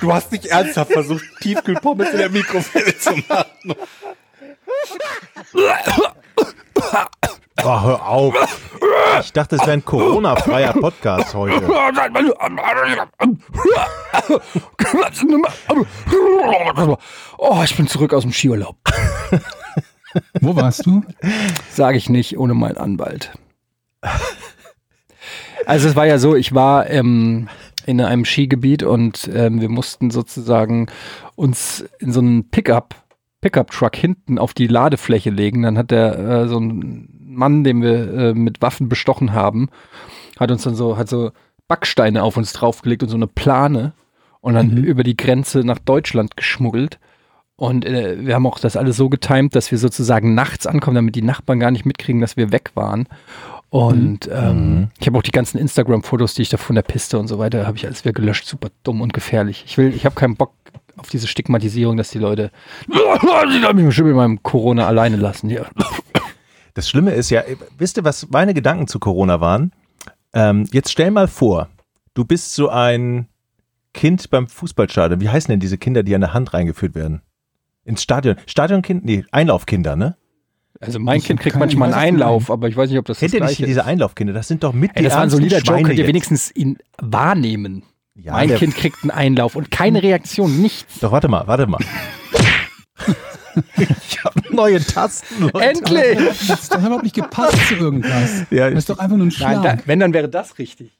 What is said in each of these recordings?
Du hast nicht ernsthaft versucht, Tiefkühlpommes in der Mikrowelle zu machen. Oh, hör auf. Ich dachte, es wäre ein Corona-freier Podcast heute. Oh, ich bin zurück aus dem Skiurlaub. Wo warst du? Sage ich nicht ohne meinen Anwalt. Also es war ja so, ich war ähm, in einem Skigebiet und ähm, wir mussten sozusagen uns in so einen Pickup, Pickup-Truck hinten auf die Ladefläche legen. Dann hat der äh, so ein Mann, den wir äh, mit Waffen bestochen haben, hat uns dann so, hat so Backsteine auf uns draufgelegt und so eine Plane und dann Mhm. über die Grenze nach Deutschland geschmuggelt. Und äh, wir haben auch das alles so getimt, dass wir sozusagen nachts ankommen, damit die Nachbarn gar nicht mitkriegen, dass wir weg waren. Und ähm, ich habe auch die ganzen Instagram-Fotos, die ich da von der Piste und so weiter, habe ich alles wieder gelöscht. Super dumm und gefährlich. Ich will, ich habe keinen Bock auf diese Stigmatisierung, dass die Leute, die haben mich bestimmt mit meinem Corona alleine lassen. Ja. Das Schlimme ist ja, wisst ihr, was meine Gedanken zu Corona waren? Ähm, jetzt stell mal vor, du bist so ein Kind beim Fußballstadion. Wie heißen denn diese Kinder, die an der Hand reingeführt werden? Ins Stadion. Stadionkind? Nee, Einlaufkinder, ne? Also mein Ich Kind kriegt manchmal einen Einlauf, aber ich weiß nicht, ob das Kennt das ihr nicht diese. Einlaufkinder? Das sind doch mit Ey, das war ein solider Joke, könnt ihr wenigstens ihn wahrnehmen. Ja, mein Kind kriegt einen Einlauf und keine Reaktion, nichts. Doch, warte mal, warte mal. ich habe neue Tasten. Leute. Endlich! Das ist doch überhaupt nicht gepasst zu irgendwas. Ja, Das ist doch einfach nur ein Nein, da, Schlag. wenn, dann wäre das richtig.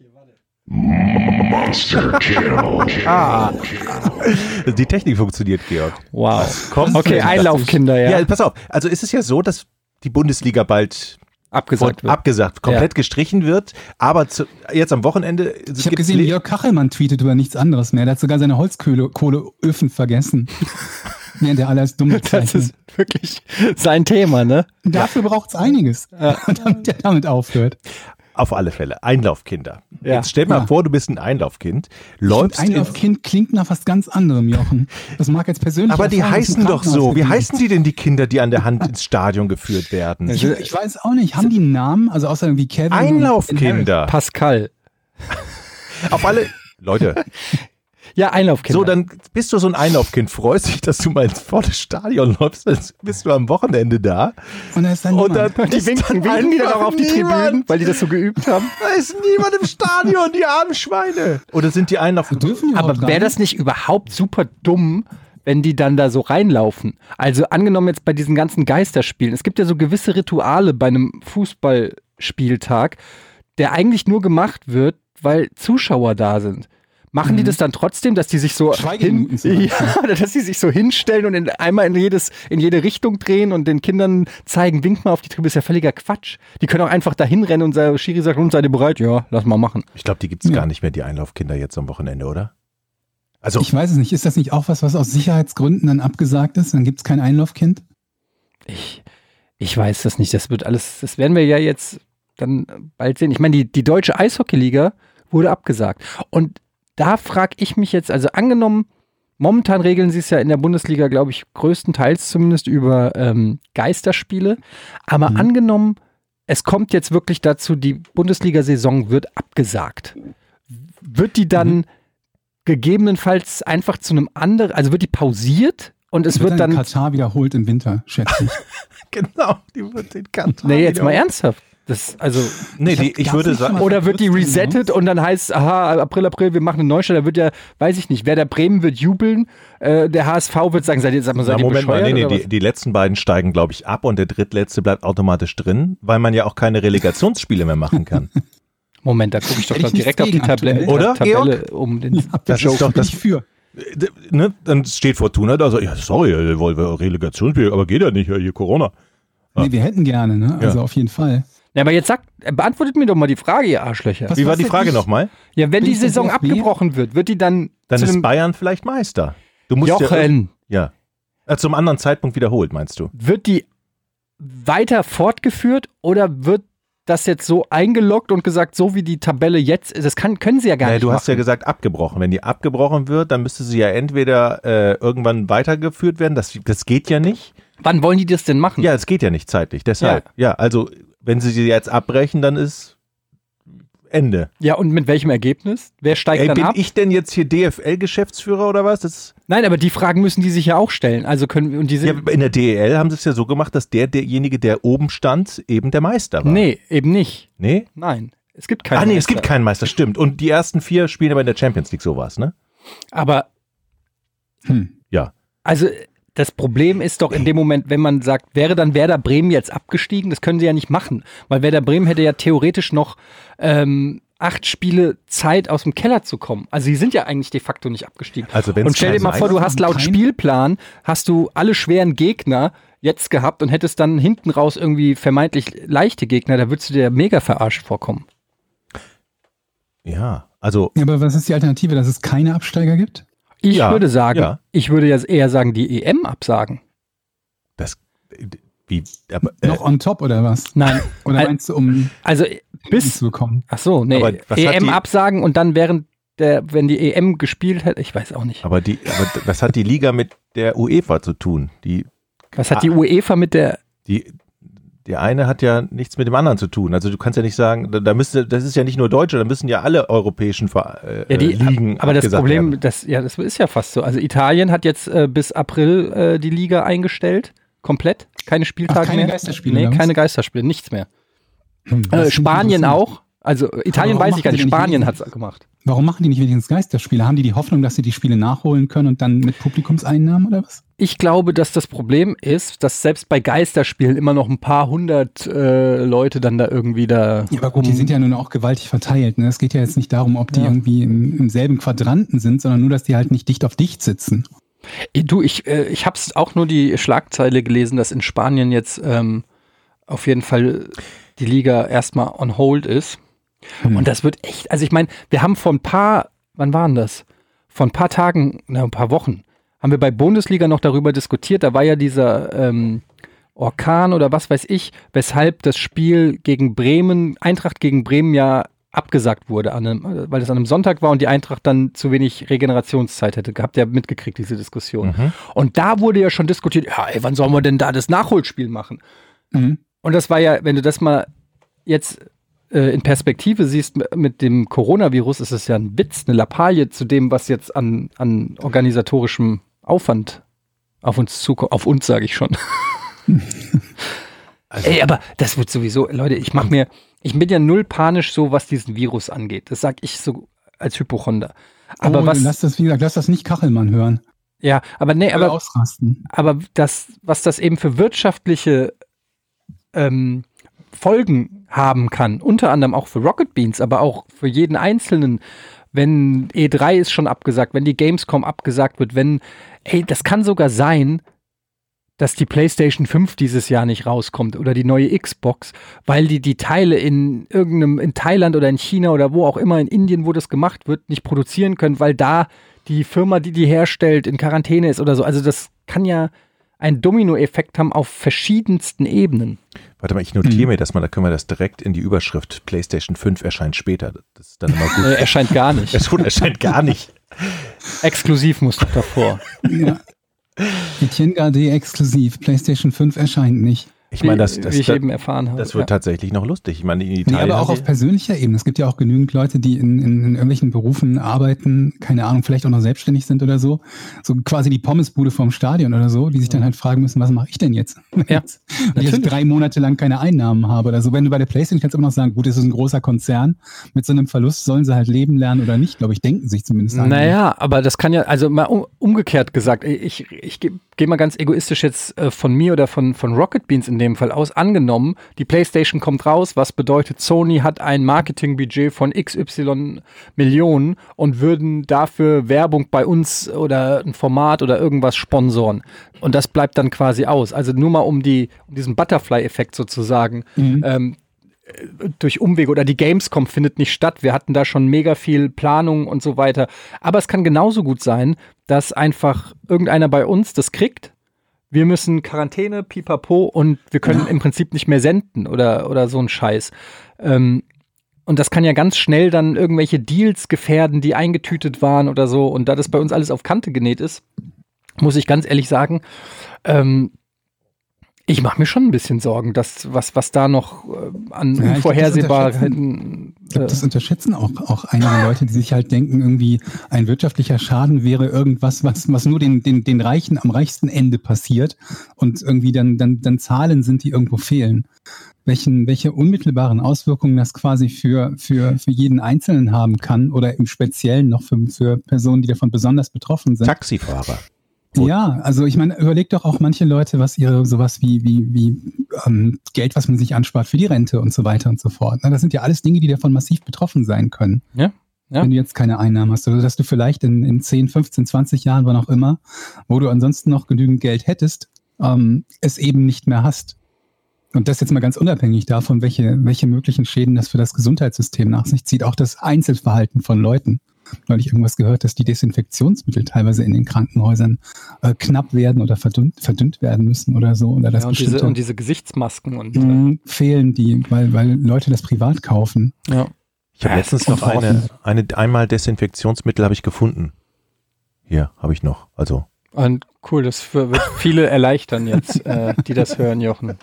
Ah. Die Technik funktioniert, Georg. Wow. Kommt Okay, Einlaufkinder, ja. Ja, pass auf. Also ist es ja so, dass die Bundesliga bald Abgesagt wird. abgesagt, komplett gestrichen wird. Aber zu, jetzt am Wochenende. Ich habe gesehen, Jörg Kachelmann tweetet über nichts anderes mehr. Der hat sogar seine Holzkohleöfen vergessen. Während er alles dumm Das ist wirklich sein Thema, ne? Dafür braucht's einiges, damit er damit aufhört. Auf alle Fälle. Einlaufkinder. Ja. Jetzt stell mal Ja. vor, du bist ein Einlaufkind. Läufst in, Einlaufkind klingt nach was ganz anderem, Jochen. Das mag jetzt persönlich. aber die heißen doch so. Wie heißen die denn, die Kinder, die an der Hand ins Stadion geführt werden? Ich, ich weiß auch nicht. Haben die einen Namen? Also außer irgendwie Kevin. Einlaufkinder. Pascal. Auf alle. Leute, Ja, Einlaufkinder. so dann bist du so ein Einlaufkind, freust dich, dass du mal ins volles Stadion läufst, dann bist du am Wochenende da. Und da ist dann Und niemand. dann Und die winken, dann winken die dann auch auf die niemand. Tribünen, weil die das so geübt haben. Da ist niemand im Stadion, die armen Schweine. Oder sind die Einlauf... Dürfen die Aber wäre das nicht überhaupt super dumm, wenn die dann da so reinlaufen? Also angenommen jetzt bei diesen ganzen Geisterspielen, es gibt ja so gewisse Rituale bei einem Fußballspieltag, der eigentlich nur gemacht wird, weil Zuschauer da sind. Machen die das dann trotzdem, dass die sich so hin, ja, dass die sich so hinstellen und in, einmal in jedes in jede Richtung drehen und den Kindern zeigen, wink mal auf die Tribüne, ist ja völliger Quatsch. Die können auch einfach dahin rennen und sagen, Schiri sagt, und seid ihr bereit? Ja, lass mal machen. Ich glaube, die gibt's Ja. gar nicht mehr, die Einlaufkinder jetzt am Wochenende, oder? Also, Ich weiß es nicht. Ist das nicht auch was, was aus Sicherheitsgründen dann abgesagt ist? Dann gibt's kein Einlaufkind? Ich, ich weiß das nicht. Das wird alles, das werden wir ja jetzt dann bald sehen. Ich meine, die, die deutsche Eishockeyliga wurde abgesagt. Und da frage ich mich jetzt, also angenommen, momentan regeln sie es ja in der Bundesliga, glaube ich, größtenteils zumindest über ähm, Geisterspiele. Aber Mhm. angenommen, es kommt jetzt wirklich dazu, die Bundesliga-Saison wird abgesagt. Wird die dann Mhm. gegebenenfalls einfach zu einem anderen, also wird die pausiert und es wird, in dann Katar wiederholt im Winter, schätze ich. genau, die wird den Kanton. Nee, jetzt mal ernsthaft. Das, also, Nee, die, hab ich würde sagen, oder wird die resettet und dann heißt, aha, April, April, wir machen einen Neustart, da wird ja, weiß ich nicht, Werder Bremen wird jubeln, äh, der HSV wird sagen, seid ihr, sag mal, seid Na, Moment mal, nee, nee, die, die letzten beiden steigen, glaube ich, ab und der drittletzte bleibt automatisch drin, weil man ja auch keine Relegationsspiele mehr machen kann. Moment, da gucke ich doch ich direkt auf die Tabelle. Oder, Tabelle um den Das Joke. ist doch das, ich für. Ne, dann steht Fortuna da so, ja, sorry, äh, wollen wir Relegationsspiel, aber geht ja nicht, hier Corona. Nee, wir hätten gerne, ne? Also Ja. auf jeden Fall. Ja, aber jetzt sagt, beantwortet mir doch mal die Frage, ihr Arschlöcher. Was- Wie war die Frage nochmal? Ja, wenn die Saison DFB? abgebrochen wird, wird die dann Dann ist Bayern vielleicht Meister. Du musst Ja, Jochen, ja. Äh, zum anderen Zeitpunkt wiederholt, meinst du? Wird die weiter fortgeführt oder wird das jetzt so eingeloggt und gesagt, so wie die Tabelle jetzt ist? Das kann, können sie ja gar Nee, nicht du machen. hast ja gesagt abgebrochen. Wenn die abgebrochen wird, dann müsste sie ja entweder äh, irgendwann weitergeführt werden. Das, das geht ja nicht. Wann wollen die das denn machen? Ja, es geht ja nicht zeitlich. Deshalb. Ja, also wenn sie sie jetzt abbrechen, dann ist Ende. Ja, und mit welchem Ergebnis? Wer steigt Ey, dann bin ab? ich denn jetzt hier DFL-Geschäftsführer oder was? Das, Nein, aber die Fragen müssen die sich ja auch stellen. Also können und die ja, sind in der DEL haben sie es ja so gemacht, dass der, derjenige, der oben stand, eben der Meister war. Nee, eben nicht. Nee? Nein. Es gibt keinen. ah, nee, es Meister. gibt keinen Meister, stimmt. Und die ersten vier spielen aber in der Champions League sowas, ne? Aber Hm. Ja. Also das Problem ist doch in dem Moment, wenn man sagt, wäre dann Werder Bremen jetzt abgestiegen, das können sie ja nicht machen, weil Werder Bremen hätte ja theoretisch noch ähm, acht Spiele Zeit aus dem Keller zu kommen. Also sie sind ja eigentlich de facto nicht abgestiegen. Also Und stell dir mal vor, du hast laut kein- Spielplan, hast du alle schweren Gegner jetzt gehabt und hättest dann hinten raus irgendwie vermeintlich leichte Gegner, da würdest du dir mega verarscht vorkommen. Ja, also Ja, aber was ist die Alternative, dass es keine Absteiger gibt? Ich Ja, würde sagen, ja. ich würde ja eher sagen, die EM absagen. das wie aber, äh, Noch on top oder was? Nein, Oder meinst du, um also bis zu bekommen? Ach so, nee. Hat EM die- absagen und dann während der, wenn die EM gespielt hätte, ich weiß auch nicht. aber die aber was hat die Liga mit der UEFA zu tun? Die Was hat die UEFA mit der, die der eine hat ja nichts mit dem anderen zu tun. Also du kannst ja nicht sagen, da, da müsste, das ist ja nicht nur Deutsche, da müssen ja alle europäischen Ver- äh, ja, die, Ligen aber das Problem, werden. das, ja, das ist ja fast so. Also Italien hat jetzt äh, bis April äh, die Liga eingestellt. Komplett. Keine Spieltage Ach, keine mehr. Geisterspiele, Nee, was? keine Geisterspiele, nichts mehr. Hm, Äh, Spanien auch. Also äh, Italien weiß ich gar nicht. Spanien hat es gemacht. Warum machen die nicht wenigstens Geisterspiele? Haben die die Hoffnung, dass sie die Spiele nachholen können und dann mit Publikumseinnahmen oder was? Ich glaube, dass das Problem ist, dass selbst bei Geisterspielen immer noch ein paar hundert äh, Leute dann da irgendwie da. Ja, aber gut, die sind ja nun auch gewaltig verteilt. Ne? Es geht ja jetzt nicht darum, ob die Ja. irgendwie im, im selben Quadranten sind, sondern nur, dass die halt nicht dicht auf dicht sitzen. Eh, Du, ich, äh, ich habe auch nur die Schlagzeile gelesen, dass in Spanien jetzt ähm, auf jeden Fall die Liga erstmal on hold ist. Hm. Und das wird echt, also ich meine, wir haben vor ein paar, wann waren das? Vor ein paar Tagen, na, ein paar Wochen, haben wir bei Bundesliga noch darüber diskutiert. Da war ja dieser ähm, Orkan oder was weiß ich, weshalb das Spiel gegen Bremen, Eintracht gegen Bremen ja abgesagt wurde, einem, weil es an einem Sonntag war und die Eintracht dann zu wenig Regenerationszeit hätte gehabt. Ihr habt mitgekriegt, diese Diskussion. Mhm. Und da wurde ja schon diskutiert, ja, ey, wann sollen wir denn da das Nachholspiel machen? Mhm. Und das war ja, wenn du das mal jetzt äh, in Perspektive siehst, mit dem Coronavirus ist es ja ein Witz, eine Lappalie zu dem, was jetzt an, an organisatorischem Aufwand auf uns zukommt. Auf uns, sage ich schon. Also, Ey, aber das wird sowieso, Leute, ich mach mir, ich bin ja null panisch so, was diesen Virus angeht. Das sag ich so als Hypochonder. Aber oh, was, Lass das, wie gesagt, lass das nicht Kachelmann hören. ja, aber nee, Aber aber ausrasten. aber das, was das eben für wirtschaftliche ähm, Folgen haben kann, unter anderem auch für Rocket Beans, aber auch für jeden Einzelnen, wenn E3 ist schon abgesagt, wenn die Gamescom abgesagt wird, wenn, ey, das kann sogar sein, dass die PlayStation 5 dieses Jahr nicht rauskommt oder die neue Xbox, weil die die Teile in irgendeinem, in Thailand oder in China oder wo auch immer in Indien, wo das gemacht wird, nicht produzieren können, weil da die Firma, die die herstellt, in Quarantäne ist oder so. Also das kann ja einen Dominoeffekt haben auf verschiedensten Ebenen. Warte mal, ich notiere Mhm. mir das mal, da können wir das direkt in die Überschrift PlayStation 5 erscheint später. Das ist dann immer gut. Äh, erscheint gar nicht. Es erscheint gar nicht. Exklusiv muss doch davor. Ja. Etienne Gardet exklusiv. PlayStation 5 erscheint nicht. Ich meine, das, das, wie ich das, eben erfahren habe. das wird ja. tatsächlich noch lustig. Ich meine, in Nee, Italien. aber auch auf persönlicher Ebene. Es gibt ja auch genügend Leute, die in, in, in irgendwelchen Berufen arbeiten, keine Ahnung, vielleicht auch noch selbstständig sind oder so. So quasi die Pommesbude vom Stadion oder so, die sich dann halt fragen müssen, was mache ich denn jetzt? Ja, Wenn ich jetzt drei Monate lang keine Einnahmen habe oder so. Wenn du bei der Playstation kannst du immer noch sagen, gut, es ist ein großer Konzern. Mit so einem Verlust sollen sie halt leben lernen oder nicht, glaube ich, denken sich zumindest. Naja, aber das kann ja, also mal um, umgekehrt gesagt, ich, ich gehe geh mal ganz egoistisch jetzt äh, von mir oder von, von Rocket Beans in dem Fall aus. Angenommen, die PlayStation kommt raus, was bedeutet, Sony hat ein Marketingbudget von XY Millionen und würden dafür Werbung bei uns oder ein Format oder irgendwas sponsoren. Und das bleibt dann quasi aus. Also nur mal um, die, um diesen Butterfly-Effekt sozusagen Mhm. ähm, durch Umwege oder die Gamescom findet nicht statt. Wir hatten da schon mega viel Planung und so weiter. Aber es kann genauso gut sein, dass einfach irgendeiner bei uns das kriegt wir müssen Quarantäne, pipapo und wir können im Prinzip nicht mehr senden oder, oder so ein Scheiß. Ähm, und das kann ja ganz schnell dann irgendwelche Deals gefährden, die eingetütet waren oder so. Und da das bei uns alles auf Kante genäht ist, muss ich ganz ehrlich sagen, ähm, ich mache mir schon ein bisschen Sorgen, dass was, was da noch äh, an Ja, ich glaub, das Unvorhersehbarkeiten. Ich glaube, das unterschätzen auch, auch einige Leute, die sich halt denken, irgendwie ein wirtschaftlicher Schaden wäre irgendwas, was, was nur den, den, den Reichen am reichsten Ende passiert und irgendwie dann, dann, dann Zahlen sind, die irgendwo fehlen. Welchen, welche unmittelbaren Auswirkungen das quasi für, für, für jeden Einzelnen haben kann oder im Speziellen noch für, für Personen, die davon besonders betroffen sind. Taxifahrer. Gut. Ja, also ich meine, überlegt doch auch manche Leute, was ihre sowas wie, wie, wie ähm, Geld, was man sich anspart für die Rente und so weiter und so fort. Na, das sind ja alles Dinge, die davon massiv betroffen sein können. Ja, ja. Wenn du jetzt keine Einnahmen hast. Oder dass du vielleicht in, in 10, 15, 20 Jahren, wann auch immer, wo du ansonsten noch genügend Geld hättest, ähm, es eben nicht mehr hast. Und das jetzt mal ganz unabhängig davon, welche, welche möglichen Schäden das für das Gesundheitssystem nach sich zieht. Auch das Einzelverhalten von Leuten. Neulich irgendwas gehört, dass die Desinfektionsmittel teilweise in den Krankenhäusern äh, knapp werden oder verdünnt, verdünnt werden müssen oder so. Oder das ja und, diese, und diese Gesichtsmasken und äh, mh, fehlen, die, weil, weil Leute das privat kaufen. ja. Ich habe Ja, letztens noch eine, eine einmal Desinfektionsmittel habe ich gefunden. Hier habe ich noch. Also Und cool, das wird viele erleichtern jetzt, äh, die das hören, Jochen.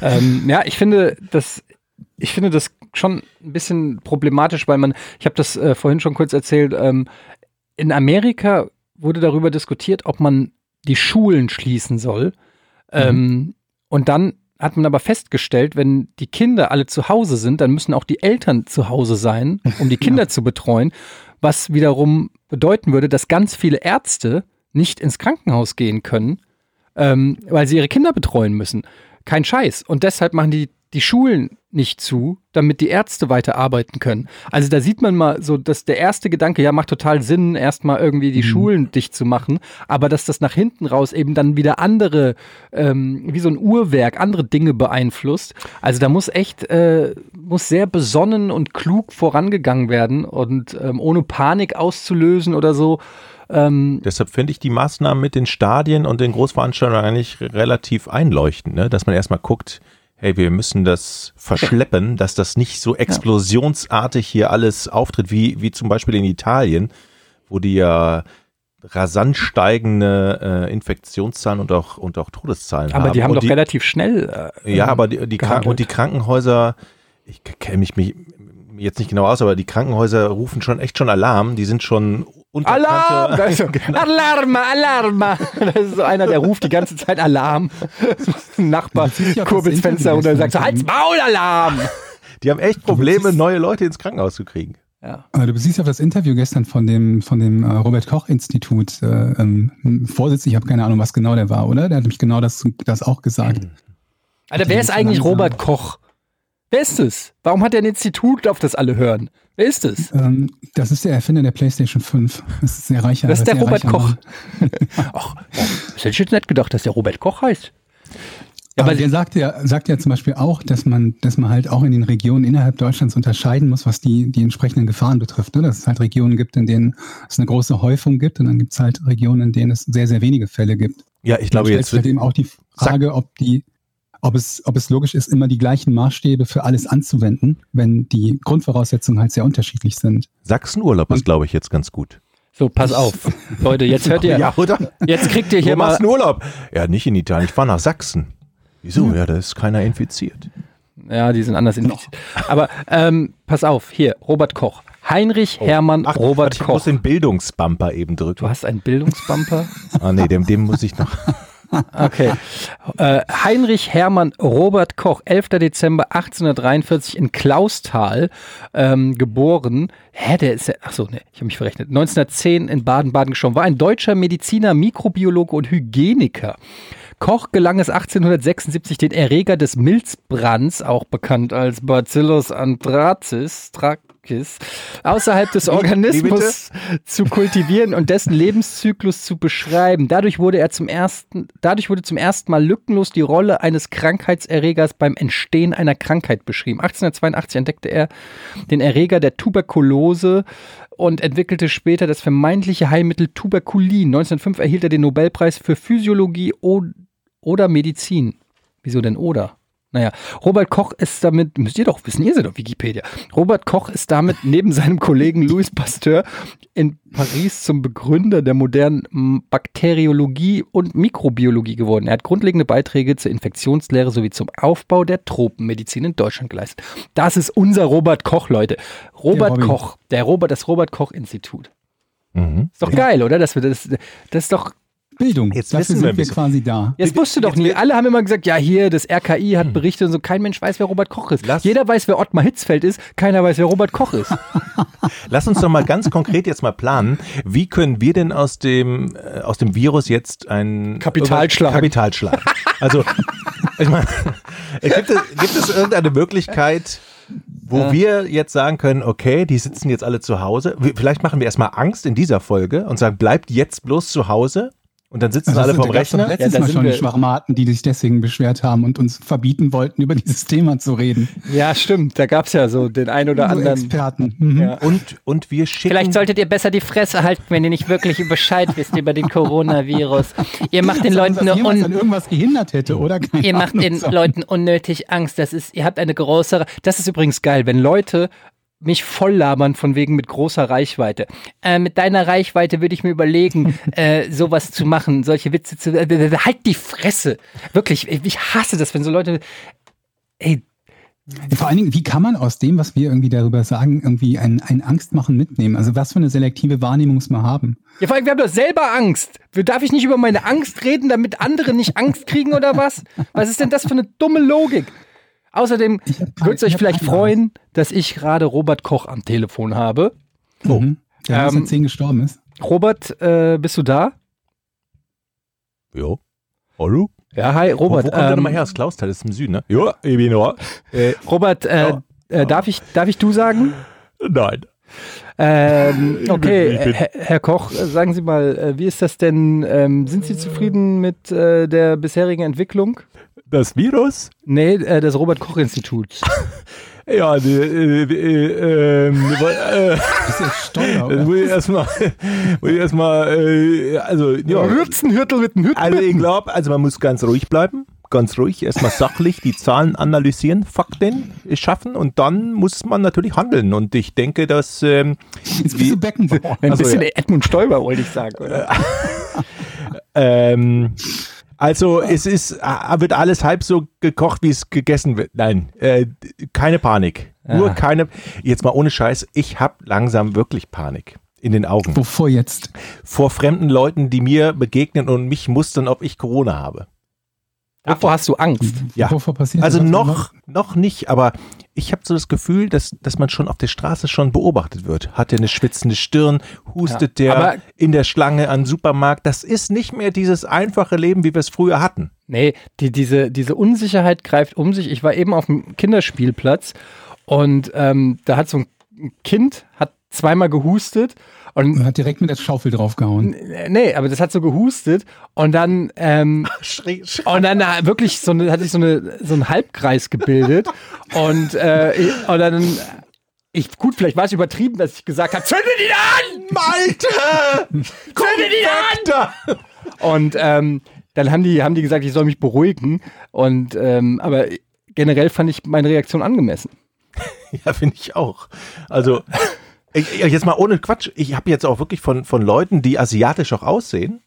Ähm, ja, ich finde das, ich finde das schon ein bisschen problematisch, weil man, ich habe das äh, vorhin schon kurz erzählt, ähm, in Amerika wurde darüber diskutiert, ob man die Schulen schließen soll. Ähm, und dann hat man aber festgestellt, wenn die Kinder alle zu Hause sind, dann müssen auch die Eltern zu Hause sein, um die Kinder zu betreuen, was wiederum bedeuten würde, dass ganz viele Ärzte nicht ins Krankenhaus gehen können, ähm, weil sie ihre Kinder betreuen müssen. Kein Scheiß. Und deshalb machen die die Schulen nicht zu, damit die Ärzte weiter arbeiten können. Also da sieht man mal so, dass der erste Gedanke, ja, macht total Sinn, erstmal irgendwie die Schulen dicht zu machen, aber dass das nach hinten raus eben dann wieder andere, ähm, wie so ein Uhrwerk, andere Dinge beeinflusst. Also da muss echt, äh, muss sehr besonnen und klug vorangegangen werden und ähm, ohne Panik auszulösen oder so. Ähm, deshalb finde ich die Maßnahmen mit den Stadien und den Großveranstaltungen eigentlich relativ einleuchtend, ne? dass man erstmal guckt, hey, wir müssen das verschleppen, dass das nicht so explosionsartig hier alles auftritt, wie, wie zum Beispiel in Italien, wo die ja rasant steigende äh, Infektionszahlen und auch, und auch Todeszahlen haben. aber die haben und doch relativ schnell. Äh, Ja, aber die, die, Kranken und die Krankenhäuser, ich kenne mich, mich jetzt nicht genau aus, aber die Krankenhäuser rufen schon echt schon Alarm. Die sind schon Alarm! unterkannte- Da ist so, Alarma, Alarma! Das ist so einer, der ruft die ganze Zeit Alarm. Ein Nachbar Das ja kurbelt das das Fenster runter und sagt so, Halt's Maul, Alarm! Die haben echt Probleme, siehst- neue Leute ins Krankenhaus zu kriegen. Ja. Du beziehst auf das Interview gestern von dem, von dem äh, Robert Koch Institut äh, ähm, Vorsitz, ich habe keine Ahnung, was genau der war, oder? Der hat nämlich genau das, das auch gesagt. Alter, wer ist eigentlich Robert Koch? Wer ist es? Warum hat er ein Institut, auf das alle hören? Wer ist es? Ähm, das ist der Erfinder der PlayStation 5. Das ist sehr reicher. Das ist der Robert Koch. Ach, das hätte ich jetzt nicht gedacht, dass der Robert Koch heißt. Ja, aber der sagt ja, sagt ja zum Beispiel auch, dass man, dass man halt auch in den Regionen innerhalb Deutschlands unterscheiden muss, was die, die entsprechenden Gefahren betrifft. Ne? Dass es halt Regionen gibt, in denen es eine große Häufung gibt und dann gibt es halt Regionen, in denen es sehr, sehr wenige Fälle gibt. Ja, ich glaube Dann jetzt stellt sich halt eben auch die Frage, ob die, ob es, ob es logisch ist, immer die gleichen Maßstäbe für alles anzuwenden, wenn die Grundvoraussetzungen halt sehr unterschiedlich sind. Sachsenurlaub ist, glaube ich, jetzt ganz gut. So, pass auf. Leute, jetzt hört ihr, Ja, oder? jetzt kriegt ihr hier Wo mal, machst du einen Urlaub? Ja, nicht in Italien. Ich fahre nach Sachsen. Wieso? Ja, da ist keiner infiziert. Ja, die sind anders infiziert. Aber ähm, pass auf, hier, Robert Koch. Heinrich Hermann Ach, Robert warte, ich muss Koch. den Bildungsbumper eben Du drücken. hast einen Bildungsbumper? Ah, nee, dem, dem muss ich noch. Okay. Äh, Heinrich Hermann Robert Koch, 11. Dezember 1843 in Klausthal ähm, geboren. Hä, der ist ja, ach so, ne, ich habe mich verrechnet. 1910 in Baden-Baden gestorben. War ein deutscher Mediziner, Mikrobiologe und Hygieniker. Koch gelang es 1876, den Erreger des Milzbrands, auch bekannt als Bacillus anthracis, Trachis, außerhalb des Organismus zu kultivieren und dessen Lebenszyklus zu beschreiben. Dadurch wurde er zum ersten, dadurch wurde zum ersten Mal lückenlos die Rolle eines Krankheitserregers beim Entstehen einer Krankheit beschrieben. 1882 entdeckte er den Erreger der Tuberkulose und entwickelte später das vermeintliche Heilmittel Tuberkulin. 1905 erhielt er den Nobelpreis für Physiologie oder Medizin. Wieso denn oder? Naja, Robert Koch ist damit, müsst ihr doch wissen, ihr seid auf Wikipedia. Robert Koch ist damit neben seinem Kollegen Louis Pasteur in Paris zum Begründer der modernen Bakteriologie und Mikrobiologie geworden. Er hat grundlegende Beiträge zur Infektionslehre sowie zum Aufbau der Tropenmedizin in Deutschland geleistet. Das ist unser Robert Koch, Leute. Robert Robby. Koch, der Robert, das Robert Koch Institut. Mhm. Ist doch geil, oder? Das, das, das ist doch Bildung. Jetzt Dafür wissen wir sind wir quasi da. Das wusste doch jetzt nie. Alle haben immer gesagt, ja, hier, das RKI hat berichtet und so. Kein Mensch weiß, wer Robert Koch ist. Lass- Jeder weiß, wer Ottmar Hitzfeld ist. Keiner weiß, wer Robert Koch ist. Lass uns doch mal ganz konkret jetzt mal planen. Wie können wir denn aus dem, äh, aus dem Virus jetzt ein Kapital schlagen. Kapital schlagen. Also, ich meine, gibt es, gibt es irgendeine Möglichkeit, wo Ja. wir jetzt sagen können, okay, die sitzen jetzt alle zu Hause. Vielleicht machen wir erstmal Angst in dieser Folge und sagen, bleibt jetzt bloß zu Hause. Und dann sitzen Also alle vom Rechner. Letztes Ja, da Mal sind schon wir- die Schwachmaten, die sich deswegen beschwert haben und uns verbieten wollten, über dieses Thema zu reden. Ja, stimmt. Da gab es ja so den ein oder So anderen. Experten. Mhm. Ja. Und, und wir schicken. Vielleicht solltet ihr besser die Fresse halten, wenn ihr nicht wirklich Bescheid wisst über den Coronavirus. Ihr macht den Leuten nur jemals an un irgendwas gehindert hätte, oder? Keine ihr macht Ahnung. den So. Leuten unnötig Angst. Das ist, ihr habt eine große. Das ist übrigens geil, wenn Leute mich voll labern von wegen mit großer Reichweite. Äh, mit deiner Reichweite würde ich mir überlegen, äh, sowas zu machen, solche Witze zu. Äh, halt die Fresse. Wirklich, ich hasse das, wenn so Leute. Ey, Vor allen Dingen, wie kann man aus dem, was wir irgendwie darüber sagen, irgendwie ein, ein Angstmachen mitnehmen? Also was für eine selektive Wahrnehmung muss man haben? ja, vor allem, wir haben doch selber Angst. Darf ich nicht über meine Angst reden, damit andere nicht Angst kriegen oder was? Was ist denn das für eine dumme Logik? Außerdem würde es euch vielleicht freuen, dass ich gerade Robert Koch am Telefon habe. Oh. Mhm. Der Ähm, 1910 gestorben ist. Robert, äh, bist du da? Jo. Hallo? Ja, hi, Wo, wo Robert. kommt der ähm, nochmal her? Das Klausthal ist im Süden, ne? Ja, ich bin da. Äh, Robert, äh, Ja. äh, darf, ich, darf ich du sagen? nein. Ähm, okay, Herr, Herr Koch, äh, sagen Sie mal, äh, wie ist das denn? Ähm, sind Sie zufrieden mit äh, der bisherigen Entwicklung? Das Virus? Nee, äh, des Robert-Koch-Instituts. Ja, die, äh, äh, ähm, äh, Das ist ja Steuer, Das oder? muss ich erstmal, muss ich erstmal, äh, also, ja. Hürzenhürtel mit dem Hütten. Also, ich glaube, also man muss ganz ruhig bleiben. Ganz ruhig, erstmal sachlich die Zahlen analysieren, Fakten schaffen und dann muss man natürlich handeln. Und ich denke, dass ähm, Jetzt bist du Beckenbauer. Ein Also, bisschen ja. Edmund Stoiber, wollte ich sagen, oder? ähm, also es ist, äh, wird alles halb so gekocht, wie es gegessen wird. Nein, äh, keine Panik. Nur Ja. keine, jetzt mal ohne Scheiß, ich habe langsam wirklich Panik in den Augen. Wovor jetzt? Vor fremden Leuten, die mir begegnen und mich mustern, ob ich Corona habe. Davor hast du Angst. Ja. Wovor passiert Also noch, noch nicht, aber ich habe so das Gefühl, dass, dass man schon auf der Straße schon beobachtet wird. Hat er eine schwitzende Stirn, hustet Ja, der aber- in der Schlange an den Supermarkt. Das ist nicht mehr dieses einfache Leben, wie wir es früher hatten. Nee, die, diese, diese Unsicherheit greift um sich. Ich war eben auf dem Kinderspielplatz und ähm, da hat so ein Kind hat zweimal gehustet und Und hat direkt mit der Schaufel draufgehauen. Nee, aber das hat so gehustet und dann ähm, und dann da wirklich so eine, hat sich so eine so ein Halbkreis gebildet und äh, und dann ich gut, vielleicht war es übertrieben, dass ich gesagt habe, zünde die an, Malte! zünde die an. Und ähm, dann haben die haben die gesagt, ich soll mich beruhigen und ähm, aber generell fand ich meine Reaktion angemessen. Ja, finde ich auch. Also, jetzt mal ohne Quatsch. Ich habe jetzt auch wirklich von, von Leuten, die asiatisch auch aussehen,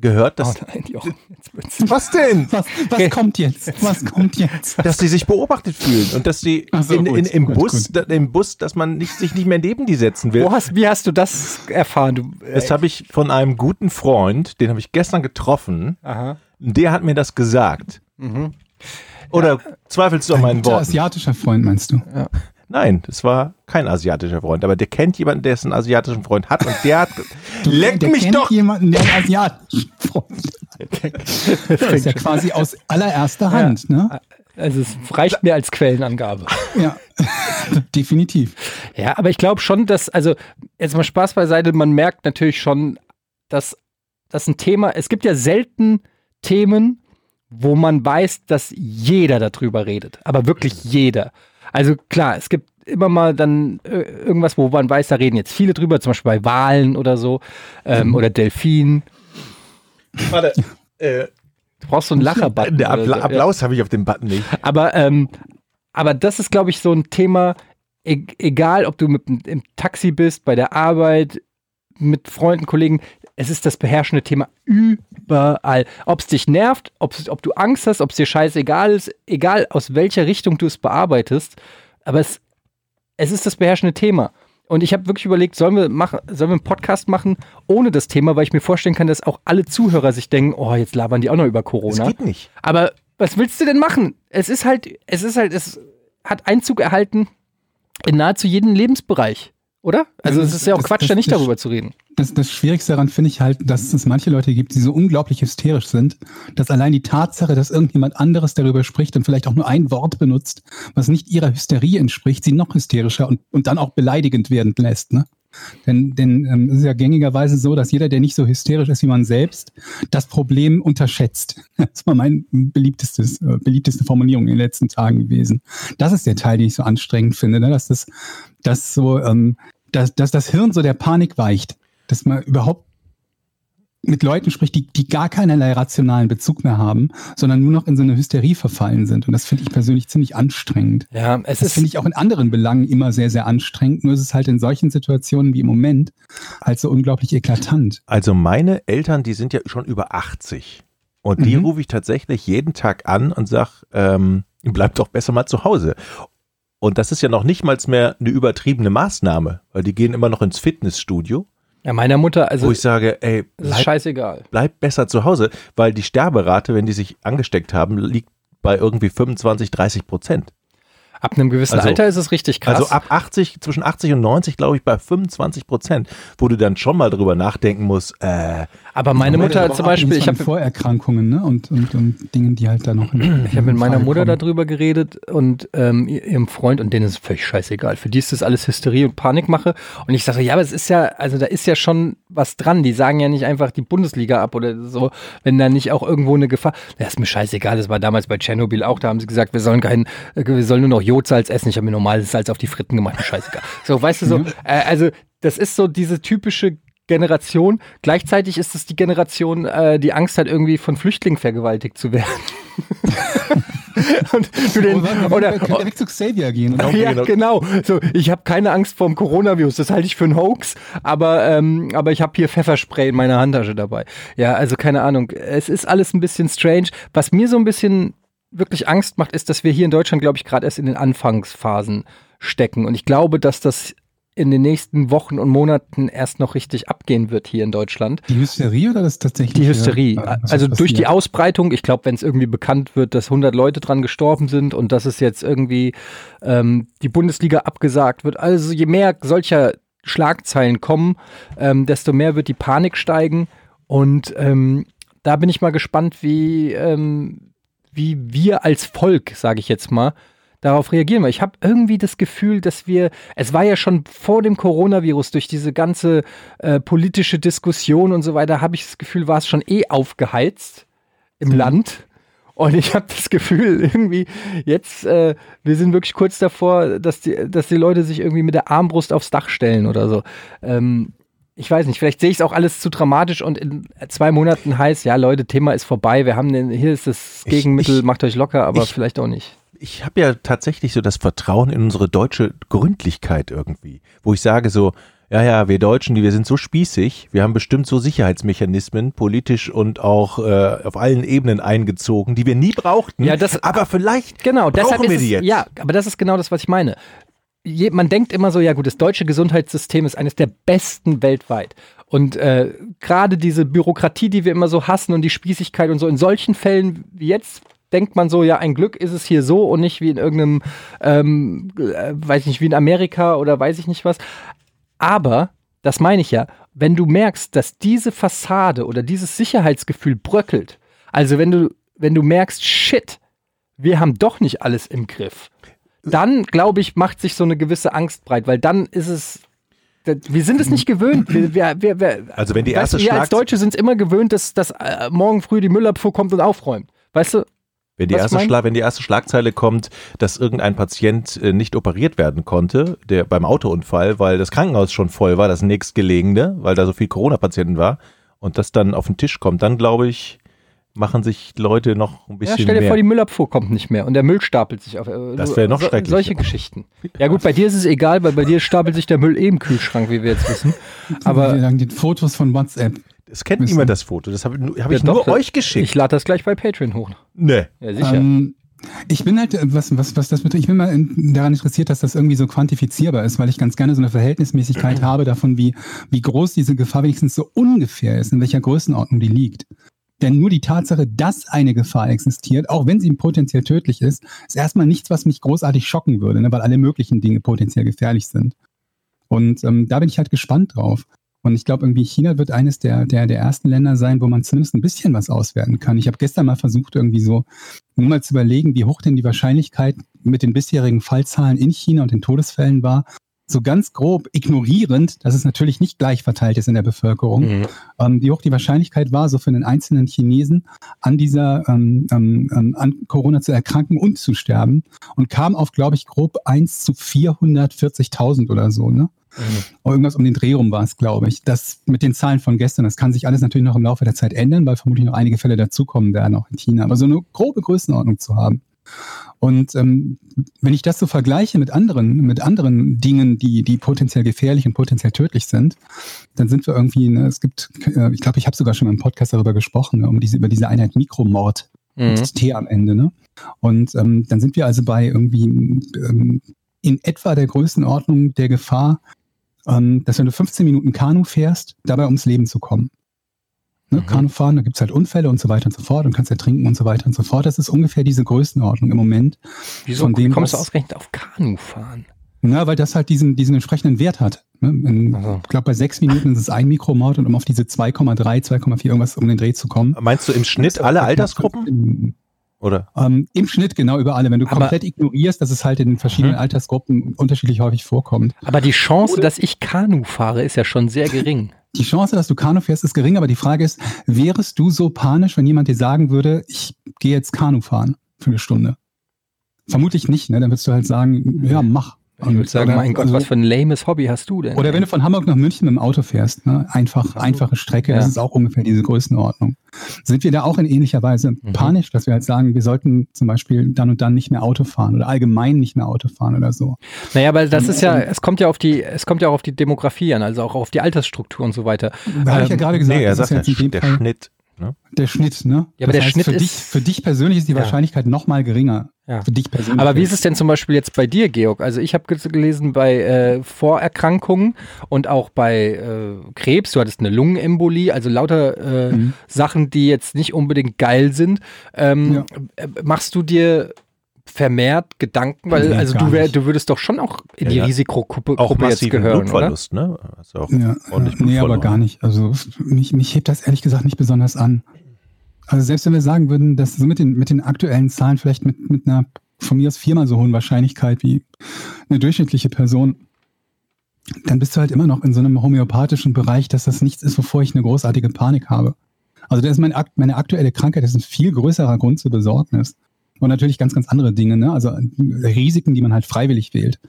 gehört, dass. Oh nein, Jochen, was denn? Was, was kommt jetzt? Was kommt jetzt? Dass sie sich beobachtet fühlen und dass sie so, in, gut, in, im, gut, Bus, gut. im Bus, dass man nicht, sich nicht mehr neben die setzen will. Wo hast, wie hast du das erfahren? Du, äh, Das habe ich von einem guten Freund, den habe ich gestern getroffen. aha. Der hat mir das gesagt. Mhm. Oder zweifelst du an Ein meinen Worten? asiatischer Freund, meinst du? Nein, das war kein asiatischer Freund, aber der kennt jemanden, der es einen asiatischen Freund hat und der hat. Leck der mich kennt doch! jemanden, der einen asiatischen Freund hat. Das ist ja quasi aus allererster Hand, ne? Also es reicht mir als Quellenangabe. Ja, definitiv. Ja, aber ich glaube schon, dass, also jetzt mal Spaß beiseite, man merkt natürlich schon, dass das ein Thema, es gibt ja selten Themen, wo man weiß, dass jeder darüber redet, aber wirklich jeder. Also klar, es gibt immer mal dann äh, irgendwas, wo man weiß, da reden jetzt viele drüber, zum Beispiel bei Wahlen oder so ähm, oder Delfinen. Warte, äh, Du brauchst so einen Lacherbutton. Appla so, ja. Applaus habe ich auf dem Button nicht. Aber, ähm, aber das ist, glaube ich, so ein Thema, e egal ob du mit, dem- im Taxi bist, bei der Arbeit, mit Freunden, Kollegen, es ist das beherrschende Thema überall. Ob es dich nervt, ob's, ob du Angst hast, ob es dir scheißegal ist, egal aus welcher Richtung du es bearbeitest, aber es, es ist das beherrschende Thema. Und ich habe wirklich überlegt, sollen wir, machen, sollen wir einen Podcast machen ohne das Thema, weil ich mir vorstellen kann, dass auch alle Zuhörer sich denken, oh, jetzt labern die auch noch über Das Corona. geht nicht. Aber was willst du denn machen? Es ist halt, es ist halt, es hat Einzug erhalten in nahezu jeden Lebensbereich, oder? Also Ja, es das- ist ja auch das- Quatsch, das- da nicht das- darüber zu reden. Das, das Schwierigste daran finde ich halt, dass es manche Leute gibt, die so unglaublich hysterisch sind, dass allein die Tatsache, dass irgendjemand anderes darüber spricht und vielleicht auch nur ein Wort benutzt, was nicht ihrer Hysterie entspricht, sie noch hysterischer und, und dann auch beleidigend werden lässt. Ne? Denn, denn ähm, es ist ja gängigerweise so, dass jeder, der nicht so hysterisch ist wie man selbst, das Problem unterschätzt. Das war mein beliebtestes, äh, beliebteste Formulierung in den letzten Tagen gewesen. Das ist der Teil, den ich so anstrengend finde, ne? dass das, dass so, ähm, dass, dass das Hirn so der Panik weicht, dass man überhaupt mit Leuten spricht, die, die gar keinerlei rationalen Bezug mehr haben, sondern nur noch in so eine Hysterie verfallen sind. Und das finde ich persönlich ziemlich anstrengend. Ja, es Das ist, finde ich auch in anderen Belangen immer sehr, sehr anstrengend. Nur ist es halt in solchen Situationen wie im Moment halt so unglaublich eklatant. Also meine Eltern, die sind ja schon über 80. Und die Mhm. rufe ich tatsächlich jeden Tag an und sag, ähm, bleib doch besser mal zu Hause. Und das ist ja noch nicht mal mehr eine übertriebene Maßnahme, weil die gehen immer noch ins Fitnessstudio, ja, meiner Mutter, also wo ich sage, ey, bleib, scheißegal. bleib besser zu Hause, weil die Sterberate, wenn die sich angesteckt haben, liegt bei irgendwie 25, 30 Prozent. Ab einem gewissen Also- Alter ist es richtig krass. Also ab 80, zwischen 80 und 90, glaube ich, bei 25 Prozent, wo du dann schon mal drüber nachdenken musst, äh, aber meine Aber Mutter auch zum Beispiel, ich habe Vorerkrankungen ne? und, und, und Dingen, die halt da noch. in- Ich habe mit in meiner Frage Mutter kommen. darüber geredet und ähm, ihr- ihrem Freund und denen ist es völlig scheißegal. Für die ist das alles Hysterie und Panikmache. Und ich sage, ja, aber es ist ja, also da ist ja schon was dran. Die sagen ja nicht einfach die Bundesliga ab oder so, wenn da nicht auch irgendwo eine Gefahr. Das ist mir scheißegal. Das war damals bei Tschernobyl auch. Da haben sie gesagt, wir sollen kein, äh, wir sollen nur noch Jodsalz essen. Ich habe mir normales Salz auf die Fritten gemacht. Scheißegal. So, weißt du so, äh, also das ist so diese typische Generation. Gleichzeitig ist es die Generation, äh, die Angst hat, irgendwie von Flüchtlingen vergewaltigt zu werden. und du den, Oh, oder, er weg zu Xavier gehen. Ja, genau. So, ich habe keine Angst vor dem Coronavirus. Das halte ich für einen Hoax. Aber, ähm, aber ich habe hier Pfefferspray in meiner Handtasche dabei. Ja, also keine Ahnung. Es ist alles ein bisschen strange. Was mir so ein bisschen wirklich Angst macht, ist, dass wir hier in Deutschland, glaube ich, gerade erst in den Anfangsphasen stecken. Und ich glaube, dass das in den nächsten Wochen und Monaten erst noch richtig abgehen wird hier in Deutschland. Die Hysterie oder das tatsächlich? Die Hysterie. äh, also durch die Ausbreitung, ich glaube, wenn es irgendwie bekannt wird, dass 100 Leute dran gestorben sind und dass es jetzt irgendwie ähm, die Bundesliga abgesagt wird. Also je mehr solcher Schlagzeilen kommen, ähm, desto mehr wird die Panik steigen. Und ähm, da bin ich mal gespannt, wie, ähm, wie wir als Volk, sage ich jetzt mal, darauf reagieren. Weil ich habe irgendwie das Gefühl, dass wir, es war ja schon vor dem Coronavirus durch diese ganze äh, politische Diskussion und so weiter, habe ich das Gefühl, war es schon eh aufgeheizt im Land. Und ich habe das Gefühl, irgendwie jetzt, äh, wir sind wirklich kurz davor, dass die, dass die Leute sich irgendwie mit der Armbrust aufs Dach stellen oder so. Ähm, ich weiß nicht, vielleicht sehe ich es auch alles zu dramatisch und in zwei Monaten heißt, ja Leute, Thema ist vorbei, wir haben den, hier ist das Ich- Gegenmittel, ich- macht euch locker, aber ich- vielleicht auch nicht. ich habe ja tatsächlich so das Vertrauen in unsere deutsche Gründlichkeit irgendwie, wo ich sage so, ja, ja, wir Deutschen, die wir sind so spießig, wir haben bestimmt so Sicherheitsmechanismen, politisch und auch äh, auf allen Ebenen eingezogen, die wir nie brauchten. Ja, das- aber vielleicht Genau, brauchen wir die jetzt. Ja, aber das ist genau das, was ich meine. Je, man denkt immer so, ja gut, das deutsche Gesundheitssystem ist eines der besten weltweit. Und äh, gerade diese Bürokratie, die wir immer so hassen und die Spießigkeit und so, in solchen Fällen wie jetzt denkt man so, ja, ein Glück ist es hier so und nicht wie in irgendeinem, ähm, äh, weiß ich nicht, wie in Amerika oder weiß ich nicht was. Aber, das meine ich ja, wenn du merkst, dass diese Fassade oder dieses Sicherheitsgefühl bröckelt, also wenn du, wenn du merkst, shit, wir haben doch nicht alles im Griff, dann, glaube ich, macht sich so eine gewisse Angst breit, weil dann ist es. Wir sind es nicht gewöhnt. Wir, wir, wir, Also wenn die weißt erste du, wir als Deutsche sind es immer gewöhnt, dass, dass äh, morgen früh die Müllabfuhr kommt und aufräumt. Weißt du? Wenn die, erste Schla wenn die erste Schlagzeile kommt, dass irgendein Patient äh, nicht operiert werden konnte, der beim Autounfall, weil das Krankenhaus schon voll war, das nächstgelegene, weil da so viel Corona-Patienten war, und das dann auf den Tisch kommt, dann glaube ich, machen sich Leute noch ein Ja, bisschen stell dir mehr. vor, die Müllabfuhr kommt nicht mehr und der Müll stapelt sich auf. äh, Das wäre noch so, schrecklicher. Solche Geschichten. Ja gut, bei dir ist es egal, weil bei dir stapelt sich der Müll eh im Kühlschrank, wie wir jetzt wissen. wir Aber sagen die Fotos von WhatsApp. es kennt Müssen- niemand das Foto. Das habe hab Ja, ich doch, nur das- euch geschickt. ich lade das gleich bei Patreon hoch. nee. Ja, sicher. Ähm, ich bin halt, äh, was, was, was das betrifft, ich bin mal in, daran interessiert, dass das irgendwie so quantifizierbar ist, weil ich ganz gerne so eine Verhältnismäßigkeit habe davon, wie, wie groß diese Gefahr wenigstens so ungefähr ist, in welcher Größenordnung die liegt. Denn nur die Tatsache, dass eine Gefahr existiert, auch wenn sie potenziell tödlich ist, ist erstmal nichts, was mich großartig schocken würde, ne, weil alle möglichen Dinge potenziell gefährlich sind. Und ähm, da bin ich halt gespannt drauf. Und ich glaube, irgendwie China wird eines der, der, der ersten Länder sein, wo man zumindest ein bisschen was auswerten kann. Ich habe gestern mal versucht, irgendwie so nur mal zu überlegen, wie hoch denn die Wahrscheinlichkeit mit den bisherigen Fallzahlen in China und den Todesfällen war. So ganz grob ignorierend, dass es natürlich nicht gleich verteilt ist in der Bevölkerung, Mhm. ähm, wie hoch die Wahrscheinlichkeit war, so für den einzelnen Chinesen an dieser ähm, ähm, ähm, an Corona zu erkranken und zu sterben und kam auf, glaube ich, grob 1 zu 440.000 oder so, ne? Oder irgendwas um den Dreh rum war es, glaube ich. Das mit den Zahlen von gestern, das kann sich alles natürlich noch im Laufe der Zeit ändern, weil vermutlich noch einige Fälle dazukommen werden, auch in China. Aber so eine grobe Größenordnung zu haben. Und ähm, wenn ich das so vergleiche mit anderen, mit anderen Dingen, die, die potenziell gefährlich und potenziell tödlich sind, dann sind wir irgendwie, ne, es gibt, äh, ich glaube, ich habe sogar schon im Podcast darüber gesprochen, ne, um diese, über diese Einheit Mikromord Mhm. mit T am Ende, ne? Und ähm, dann sind wir also bei irgendwie ähm, in etwa der Größenordnung der Gefahr, ähm, dass wenn du 15 Minuten Kanu fährst, dabei ums Leben zu kommen. Ne? Mhm. Kanu fahren, da gibt's halt Unfälle und so weiter und so fort und kannst ertrinken und so weiter und so fort. Das ist ungefähr diese Größenordnung im Moment. Wieso von dem, kommst du ausgerechnet auf Kanu fahren? Na, weil das halt diesen, diesen entsprechenden Wert hat. Ne? In, Also. Ich glaube, bei sechs Minuten ist es ein Mikromord und um auf diese 2,3, 2,4 irgendwas um den Dreh zu kommen. Meinst du im Schnitt alle Altersgruppen? Oder? Ähm, Im Schnitt genau über alle. Wenn du Aber- komplett ignorierst, dass es halt in den verschiedenen Mhm. Altersgruppen unterschiedlich häufig vorkommt. Aber die Chance, dass ich Kanu fahre, ist ja schon sehr gering. Die Chance, dass du Kanu fährst, ist gering, aber die Frage ist, wärest du so panisch, wenn jemand dir sagen würde, ich gehe jetzt Kanu fahren für eine Stunde? Vermutlich nicht, ne? Dann würdest du halt sagen, ja, mach. Ich würde sagen, oder- mein Gott, also- was für ein lames Hobby hast du denn? Oder wenn du von Hamburg nach München mit dem Auto fährst, ne? einfach, einfache Strecke, das Ja. ist auch ungefähr diese Größenordnung. Sind wir da auch in ähnlicher Weise Mhm. panisch, dass wir halt sagen, wir sollten zum Beispiel dann und dann nicht mehr Auto fahren oder allgemein nicht mehr Auto fahren oder so? Naja, aber das ist ja, es kommt ja auf die, es kommt ja auch auf die Demografie an, also auch auf die Altersstruktur und so weiter. Da habe ich ja Ähm, gerade gesagt, nee, er das ist sagt ja, jetzt in dem der Fall Schnitt. Ne? der Schnitt, ne? Ja, aber der Schnitt für ist- dich, für dich persönlich ist die Ja. Wahrscheinlichkeit noch mal geringer. Ja. Für dich persönlich. Aber wie ist es denn zum Beispiel jetzt bei dir, Georg? Also ich habe gelesen bei äh, Vorerkrankungen und auch bei äh, Krebs, du hattest eine Lungenembolie, also lauter äh, Mhm. Sachen, die jetzt nicht unbedingt geil sind. Ähm, äh, Machst du dir vermehrt Gedanken, weil Nee, also du, wär, du würdest doch schon auch in Ja, die ja. Risikogruppe Auch Gruppe jetzt gehören, oder? Blutverlust, ne? Also auch Ja, ordentlich nee, aber gar nicht. Also mich, mich hebt das ehrlich gesagt nicht besonders an. Also selbst wenn wir sagen würden, dass so mit den, mit den aktuellen Zahlen vielleicht mit, mit einer von mir aus viermal so hohen Wahrscheinlichkeit wie eine durchschnittliche Person, dann bist du halt immer noch in so einem homöopathischen Bereich, dass das nichts ist, wovor ich eine großartige Panik habe. Also das ist meine, meine aktuelle Krankheit, das ist ein viel größerer Grund zur Besorgnis. Und natürlich ganz, ganz andere Dinge, ne? Also Risiken, die man halt freiwillig wählt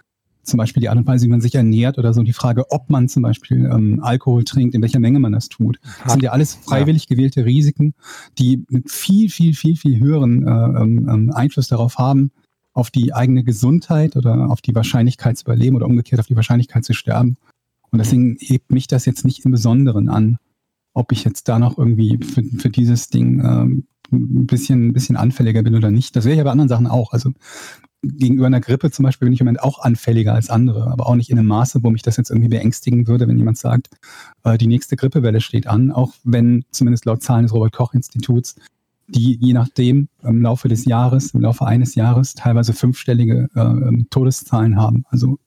zum Beispiel die Art und Weise, wie man sich ernährt oder so, die Frage, ob man zum Beispiel ähm, Alkohol trinkt, in welcher Menge man das tut. Das sind ja alles freiwillig gewählte Risiken, die mit viel, viel, viel, viel höheren äh, ähm, ähm, Einfluss darauf haben, auf die eigene Gesundheit oder auf die Wahrscheinlichkeit zu überleben oder umgekehrt auf die Wahrscheinlichkeit zu sterben. Und deswegen hebt mich das jetzt nicht im Besonderen an, ob ich jetzt da noch irgendwie für, für dieses Ding ähm, ein bisschen, ein bisschen anfälliger bin oder nicht. Das wäre ja bei anderen Sachen auch. Also gegenüber einer Grippe zum Beispiel bin ich im Moment auch anfälliger als andere, aber auch nicht in einem Maße, wo mich das jetzt irgendwie beängstigen würde, wenn jemand sagt, äh, die nächste Grippewelle steht an, auch wenn zumindest laut Zahlen des Robert-Koch-Instituts die je nachdem im Laufe des Jahres, im Laufe eines Jahres teilweise fünfstellige äh, ähm, Todeszahlen haben, also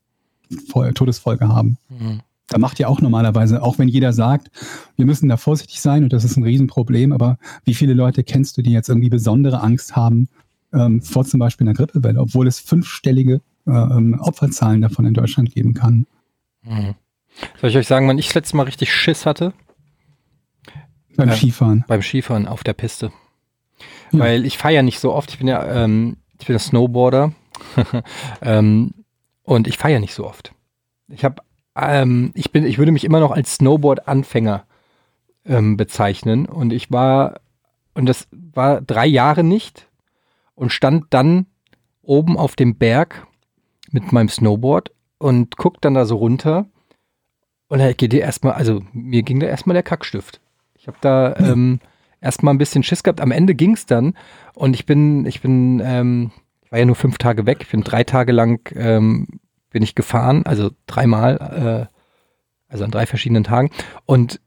Fol- Todesfolge haben. Mhm. Da macht ja auch normalerweise, auch wenn jeder sagt, wir müssen da vorsichtig sein und das ist ein Riesenproblem, aber wie viele Leute kennst du, die jetzt irgendwie besondere Angst haben ähm, vor zum Beispiel einer Grippewelle, obwohl es fünfstellige äh, ähm, Opferzahlen davon in Deutschland geben kann? Mhm. Soll ich euch sagen, wann ich das letzte Mal richtig Schiss hatte? Beim Ja. Skifahren. Beim Skifahren auf der Piste. Ja. Weil ich fahre ja nicht so oft. Ich bin ja, ähm, ich bin ja Snowboarder. ähm, und ich fahre ja nicht so oft. Ich habe, ähm, ich bin, ich würde mich immer noch als Snowboard-Anfänger ähm, bezeichnen. Und ich war und das war drei Jahre nicht und stand dann oben auf dem Berg mit meinem Snowboard und guckt dann da so runter und da geht dir erstmal, also mir ging da erstmal der Kackstift. Ich habe da ähm, erstmal ein bisschen Schiss gehabt. Am Ende ging's dann und ich bin, ich bin, ähm, ich war ja nur fünf Tage weg. Ich bin drei Tage lang ähm, bin ich gefahren, also dreimal, äh, also an drei verschiedenen Tagen. Und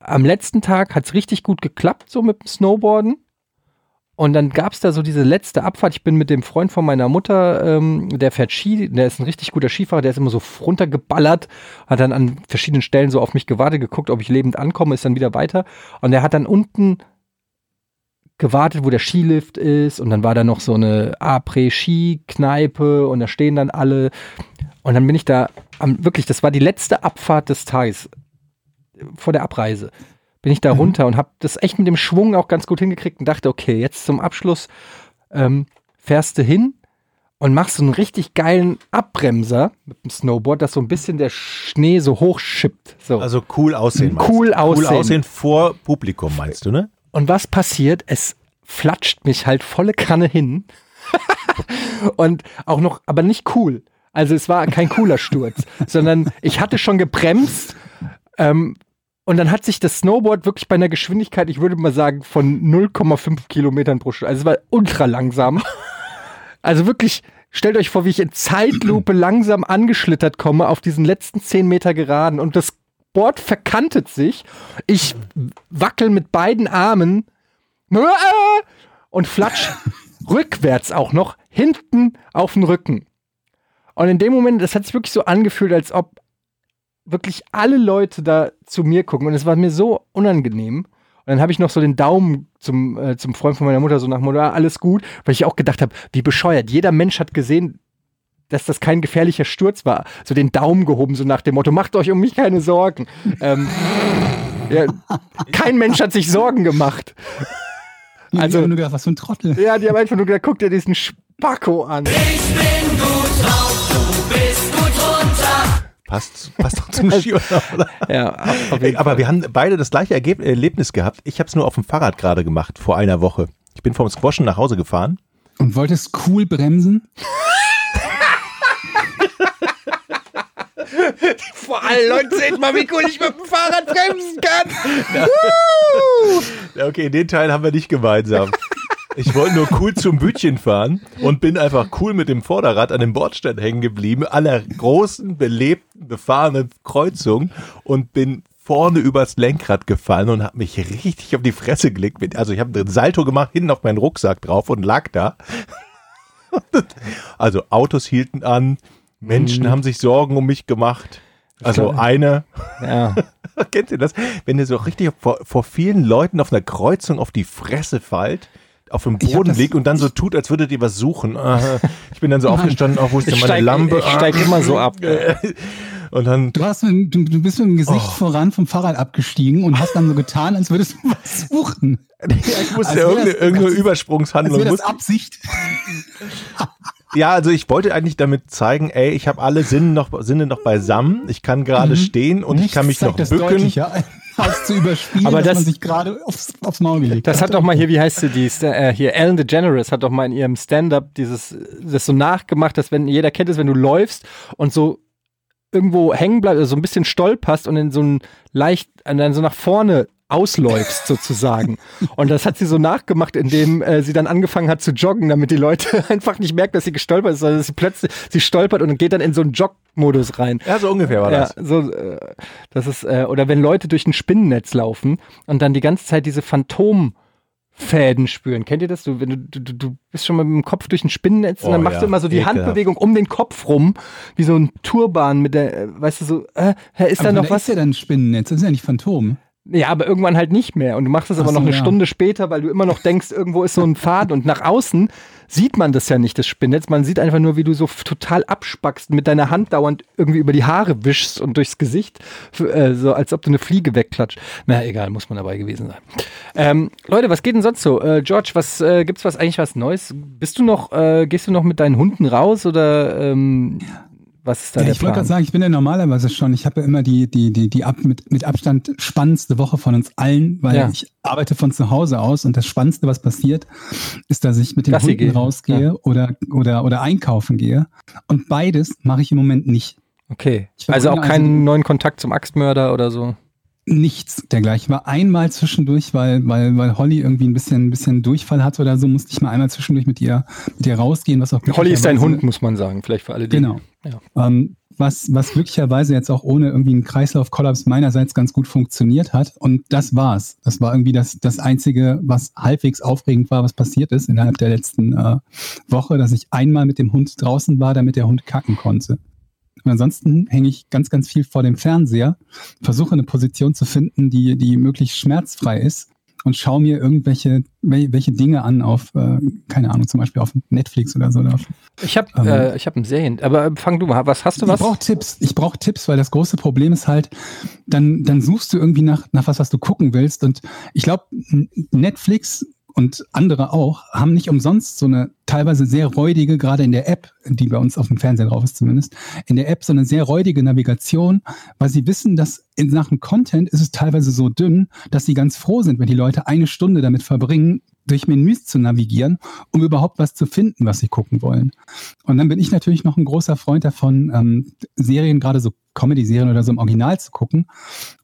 am letzten Tag hat's richtig gut geklappt, so mit dem Snowboarden. Und dann gab's da so diese letzte Abfahrt. Ich bin mit dem Freund von meiner Mutter, ähm, der fährt Ski, der ist ein richtig guter Skifahrer, der ist immer so runtergeballert, hat dann an verschiedenen Stellen so auf mich gewartet, geguckt, ob ich lebend ankomme, ist dann wieder weiter. Und der hat dann unten gewartet, wo der Skilift ist. Und dann war da noch so eine Après-Ski-Kneipe und da stehen dann alle. Und dann bin ich da, am, wirklich, das war die letzte Abfahrt des Tages vor der Abreise. Bin ich da runter und habe das echt mit dem Schwung auch ganz gut hingekriegt und dachte, okay, jetzt zum Abschluss ähm, fährst du hin und machst so einen richtig geilen Abbremser mit dem Snowboard, dass so ein bisschen der Schnee so hochschippt. So. Also cool aussehen. meinst Cool aussehen. Cool aussehen vor Publikum, meinst du, ne? Und was passiert? Es flatscht mich halt volle Kanne hin. und auch noch, aber nicht cool. Also es war kein cooler Sturz, sondern ich hatte schon gebremst. Ähm, und dann hat sich das Snowboard wirklich bei einer Geschwindigkeit, ich würde mal sagen, von 0,5 Kilometern pro Stunde. Also es war ultra langsam. Also wirklich, stellt euch vor, wie ich in Zeitlupe langsam angeschlittert komme auf diesen letzten 10 Meter geraden und das Board verkantet sich. Ich wackel mit beiden Armen und flatsch rückwärts auch noch hinten auf den Rücken. Und in dem Moment, das hat sich wirklich so angefühlt, als ob wirklich alle Leute da zu mir gucken. Und es war mir so unangenehm. Und dann habe ich noch so den Daumen zum, äh, zum Freund von meiner Mutter so nach Motto, ah, alles gut, weil ich auch gedacht habe, wie bescheuert. Jeder Mensch hat gesehen, dass das kein gefährlicher Sturz war. So den Daumen gehoben, so nach dem Motto, macht euch um mich keine Sorgen. ähm, ja, kein Mensch hat sich Sorgen gemacht. Also, ich hab nur gedacht, was für ein Trottel. Ja, die haben einfach nur gesagt, guck dir diesen Spacko an. Passt, passt doch zum Skiurlaub, oder? Ja, auf Ey, aber wir haben beide das gleiche Ergeb Erlebnis gehabt. Ich habe es nur auf dem Fahrrad gerade gemacht, vor einer Woche. Ich bin vom Squashen nach Hause gefahren. Und wolltest cool bremsen? Vor allen Leuten seht mal, wie cool ich mit dem Fahrrad bremsen kann. Ja, okay, den Teil haben wir nicht gemeinsam. Ich wollte nur cool zum Bütchen fahren und bin einfach cool mit dem Vorderrad an dem Bordstein hängen geblieben, aller großen, belebten, befahrenen Kreuzung und bin vorne übers Lenkrad gefallen und habe mich richtig auf die Fresse gelegt. Also ich habe einen Salto gemacht, hinten auf meinen Rucksack drauf und lag da. Also Autos hielten an, Menschen haben sich Sorgen um mich gemacht. Also eine, Ja. Kennt ihr das? Wenn ihr so richtig vor, vor vielen Leuten auf einer Kreuzung auf die Fresse fallt, auf dem Boden liegt und dann so tut, als würdet ihr was suchen. Ah, Ich bin dann so aufgestanden, oh, wo ist denn meine steig, Lampe? ich steig immer so ab. Ah. Und dann, Du, hast mit, du, du bist mit dem Gesicht Oh. voran vom Fahrrad abgestiegen und hast dann so getan, als würdest du was suchen. ich musste ja irgendeine, das- irgendeine Übersprungshandlung. wäre das Musste, Absicht. Ja, also ich wollte eigentlich damit zeigen, ey, ich habe alle Sinne noch, Sinne noch beisammen. Ich kann gerade stehen und ich Nichts kann mich noch bücken. zu überspielen, Aber dass das- man sich gerade aufs, aufs Maul gelegt Das hat. hat doch mal hier, wie heißt sie, die, äh, hier, Ellen DeGeneres hat doch mal in ihrem Stand-up dieses, das so nachgemacht, dass wenn, jeder kennt es, wenn du läufst und so irgendwo hängen bleibst, also so ein bisschen stolperst und in so ein leicht, und dann so nach vorne ausläufst sozusagen. Und das hat sie so nachgemacht, indem äh, sie dann angefangen hat zu joggen, damit die Leute einfach nicht merken, dass sie gestolpert ist, sondern dass sie plötzlich, sie stolpert und geht dann in so einen Jog-Modus rein. Ja, so ungefähr war Ja, das. so, äh, das ist, äh, oder wenn Leute durch ein Spinnennetz laufen und dann die ganze Zeit diese Phantomfäden spüren. Kennt ihr das? Du, wenn du, du, du bist schon mal mit dem Kopf durch ein Spinnennetz und Oh dann machst ja, du immer so die ekelhaft. Handbewegung um den Kopf rum, wie so ein Turban mit der, äh, weißt du, so, äh, hä, ist da Aber noch da was? ist ja dann ein Spinnennetz, das ist ja nicht Phantom. Ja, aber irgendwann halt nicht mehr. Und du machst das Ach aber so, noch eine ja. Stunde später, weil du immer noch denkst, irgendwo ist so ein Faden. Und nach außen sieht man das ja nicht, das Spinnennetz. Man sieht einfach nur, wie du so total abspackst, mit deiner Hand dauernd irgendwie über die Haare wischst und durchs Gesicht, äh, so als ob du eine Fliege wegklatscht. Na egal, muss man dabei gewesen sein. Ähm, Leute, was geht denn sonst so? Äh, George, was äh, gibt's was eigentlich was Neues? Bist du noch, äh, gehst du noch mit deinen Hunden raus oder ähm, Was ist da Ja, der ich wollte gerade sagen, ich bin ja normalerweise schon, ich habe ja immer die, die, die, die ab, mit, mit Abstand spannendste Woche von uns allen, weil Ja. ich arbeite von zu Hause aus und das Spannendste, was passiert, ist, dass ich mit den Gassi Hunden gehen. rausgehe Ja. oder, oder, oder einkaufen gehe. Und beides mache ich im Moment nicht. Okay. Also auch verbinde keinen also- neuen Kontakt zum Axtmörder oder so. Nichts dergleichen. Ich war einmal zwischendurch, weil, weil, weil Holly irgendwie ein bisschen, ein bisschen Durchfall hatte oder so, musste ich mal einmal zwischendurch mit ihr, mit ihr rausgehen, was auch Holly ist dein glücklicherweise- Hund, muss man sagen. Vielleicht für alle, die. Genau. Ja. Ähm, was, was glücklicherweise jetzt auch ohne irgendwie einen Kreislaufkollaps meinerseits ganz gut funktioniert hat. Und das war's. Das war irgendwie das, das Einzige, was halbwegs aufregend war, was passiert ist innerhalb der letzten äh, Woche, dass ich einmal mit dem Hund draußen war, damit der Hund kacken konnte. Und ansonsten hänge ich ganz, ganz viel vor dem Fernseher, versuche eine Position zu finden, die, die möglichst schmerzfrei ist und schaue mir irgendwelche wel- welche Dinge an auf, äh, keine Ahnung, zum Beispiel auf Netflix oder so. Oder auf Ich habe Ähm. äh, ich hab ein Serien. Aber fang du mal. Was hast du was? Ich brauche Tipps. Ich brauche Tipps, weil das große Problem ist halt, dann, dann suchst du irgendwie nach, nach was, was du gucken willst. Und ich glaube, Netflix und andere auch haben nicht umsonst so eine teilweise sehr räudige, gerade in der App, die bei uns auf dem Fernseher drauf ist zumindest, in der App so eine sehr räudige Navigation, weil sie wissen, dass in Sachen Content ist es teilweise so dünn, dass sie ganz froh sind, wenn die Leute eine Stunde damit verbringen, durch Menüs zu navigieren, um überhaupt was zu finden, was sie gucken wollen. Und dann bin ich natürlich noch ein großer Freund davon, ähm, Serien, gerade so Comedy-Serien oder so im Original zu gucken.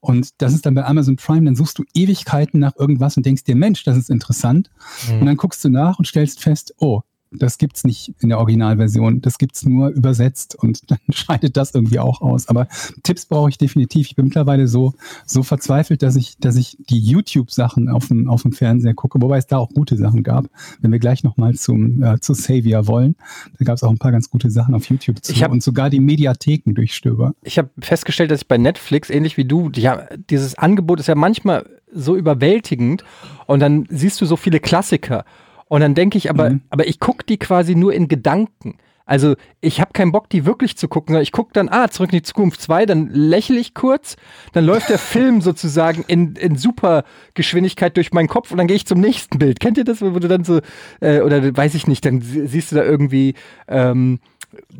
Und das ist dann bei Amazon Prime, dann suchst du Ewigkeiten nach irgendwas und denkst dir, Mensch, das ist interessant. Mhm. Und dann guckst du nach und stellst fest, oh, das gibt's nicht in der Originalversion. Das gibt's nur übersetzt und dann scheidet das irgendwie auch aus. Aber Tipps brauche ich definitiv. Ich bin mittlerweile so, so verzweifelt, dass ich, dass ich die YouTube-Sachen auf dem, auf dem Fernseher gucke, wobei es da auch gute Sachen gab. Wenn wir gleich nochmal zum, äh, zu Savior wollen, da gab es auch ein paar ganz gute Sachen auf YouTube zu Ich hab- und sogar die Mediatheken durchstöber. ich habe festgestellt, dass ich bei Netflix, ähnlich wie du, ja, dieses Angebot ist ja manchmal so überwältigend und dann siehst du so viele Klassiker. Und dann denke ich, aber, Mhm. aber ich gucke die quasi nur in Gedanken. Also ich habe keinen Bock, die wirklich zu gucken, sondern ich gucke dann, ah, zurück in die Zukunft 2, dann lächle ich kurz, dann läuft der Film sozusagen in, in super Geschwindigkeit durch meinen Kopf und dann gehe ich zum nächsten Bild. Kennt ihr das, wo du dann so, äh, oder weiß ich nicht, dann sie- siehst du da irgendwie ähm,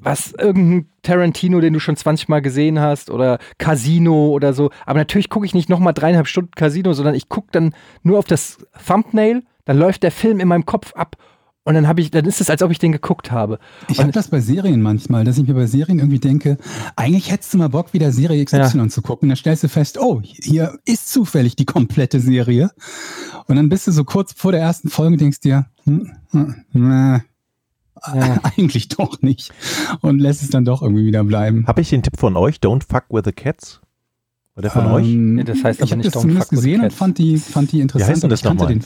was, irgendein Tarantino, den du schon 20 Mal gesehen hast oder Casino oder so. Aber natürlich gucke ich nicht nochmal dreieinhalb Stunden Casino, sondern ich gucke dann nur auf das Thumbnail, dann läuft der Film in meinem Kopf ab und dann habe ich, dann ist es, als ob ich den geguckt habe. Ich habe das bei Serien manchmal, dass ich mir bei Serien irgendwie denke, eigentlich hättest du mal Bock, wieder Serie XY zu gucken. Dann stellst du fest, oh, hier ist zufällig die komplette Serie. Und dann bist du so kurz vor der ersten Folge und denkst dir, hm, hm, na, Ja. eigentlich doch nicht. Und lässt es dann doch irgendwie wieder bleiben. Habe ich den Tipp von euch? Don't fuck with the cats? War der von euch? Ähm, Nee, das heißt ich aber habe nicht das Don't zumindest fuck with gesehen und fand die, fand die interessant. heißt denn und das nochmal?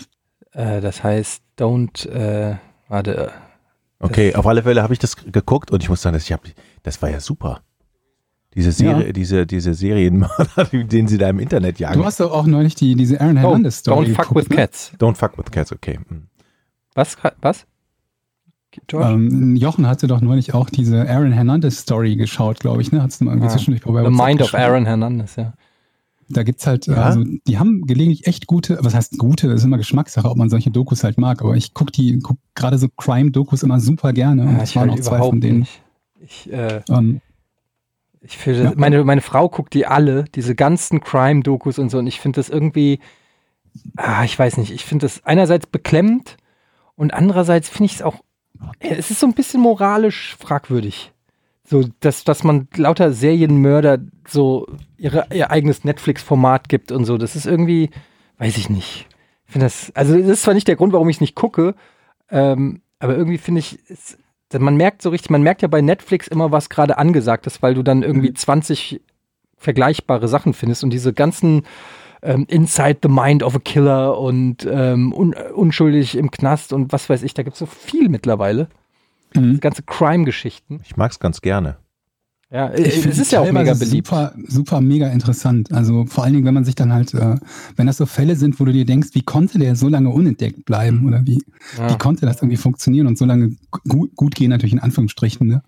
Äh, das heißt, don't, äh, warte, Okay, auf alle Fälle habe ich das geguckt und ich muss sagen, das, ich hab, das war ja super. Diese Serie, Ja. diese, diese Serienmörder, den sie da im Internet jagen. Du hast doch auch neulich die, diese Aaron oh, Hernandez Story. don't fuck geguckt, with ne? cats. Don't fuck with cats, okay. hm. Was, was? Ähm, Jochen hatte doch neulich auch diese Aaron Hernandez Story geschaut, glaube ich, ne? Hat's du mal irgendwie Ah. zwischendurch The Mind of. Aaron Hernandez, ja. Da gibt's halt, äh, Ja? also die haben gelegentlich echt gute, was heißt gute, das ist immer Geschmackssache, ob man solche Dokus halt mag, aber ich guck die, guck gerade so Crime-Dokus immer super gerne und ja das ich waren halt auch zwei von denen. nicht. Ich, äh, Ähm, ich finde, Ja. meine, meine Frau guckt die alle, diese ganzen Crime-Dokus und so, und ich finde das irgendwie, ah, ich weiß nicht, ich finde das einerseits beklemmend und andererseits finde ich es auch, äh, es ist so ein bisschen moralisch fragwürdig. So, dass, dass man lauter Serienmörder so ihre, ihr eigenes Netflix-Format gibt und so, das ist irgendwie, weiß ich nicht. Ich finde das, also das ist zwar nicht der Grund, warum ich es nicht gucke, ähm, aber irgendwie finde ich, es, man merkt so richtig, man merkt ja bei Netflix immer, was gerade angesagt ist, weil du dann irgendwie 20 vergleichbare Sachen findest und diese ganzen ähm, Inside the Mind of a Killer und ähm, un unschuldig im Knast und was weiß ich, da gibt es so viel mittlerweile. Mhm. Ganze Crime-Geschichten. Ich mag es ganz gerne. Ja, Ich es ist ja auch mega beliebt. Super, super mega interessant. Also vor allen Dingen, wenn man sich dann halt, äh, wenn das so Fälle sind, wo du dir denkst, wie konnte der so lange unentdeckt bleiben oder wie, Ja. wie konnte das irgendwie funktionieren und so lange gu gut gehen, natürlich in Anführungsstrichen. Ne?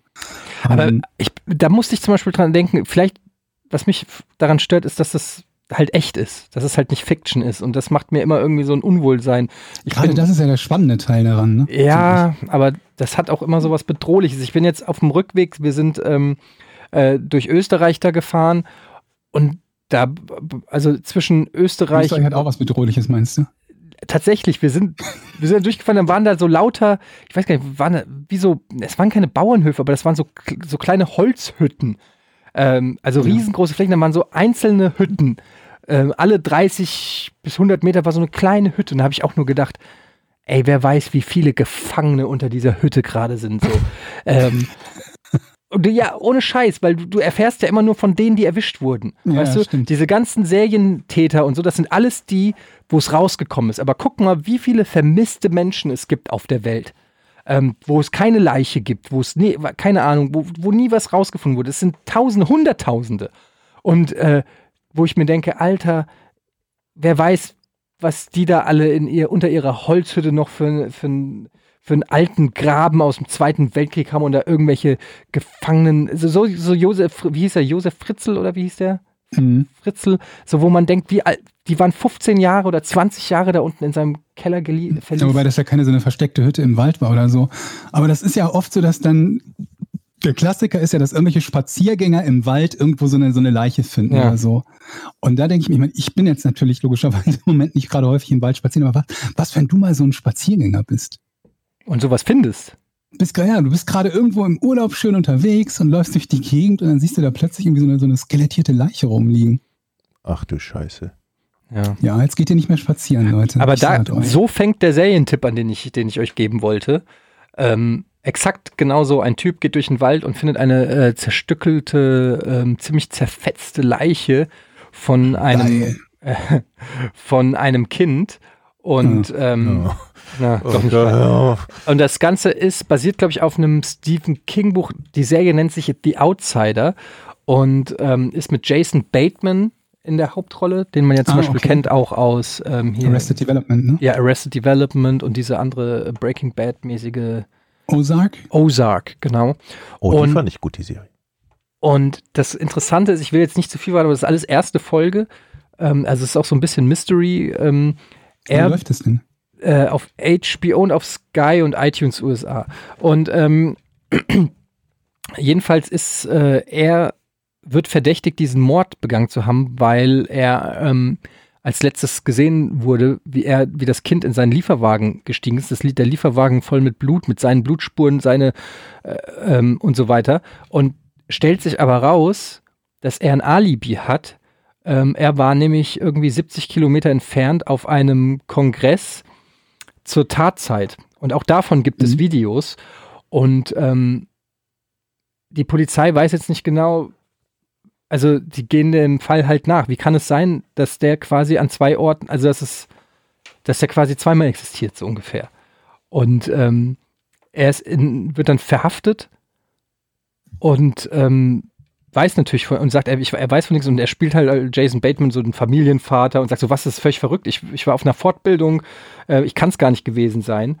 Aber Ähm, ich, da musste ich zum Beispiel dran denken, vielleicht, was mich daran stört, ist, dass das halt echt ist, dass es halt nicht Fiction ist und das macht mir immer irgendwie so ein Unwohlsein. Ich Gerade bin- das ist ja der spannende Teil daran. Ne? Ja, aber das hat auch immer so was Bedrohliches. Ich bin jetzt auf dem Rückweg, wir sind ähm, äh, durch Österreich da gefahren und da, also zwischen Österreich, Österreich hat auch was Bedrohliches, meinst du? tatsächlich, wir sind, wir sind durchgefahren, dann waren da so lauter, ich weiß gar nicht, waren da, wie so, es waren keine Bauernhöfe, aber das waren so, so kleine Holzhütten. Ähm, also riesengroße Flächen, da waren so einzelne Hütten. Ähm, alle 30 bis 100 Meter war so eine kleine Hütte. Und da habe ich auch nur gedacht, ey, wer weiß, wie viele Gefangene unter dieser Hütte gerade sind. So. ähm, und ja, ohne Scheiß, weil du, du erfährst ja immer nur von denen, die erwischt wurden. Ja, weißt du, stimmt. diese ganzen Serientäter und so, das sind alles die, wo es rausgekommen ist. Aber guck mal, wie viele vermisste Menschen es gibt auf der Welt. Ähm, wo es keine Leiche gibt, wo es nie, keine Ahnung, wo, wo nie was rausgefunden wurde. Es sind Tausende, Hunderttausende. Und äh, wo ich mir denke, Alter, wer weiß, was die da alle in ihr, unter ihrer Holzhütte noch für, für, einen- für einen alten Graben aus dem Zweiten Weltkrieg haben und da irgendwelche Gefangenen, so, so, so Josef, wie hieß er, Josef Fritzl oder wie hieß der? Mhm. Fritzl, so wo man denkt, wie alt, die waren 15 Jahre oder 20 Jahre da unten in seinem Keller gelie- Ja, wobei das ja keine so eine versteckte Hütte im Wald war oder so. Aber das ist ja oft so, dass dann der Klassiker ist ja, dass irgendwelche Spaziergänger im Wald irgendwo so eine, so eine Leiche finden Ja. oder so. Und da denke ich mir, ich, meine, ich bin jetzt natürlich logischerweise im Moment nicht gerade häufig im Wald spazieren, aber was, was, wenn du mal so ein Spaziergänger bist? und sowas findest. Bist, ja, du bist gerade irgendwo im Urlaub schön unterwegs und läufst durch die Gegend und dann siehst du da plötzlich irgendwie so eine, so eine skelettierte Leiche rumliegen. Ach du Scheiße. Ja. Ja, jetzt geht ihr nicht mehr spazieren, Leute. Aber Ich da, so fängt der Serientipp an, den ich, den ich euch geben wollte. Ähm, exakt genauso. Ein Typ geht durch den Wald und findet eine äh, zerstückelte, ähm, ziemlich zerfetzte Leiche von einem, äh, von einem Kind. Und ähm, Ja. na, Oh doch nicht. Auf. Und das Ganze ist basiert, glaube ich, auf einem Stephen King Buch. Die Serie nennt sich The Outsider und ähm, ist mit Jason Bateman in der Hauptrolle, den man ja zum Ah, Beispiel okay. kennt auch aus ähm, hier Arrested Development, ne? ja, Arrested Development und diese andere äh, Breaking Bad-mäßige Ozark? Ozark, genau. Oh, die Und- fand ich gut, die Serie. Und das Interessante ist, ich will jetzt nicht zu viel warten, aber das ist alles erste Folge. Ähm, also es ist auch so ein bisschen Mystery. Ähm, Wie er läuft das denn? äh, auf HBO und auf Sky und iTunes USA. Und ähm, jedenfalls ist äh, er wird verdächtigt, diesen Mord begangen zu haben, weil er ähm, als letztes gesehen wurde, wie er, wie das Kind in seinen Lieferwagen gestiegen ist. Das liegt der Lieferwagen voll mit Blut, mit seinen Blutspuren, seine äh, ähm, und so weiter. Und stellt sich aber raus, dass er ein Alibi hat. Ähm, er war nämlich irgendwie 70 Kilometer entfernt auf einem Kongress zur Tatzeit. Und auch davon gibt es Mhm. Videos. Und ähm, die Polizei weiß jetzt nicht genau, also die gehen dem Fall halt nach. Wie kann es sein, dass der quasi an zwei Orten, also dass es, dass der quasi zweimal existiert, so ungefähr. Und ähm, er ist in, wird dann verhaftet und ähm, weiß natürlich von, und sagt, er, ich, er weiß von nichts und er spielt halt als Jason Bateman so einen Familienvater und sagt so, was ist völlig verrückt. Ich, ich war auf einer Fortbildung, äh, ich kann es gar nicht gewesen sein.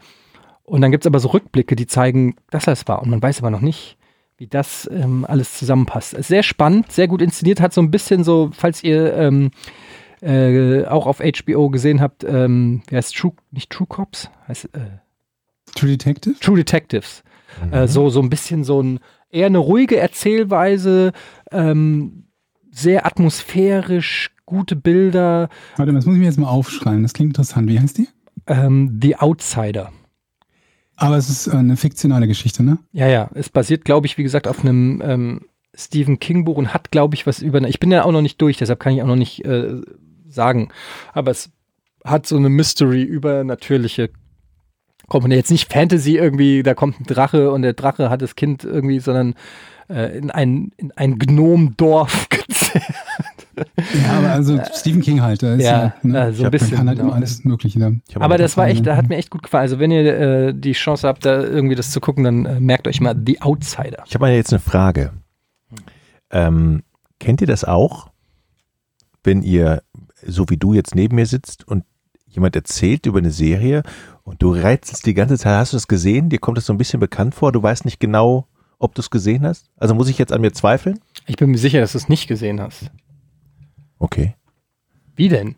Und dann gibt es aber so Rückblicke, die zeigen, dass er es war. Und man weiß aber noch nicht, wie das ähm, alles zusammenpasst. Ist sehr spannend, sehr gut inszeniert, hat so ein bisschen so, falls ihr ähm, äh, auch auf HBO gesehen habt, ähm, wie heißt True, nicht True Cops? Heißt, äh, True Detective? True Detectives. Äh, so, so ein bisschen so ein, eher eine ruhige Erzählweise, ähm, sehr atmosphärisch, gute Bilder. Warte, mal, das muss ich mir jetzt mal aufschreiben. Das klingt interessant. Wie heißt die? Ähm, The Outsider. Aber es ist äh, eine fiktionale Geschichte, ne? Ja, ja. Es basiert, glaube ich, wie gesagt, auf einem ähm, Stephen King Buch und hat, glaube ich, was über. Ich bin ja auch noch nicht durch, deshalb kann ich auch noch nicht äh, sagen. Aber es hat so eine Mystery übernatürliche Komponente. Jetzt nicht Fantasy irgendwie, da kommt ein Drache und der Drache hat das Kind irgendwie, sondern äh, in ein, in ein Gnomendorf gezerrt. Ja, aber also Stephen King halt. Da ist Ja, ja, ne? äh, so ein bisschen. Man kann halt genau. immer alles Mögliche hab Aber auch- das war echt, da ne? hat mir echt gut gefallen. Also wenn ihr äh, die Chance habt, da irgendwie das zu gucken, dann äh, merkt euch mal The Outsider. Ich habe mal jetzt eine Frage. Ähm, kennt ihr das auch, wenn ihr, so wie du jetzt neben mir sitzt und jemand erzählt über eine Serie und du rätselst die ganze Zeit, hast du es gesehen? Dir kommt das so ein bisschen bekannt vor, du weißt nicht genau, ob du es gesehen hast? Also muss ich jetzt an mir zweifeln? Ich bin mir sicher, dass du es nicht gesehen hast. Okay. Wie denn?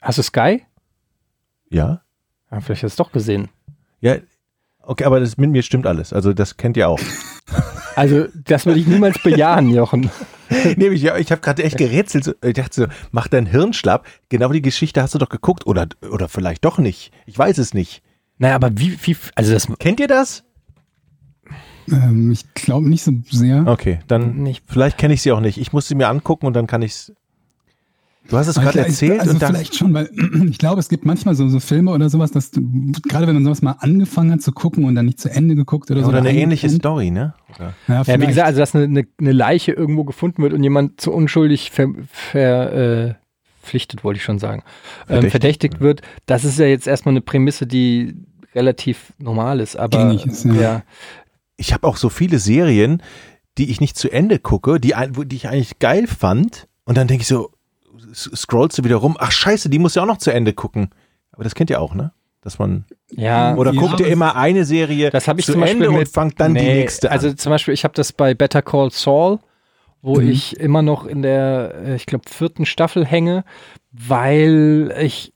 Hast du Sky? Ja? Ja, vielleicht hast du es doch gesehen. Ja, okay, aber das mit mir stimmt alles. Also das kennt ihr auch. Also, das würde ich niemals bejahen, Jochen. Nee, ich, ja, ich habe gerade echt gerätselt. Ich dachte so, mach dein Hirn schlapp. Genau die Geschichte hast du doch geguckt. Oder, oder vielleicht doch nicht. Ich weiß es nicht. Naja, aber wie, wie, also das Kennt ihr das? Ähm, ich glaube nicht so sehr. Okay, dann nicht. vielleicht kenne ich sie auch nicht. Ich muss sie mir angucken und dann kann ich's. Du hast es gerade erzählt also und dann. vielleicht schon, weil ich glaube, es gibt manchmal so, so Filme oder sowas, dass du, gerade wenn man sowas mal angefangen hat zu gucken und dann nicht zu Ende geguckt oder so. Oder eine ähnliche Story, ne? Oder? Ja, Ja, wie gesagt, also dass eine, eine, eine Leiche irgendwo gefunden wird und jemand zu unschuldig ver, ver, äh, pflichtet, wollte ich schon sagen, ähm, Verdächtigt, verdächtigt wird, das ist ja jetzt erstmal eine Prämisse, die relativ normal ist, aber ist, ja. ja. Ich habe auch so viele Serien, die ich nicht zu Ende gucke, die, die ich eigentlich geil fand. Und dann denke ich so, scrollst du wieder rum. Ach scheiße, die muss ja auch noch zu Ende gucken. Aber das kennt ihr auch, ne? Dass man ja, oder guckt ihr immer eine Serie Das ich zu Ende mit, und fangt dann die Nee, nächste an. Also zum Beispiel, ich habe das bei Better Call Saul, wo Mhm. ich immer noch in der, äh, ich glaube, vierten Staffel hänge, weil ich,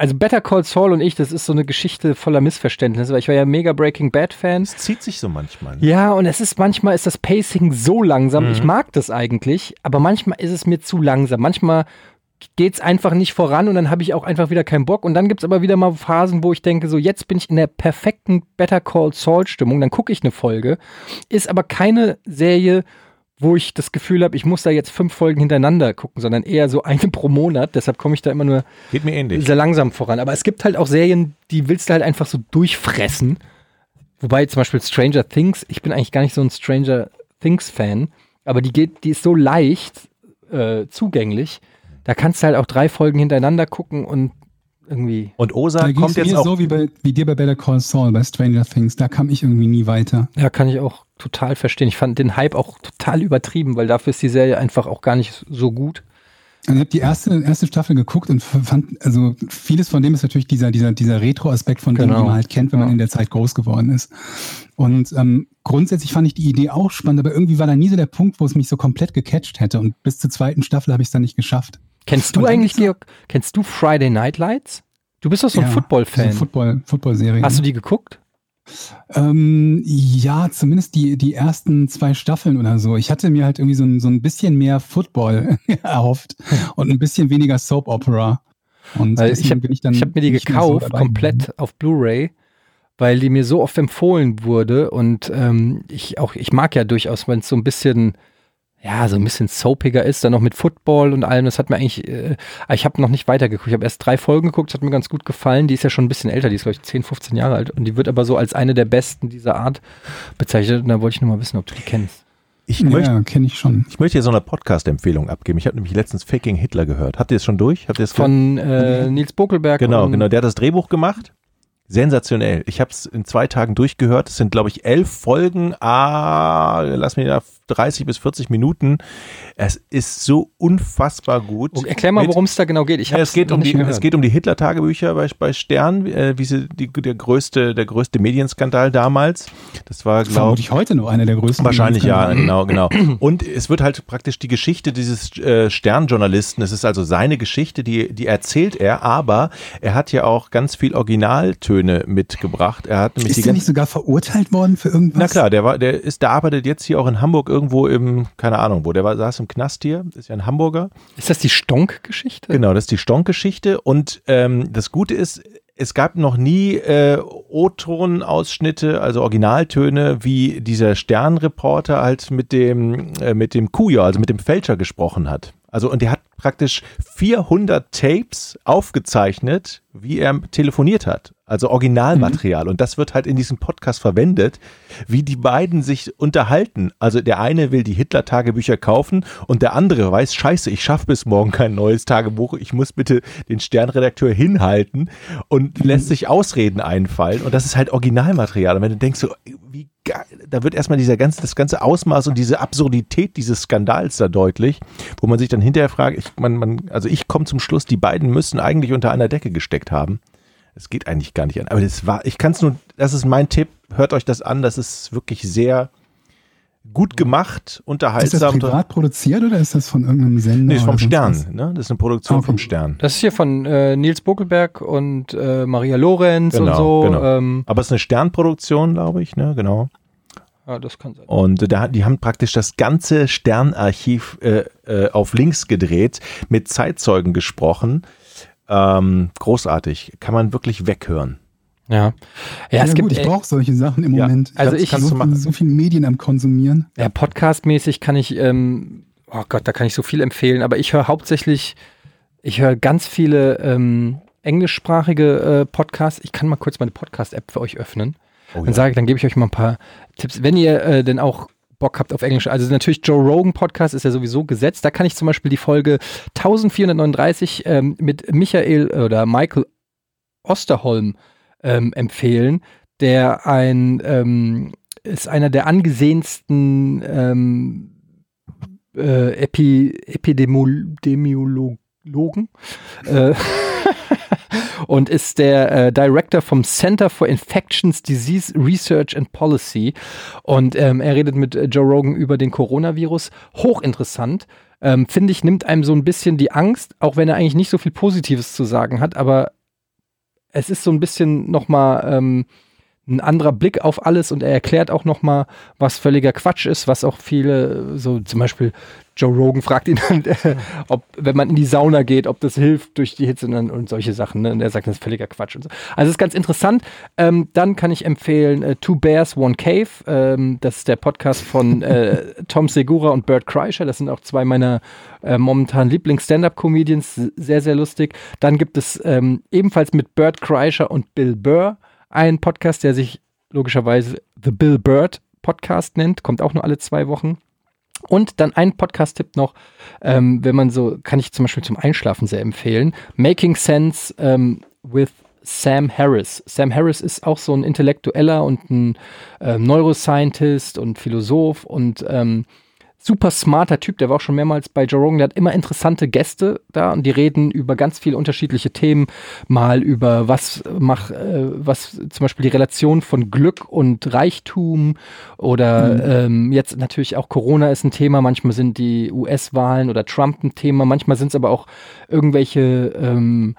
also Better Call Saul und ich, das ist so eine Geschichte voller Missverständnisse, weil ich war ja mega Breaking Bad Fan. es zieht sich so manchmal. ne? Ja, und es ist manchmal ist das Pacing so langsam. Mhm. Ich mag das eigentlich, aber manchmal ist es mir zu langsam. Manchmal geht's einfach nicht voran und dann habe ich auch einfach wieder keinen Bock. Und dann gibt's aber wieder mal Phasen, wo ich denke, so jetzt bin ich in der perfekten Better Call Saul Stimmung. Dann gucke ich eine Folge. Ist aber keine Serie, wo ich das Gefühl habe, ich muss da jetzt fünf Folgen hintereinander gucken, sondern eher so eine pro Monat. Deshalb komme ich da immer nur Geht mir ähnlich. sehr langsam voran. Aber es gibt halt auch Serien, die willst du halt einfach so durchfressen. Wobei zum Beispiel Stranger Things, ich bin eigentlich gar nicht so ein Stranger Things-Fan, aber die geht, die ist so leicht äh, zugänglich. Da kannst du halt auch drei Folgen hintereinander gucken und irgendwie. Und Osa kommt jetzt mir auch. so wie, bei, wie dir bei Better Call Saul, bei Stranger Things. Da kam ich irgendwie nie weiter. Ja, kann ich auch total verstehen. Ich fand den Hype auch total übertrieben, weil dafür ist die Serie einfach auch gar nicht so gut. Also ich habe die erste, erste Staffel geguckt und fand, also vieles von dem ist natürlich dieser, dieser, dieser Retro-Aspekt von dem, Genau. den man halt kennt, wenn man Ja. in der Zeit groß geworden ist. Und ähm, grundsätzlich fand ich die Idee auch spannend, aber irgendwie war da nie so der Punkt, wo es mich so komplett gecatcht hätte. Und bis zur zweiten Staffel habe ich es dann nicht geschafft. Kennst du eigentlich, Georg, kennst du Friday Night Lights? Du bist doch so ein Ja, Football-Fan. So Football, Football-Serie. Hast du die geguckt? Ähm, ja, zumindest die, die ersten zwei Staffeln oder so. Ich hatte mir halt irgendwie so ein, so ein bisschen mehr Football erhofft und ein bisschen weniger Soap Opera. Und Weil ich habe bin hab mir die so gekauft, dabei komplett auf Blu-ray, weil die mir so oft empfohlen wurde und ähm, ich auch, ich mag ja durchaus, wenn es so ein bisschen, ja, so ein bisschen soapiger ist, dann noch mit Football und allem, das hat mir eigentlich, äh, ich habe noch nicht weitergeguckt, ich habe erst drei Folgen geguckt, das hat mir ganz gut gefallen, die ist ja schon ein bisschen älter, die ist glaube ich 10, 15 Jahre alt und die wird aber so als eine der besten dieser Art bezeichnet und da wollte ich nur mal wissen, ob du die kennst. Ich möchte, Ja, kenne ich schon. ich möchte hier so eine Podcast-Empfehlung abgeben. Ich habe nämlich letztens Faking Hitler gehört. Habt ihr es schon durch? Habt ihr es Von äh, Nils Bokelberg. Genau, genau. Der hat das Drehbuch gemacht. Sensationell. Ich habe es in zwei Tagen durchgehört. Es sind, glaube ich, elf Folgen. Ah, lass mich da 30 bis 40 Minuten. Es ist so unfassbar gut. Oh, erklär mal, worum es da genau geht. Ich ja, es geht um die, es geht um die Hitler-Tagebücher bei, bei Stern, äh, wie sie, die, der größte, der größte Medienskandal damals. Das war, glaube Vermutlich heute noch einer der größten. Wahrscheinlich ja, genau, genau. Und es wird halt praktisch die Geschichte dieses äh, Sternjournalisten, es ist also seine Geschichte, die, die erzählt er, aber er hat ja auch ganz viel Originaltöne mitgebracht. Er hat nämlich Ist die ganzen nicht sogar verurteilt worden für irgendwas? na klar, der war, der ist, der arbeitet jetzt hier auch in Hamburg irgendwo im, keine Ahnung wo, der war, saß im Knast hier, ist ja ein Hamburger. Ist das die Stonk-Geschichte? Genau, das ist die Stonk-Geschichte. Und ähm, das Gute ist, es gab noch nie äh, O-Ton-Ausschnitte, also Originaltöne, wie dieser Sternreporter halt mit dem, äh, mit dem Kuja, also mit dem Fälscher gesprochen hat. Also, und der hat praktisch 400 Tapes aufgezeichnet, wie er telefoniert hat. Also Originalmaterial. Und das wird halt in diesem Podcast verwendet, wie die beiden sich unterhalten. Also der eine will die Hitler-Tagebücher kaufen und der andere weiß, scheiße, ich schaffe bis morgen kein neues Tagebuch. Ich muss bitte den Sternredakteur hinhalten und lässt sich Ausreden einfallen. Und das ist halt Originalmaterial. Und wenn du denkst so, wie da wird erstmal dieser ganze, das ganze Ausmaß und diese Absurdität dieses Skandals da deutlich, wo man sich dann hinterher fragt, ich, man, man, also ich komme zum Schluss, die beiden müssen eigentlich unter einer Decke gesteckt haben. Es geht eigentlich gar nicht an. Aber das war, ich kann es nur, das ist mein Tipp, hört euch das an, das ist wirklich sehr gut gemacht, Ist das unterhaltsam. privat produziert oder ist das von irgendeinem Sender? Nee, ist vom Stern, ne? Das ist eine Produktion Okay. vom Stern. Das ist hier von äh, Nils Bokelberg und äh, Maria Lorenz und Genau, so. genau. Ähm, Aber es ist eine Sternproduktion, glaube ich, ne? Genau. Ja, das kann sein. Und da, die haben praktisch das ganze Sternarchiv äh, äh, auf links gedreht, mit Zeitzeugen gesprochen. Ähm, großartig. Kann man wirklich weghören. Ja. Ja, Ja, es gut, gibt ich brauche solche Sachen im Ja, Moment. also ich- kannst so, machen. so viele Medien am Konsumieren. Ja, podcastmäßig kann ich, ähm, oh Gott, da kann ich so viel empfehlen, aber ich höre hauptsächlich, ich höre ganz viele ähm, englischsprachige äh, Podcasts. Ich kann mal kurz meine Podcast-App für euch öffnen. Oh, Dann sage ich, dann gebe ich euch mal ein paar Tipps. Wenn ihr äh, denn auch Bock habt auf Englisch, also natürlich Joe Rogan Podcast ist ja sowieso gesetzt. Da kann ich zum Beispiel die Folge 1439 ähm, mit Michael oder Michael Osterholm ähm, empfehlen, der ein ähm, ist einer der angesehensten ähm, äh, Epi Epidemiologen äh, und ist der äh, Director vom Center for Infections Disease Research and Policy. Und ähm, er redet mit äh, Joe Rogan über den Coronavirus. Hochinteressant. Ähm, Finde ich, nimmt einem so ein bisschen die Angst, auch wenn er eigentlich nicht so viel Positives zu sagen hat, aber es ist so ein bisschen nochmal ähm, ein anderer Blick auf alles und er erklärt auch nochmal, was völliger Quatsch ist, was auch viele, so zum Beispiel Joe Rogan fragt ihn, dann, äh, ob, wenn man in die Sauna geht, ob das hilft durch die Hitze und, und solche Sachen. Ne? Und er sagt, das ist völliger Quatsch und so. Also es ist ganz interessant. Ähm, dann kann ich empfehlen äh, Two Bears, One Cave. Ähm, das ist der Podcast von äh, Tom Segura und Bert Kreischer. Das sind auch zwei meiner äh, momentan Lieblings-Stand-Up-Comedians. Sehr, sehr lustig. Dann gibt es ähm, ebenfalls mit Bert Kreischer und Bill Burr einen Podcast, der sich logischerweise The Bill Bird Podcast nennt. Kommt auch nur alle zwei Wochen. Und dann ein Podcast-Tipp noch, ähm, wenn man so, kann ich zum Beispiel zum Einschlafen sehr empfehlen. Making Sense ähm, with Sam Harris. Sam Harris ist auch so ein Intellektueller und ein ähm, Neuroscientist und Philosoph und ähm, super smarter Typ, der war auch schon mehrmals bei Joe Rogan, der hat immer interessante Gäste da und die reden über ganz viele unterschiedliche Themen, mal über was mach, äh, was zum Beispiel die Relation von Glück und Reichtum oder ähm, jetzt natürlich auch Corona ist ein Thema, manchmal sind die US-Wahlen oder Trump ein Thema, manchmal sind es aber auch irgendwelche ähm,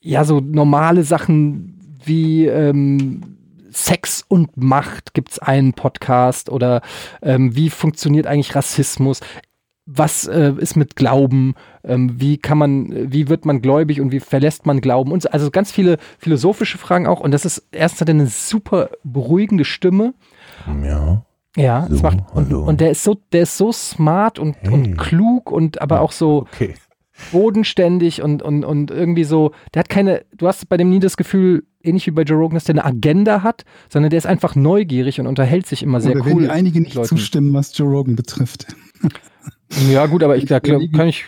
ja, so normale Sachen wie ähm, Sex und Macht gibt's einen Podcast oder ähm, wie funktioniert eigentlich Rassismus? Was äh, ist mit Glauben? Ähm, wie kann man, wie wird man gläubig und wie verlässt man Glauben? Und so, also ganz viele philosophische Fragen auch. Und das ist erstens hat er eine super beruhigende Stimme. Ja. Ja, So, es macht, und, und der ist so, der ist so smart und, Hey. und klug und aber auch so, Okay. bodenständig und, und, und irgendwie so, der hat keine, du hast bei dem nie das Gefühl, ähnlich wie bei Joe Rogan, dass der eine Agenda hat, sondern der ist einfach neugierig und unterhält sich immer sehr Oder werden cool. dir einige nicht Leuten. zustimmen, was Joe Rogan betrifft. Ja, gut, aber ich, da kann ich,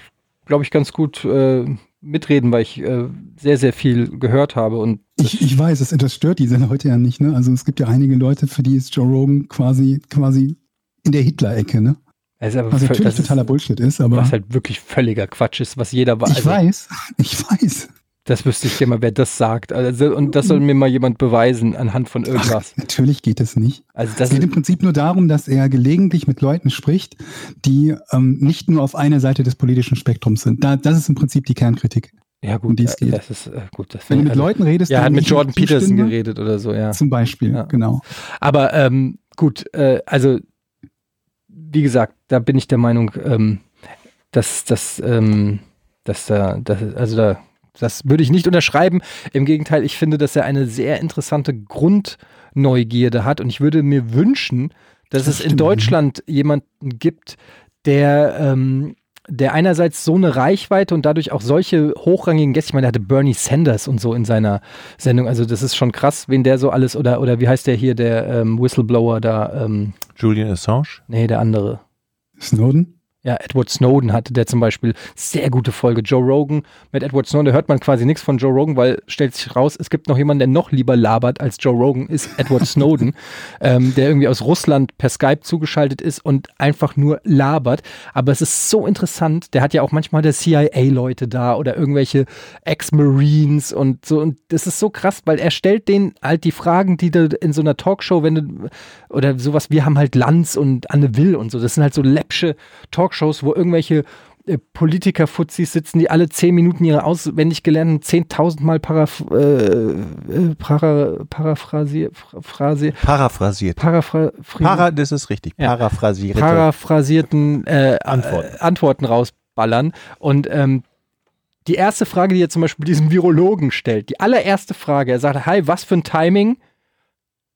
glaube ich, ganz gut äh, mitreden, weil ich äh, sehr, sehr viel gehört habe und Ich, ich weiß, das, das stört diese Leute ja nicht. Ne? Also es gibt ja einige Leute, für die ist Joe Rogan quasi, quasi in der Hitler-Ecke. Ne? ist aber Was natürlich das ist- totaler Bullshit ist, aber was halt wirklich völliger Quatsch ist, was jeder war. ich Also, weiß, ich weiß. Das wüsste ich gerne mal, wer das sagt. Also, und das soll mir mal jemand beweisen anhand von irgendwas. Natürlich geht es nicht. Also Es das geht ist, im Prinzip nur darum, dass er gelegentlich mit Leuten spricht, die ähm, nicht nur auf einer Seite des politischen Spektrums sind. Da, das ist im Prinzip die Kernkritik. ja um gut, die es geht. das ist äh, gut. Das Wenn du mit also, Leuten redest, Ja, er hat mit Jordan Peterson zustimme, geredet oder so, ja. Zum Beispiel, Ja. genau. Aber ähm, gut, äh, also wie gesagt, da bin ich der Meinung, ähm, dass das, ähm, dass da, das, also da, das würde ich nicht unterschreiben. Im Gegenteil, ich finde, dass er eine sehr interessante Grundneugierde hat und ich würde mir wünschen, dass Das es in Deutschland jemanden gibt, der ähm, der einerseits so eine Reichweite und dadurch auch solche hochrangigen Gäste, ich meine, der hatte Bernie Sanders und so in seiner Sendung, also das ist schon krass, wen der so alles, oder, oder wie heißt der hier, der ähm, Whistleblower da, ähm, Julian Assange? nee, der andere. Snowden? Ja, Edward Snowden hatte der zum Beispiel sehr gute Folge. Joe Rogan mit Edward Snowden, da hört man quasi nichts von Joe Rogan, weil stellt sich raus, es gibt noch jemanden, der noch lieber labert als Joe Rogan, ist Edward Snowden, ähm, der irgendwie aus Russland per Skype zugeschaltet ist und einfach nur labert. Aber es ist so interessant, der hat ja auch manchmal der CIA-Leute da oder irgendwelche Ex-Marines und so. Und das ist so krass, weil er stellt denen halt die Fragen, die du in so einer Talkshow, wenn du, oder sowas, wir haben halt Lanz und Anne Will und so, das sind halt so läppsche Talkshows, wo irgendwelche äh, Politiker-Fuzis sitzen, die alle zehn Minuten ihre auswendig gelernten 10.000 Mal paraph äh, äh, para, paraphrasiert, Paraphrasiert. paraphrasiert, Para, das ist richtig. Ja. Paraphrasiert. paraphrasierten äh, Antworten. Äh, Antworten rausballern. Und ähm, die erste Frage, die er zum Beispiel diesem Virologen stellt, die allererste Frage, er sagt, hi, was für ein Timing?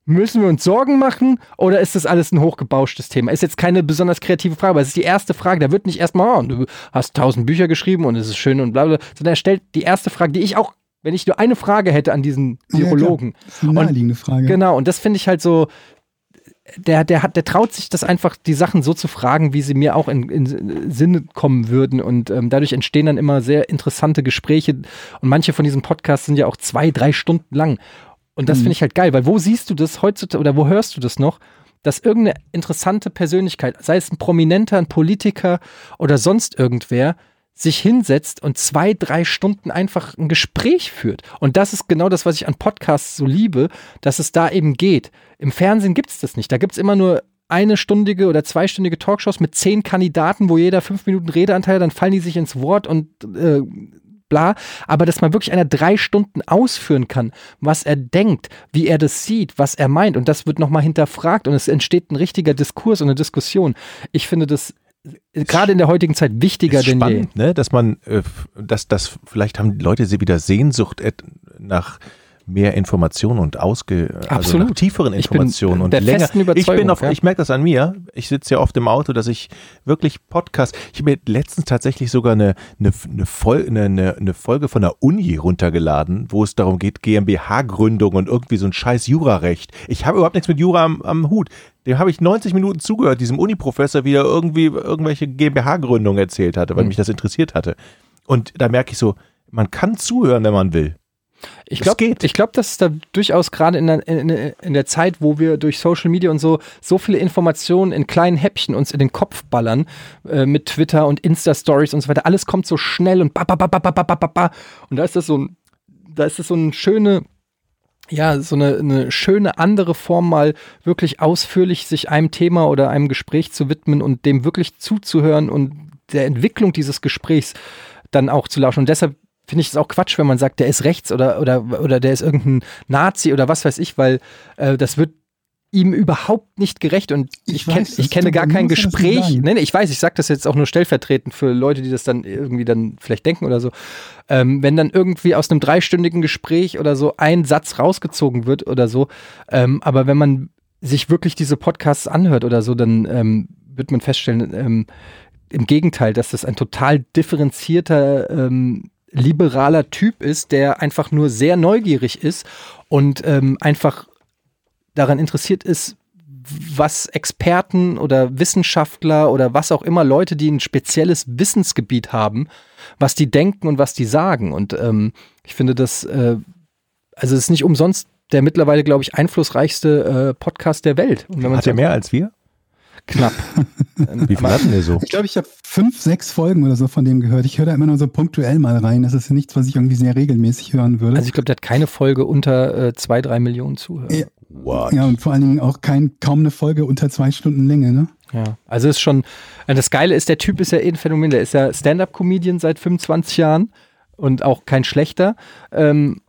Müssen wir uns Sorgen machen oder ist das alles ein hochgebauschtes Thema? Ist jetzt keine besonders kreative Frage, aber es ist die erste Frage. Da wird nicht erstmal, oh, du hast tausend Bücher geschrieben und es ist schön und bla bla, sondern er stellt die erste Frage, die ich auch, wenn ich nur eine Frage hätte an diesen Ja. Virologen, Das ist eine naheliegende Frage. Genau, und das finde ich halt so, der, der hat, der traut sich das einfach, die Sachen so zu fragen, wie sie mir auch in, in Sinne kommen würden. Und ähm, dadurch entstehen dann immer sehr interessante Gespräche. Und manche von diesen Podcasts sind ja auch zwei, drei Stunden lang. Und das Mhm. finde ich halt geil, weil wo siehst du das heutzutage oder wo hörst du das noch? Dass irgendeine interessante Persönlichkeit, sei es ein Prominenter, ein Politiker oder sonst irgendwer, sich hinsetzt und zwei, drei Stunden einfach ein Gespräch führt. Und das ist genau das, was ich an Podcasts so liebe, dass es da eben geht. Im Fernsehen gibt es das nicht. Da gibt es immer nur eine stündige oder zweistündige Talkshows mit zehn Kandidaten, wo jeder fünf Minuten Redeanteil, hat, dann fallen die sich ins Wort und äh, bla. Aber dass mal wirklich einer drei Stunden ausführen kann, was er denkt, wie er das sieht, was er meint. Und das wird nochmal hinterfragt und es entsteht ein richtiger Diskurs und eine Diskussion. Ich finde das äh, gerade in der heutigen Zeit wichtiger ist denn je. spannend, ne? dass man, äh, dass das vielleicht haben die Leute sie wieder Sehnsucht et- nach mehr Informationen und ausge, also Absolut. nach tieferen Informationen und länger. Ich bin auf, ja. ich merke das an mir. Ich sitze ja oft im Auto, dass ich wirklich Podcast. Ich habe mir letztens tatsächlich sogar eine eine, eine, eine, eine, eine Folge von der Uni runtergeladen, wo es darum geht GmbH-Gründung und irgendwie so ein Scheiß Jurarecht. Ich habe überhaupt nichts mit Jura am, am Hut. Dem habe ich 90 Minuten zugehört, diesem Uni-Professor, wie er irgendwie irgendwelche GmbH-Gründungen erzählt hatte, weil Mhm. mich das interessiert hatte. Und da merke ich so, man kann zuhören, wenn man will. Ich glaube, glaub, dass da durchaus gerade in, in, in der, Zeit, wo wir durch Social Media und so so viele Informationen in kleinen Häppchen uns in den Kopf ballern, äh, mit Twitter und Insta-Stories und so weiter, alles kommt so schnell und ba, ba, ba, ba, ba, ba, ba, ba. Und da ist das so ein, da ist das so eine schöne, ja, so eine, eine schöne andere Form, mal wirklich ausführlich sich einem Thema oder einem Gespräch zu widmen und dem wirklich zuzuhören und der Entwicklung dieses Gesprächs dann auch zu lauschen. Und deshalb finde ich es auch Quatsch, wenn man sagt, der ist rechts oder, oder, oder der ist irgendein Nazi oder was weiß ich, weil äh, das wird ihm überhaupt nicht gerecht und ich, Ich weiß, ich kenne gar kein Gespräch. Nee, nee, ich weiß, ich sage das jetzt auch nur stellvertretend für Leute, die das dann irgendwie dann vielleicht denken oder so. Ähm, wenn dann irgendwie aus einem dreistündigen Gespräch oder so ein Satz rausgezogen wird oder so, ähm, aber wenn man sich wirklich diese Podcasts anhört oder so, dann ähm, wird man feststellen, ähm, im Gegenteil, dass das ein total differenzierter, ähm, liberaler Typ ist, der einfach nur sehr neugierig ist und ähm, einfach daran interessiert ist, was Experten oder Wissenschaftler oder was auch immer Leute, die ein spezielles Wissensgebiet haben, was die denken und was die sagen. Und ähm, ich finde das, äh, also es ist nicht umsonst der mittlerweile, glaube ich, einflussreichste äh, Podcast der Welt. Hat er mehr als wir? Knapp. Wie viel hatten wir so? Ich glaube, ich habe fünf, sechs Folgen oder so von dem gehört. Ich höre da immer nur so punktuell mal rein. Das ist ja nichts, was ich irgendwie sehr regelmäßig hören würde. Also ich glaube, der hat keine Folge unter äh, zwei, drei Millionen Zuhörer. Ja. What? ja, und vor allen Dingen auch kein, kaum eine Folge unter zwei Stunden Länge, ne? Ja, also ist schon, äh, das Geile ist, der Typ ist ja eh ein Phänomen, der ist ja Stand-Up-Comedian seit 25 Jahren und auch kein schlechter. Ähm,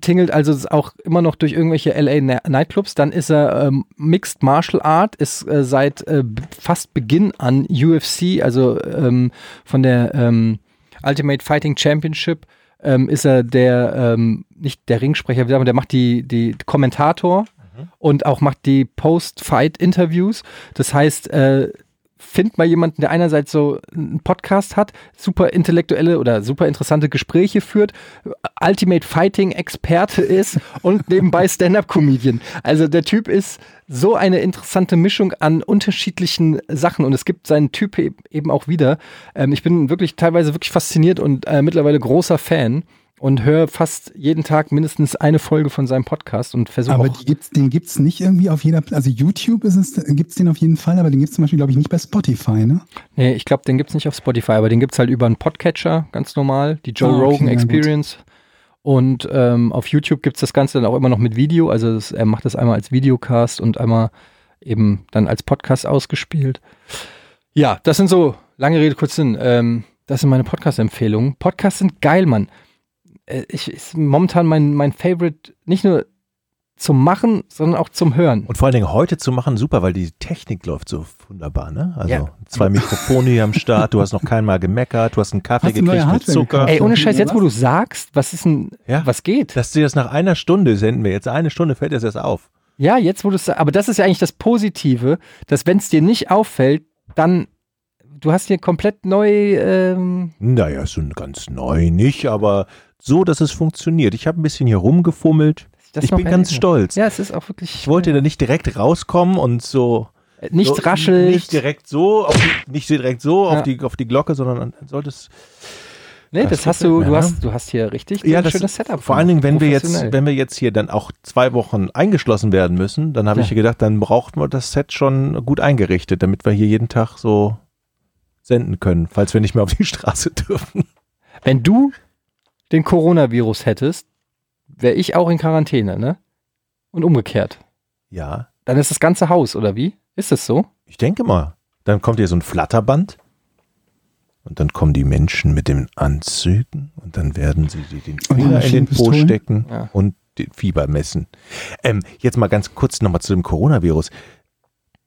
tingelt also auch immer noch durch irgendwelche LA Nightclubs. Dann ist er ähm, Mixed Martial Art, ist äh, seit äh, fast Beginn an UFC, also ähm, von der ähm, Ultimate Fighting Championship, ähm, ist er der, ähm, nicht der Ringsprecher, man, der macht die, die Kommentator und auch macht die Post-Fight-Interviews. Das heißt, äh, find mal jemanden, der einerseits so einen Podcast hat, super intellektuelle oder super interessante Gespräche führt, Ultimate Fighting Experte ist und nebenbei Stand-up-Comedian. Also der Typ ist so eine interessante Mischung an unterschiedlichen Sachen und es gibt seinen Typ e- eben auch wieder. Ähm, ich bin wirklich teilweise wirklich fasziniert und äh, mittlerweile großer Fan und höre fast jeden Tag mindestens eine Folge von seinem Podcast und versuche Aber gibt's, den gibt's nicht irgendwie auf jeder, also YouTube ist es, den auf jeden Fall, aber den gibt's zum Beispiel, glaube ich, nicht bei Spotify, ne? Nee, ich glaube, den gibt's nicht auf Spotify, aber den gibt's halt über einen Podcatcher, ganz normal, die Joe Ah, okay, Rogan. Experience. Und ähm, auf YouTube gibt's das Ganze dann auch immer noch mit Video. Also das, er macht das einmal als Videocast und einmal eben dann als Podcast ausgespielt. Ja, das sind so Lange Rede, kurz Sinn. Ähm, das sind meine Podcast-Empfehlungen. Podcasts sind geil, Mann. Äh, ich, ist momentan mein, mein Favorite, nicht nur zum Machen, sondern auch zum Hören. Und vor allen Dingen heute zu machen, super, weil die Technik läuft so wunderbar, ne? Also Ja. zwei Mikrofone hier am Start, du hast noch keinmal gemeckert, du hast einen Kaffee Hast du gekriegt mit Zucker. Ey, ohne? Scheiß, jetzt wo du sagst, was ist denn, Ja. was geht? Dass dir das nach einer Stunde senden wir. Jetzt eine Stunde fällt das erst auf. Ja, jetzt wo du es aber das ist ja eigentlich das Positive, dass wenn es dir nicht auffällt, dann du hast hier komplett neu ähm, Naja, so ganz neu nicht, aber so, dass es funktioniert. Ich habe ein bisschen hier rumgefummelt. ich bin ganz stolz. Ja, es ist auch wirklich Ich wollte da nicht direkt rauskommen und so. äh, nicht so, raschelt. Nicht direkt so, auf die, nicht direkt so Ja. auf, die, auf die Glocke, sondern sollte es. nee, das das hast du, du hast du hast hier richtig Ja, ein das schönes Setup. Vor allen Dingen, wenn wir jetzt, wenn wir jetzt hier dann auch zwei Wochen eingeschlossen werden müssen, dann habe Ja. ich gedacht, dann braucht man das Set schon gut eingerichtet, damit wir hier jeden Tag so senden können, falls wir nicht mehr auf die Straße dürfen. Wenn du den Coronavirus hättest, wäre ich auch in Quarantäne, ne? Und umgekehrt. Ja, Dann ist das ganze Haus, oder wie? Ist es so? ich denke mal. Dann kommt hier so ein Flatterband und dann kommen die Menschen mit den Anzügen und dann werden sie die den Finger in den Po stecken Ja. und den Fieber messen. Ähm, jetzt mal ganz kurz nochmal zu dem Coronavirus.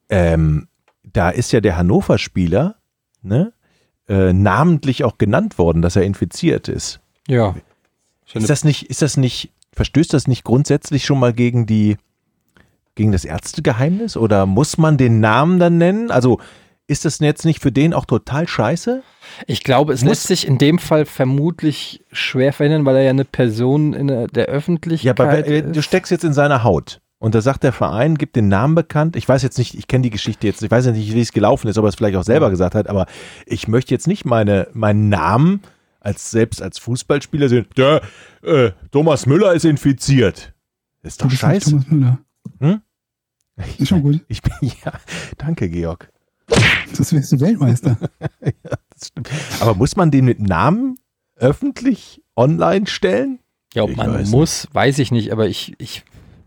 Ähm, da ist ja der Hannover-Spieler ne, äh, namentlich auch genannt worden, dass er infiziert ist. Ja. Ist das nicht, ist das nicht, verstößt das nicht grundsätzlich schon mal gegen die, gegen das Ärztegeheimnis? Oder muss man den Namen dann nennen? Also ist das jetzt nicht für den auch total scheiße? Ich glaube, es Muss- lässt sich in dem Fall vermutlich schwer verhindern, weil er ja eine Person in der, Öffentlichkeit Ja, aber du ist. steckst jetzt in seiner Haut. Und da sagt der Verein, gibt den Namen bekannt. Ich weiß jetzt nicht, ich kenne die Geschichte jetzt, ich weiß ja nicht, wie es gelaufen ist, ob er es vielleicht auch selber gesagt hat, aber ich möchte jetzt nicht meine, meinen Namen als selbst als Fußballspieler sehen. Der äh, Thomas Müller ist infiziert. Ist Du doch bist nicht scheiße. Thomas Müller. Hm? Ist schon gut. Ich bin ja, danke, Georg. Das wärst du Weltmeister. Das stimmt. Aber muss man den mit Namen öffentlich online stellen? Ja, ob Ich man weiß muss, weiß ich nicht, aber ich, ich,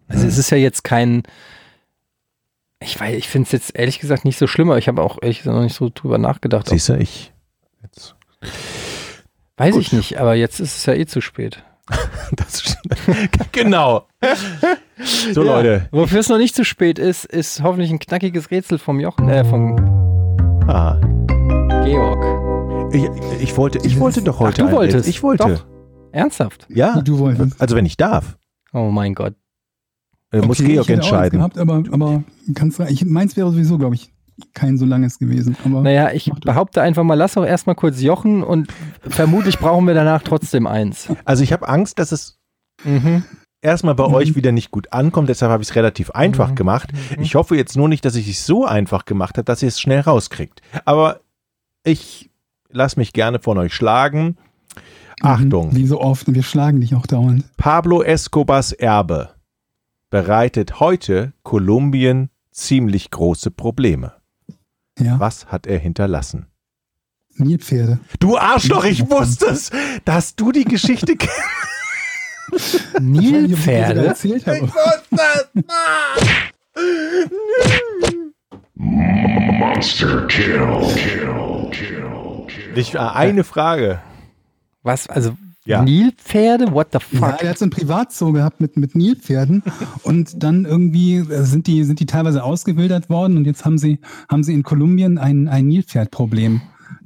also es ist ja jetzt kein, ich weiß, ich finde es jetzt ehrlich gesagt nicht so schlimm, aber ich habe auch ehrlich gesagt noch nicht so drüber nachgedacht. Siehst du, ich. Jetzt. Weiß gut. ich nicht, aber jetzt ist es ja eh zu spät. Genau. So, Ja. Leute. Wofür es noch nicht zu spät ist, ist hoffentlich ein knackiges Rätsel vom Jochen, äh, vom Ah, Georg. ich, ich, wollte, ich wollte doch heute. Ach, du ein- wolltest? Ich wollte. Doch. Ernsthaft? Ja. Du wolltest. Also, wenn ich darf. Oh mein Gott. Äh, muss Okay, Georg ich hätte auch eins entscheiden. Gehabt, aber, aber kannst du, ich, meins wäre sowieso, glaube ich, kein so langes gewesen. Aber Naja, ich behaupte einfach mal, lass doch erstmal kurz Jochen und vermutlich brauchen wir danach trotzdem eins. Also, ich habe Angst, dass es Mhm. erstmal bei Mhm. euch wieder nicht gut ankommt. Deshalb habe ich es relativ einfach Mhm. gemacht. Mhm. Ich hoffe jetzt nur nicht, dass ich es so einfach gemacht habe, dass ihr es schnell rauskriegt. Aber ich lasse mich gerne von euch schlagen. Achtung. Mhm. Wie so oft, wir schlagen dich auch dauernd. Pablo Escobars Erbe bereitet heute Kolumbien ziemlich große Probleme. Ja, Was hat er hinterlassen? Nilpferde. Du Arschloch, ich wusste es, dass du die Geschichte kennst. Ich weiß nicht, ob ich Nilpferde? erzählt habe. Monster kill. Kill. Kill. Kill. Ich, äh, eine Frage. Was? Also Ja. Nilpferde? What the Ja, fuck? er hat so ein Privatzoo gehabt mit, mit Nilpferden und dann irgendwie äh, sind die, sind die teilweise ausgewildert worden und jetzt haben sie, haben sie in Kolumbien ein, ein Nilpferdproblem,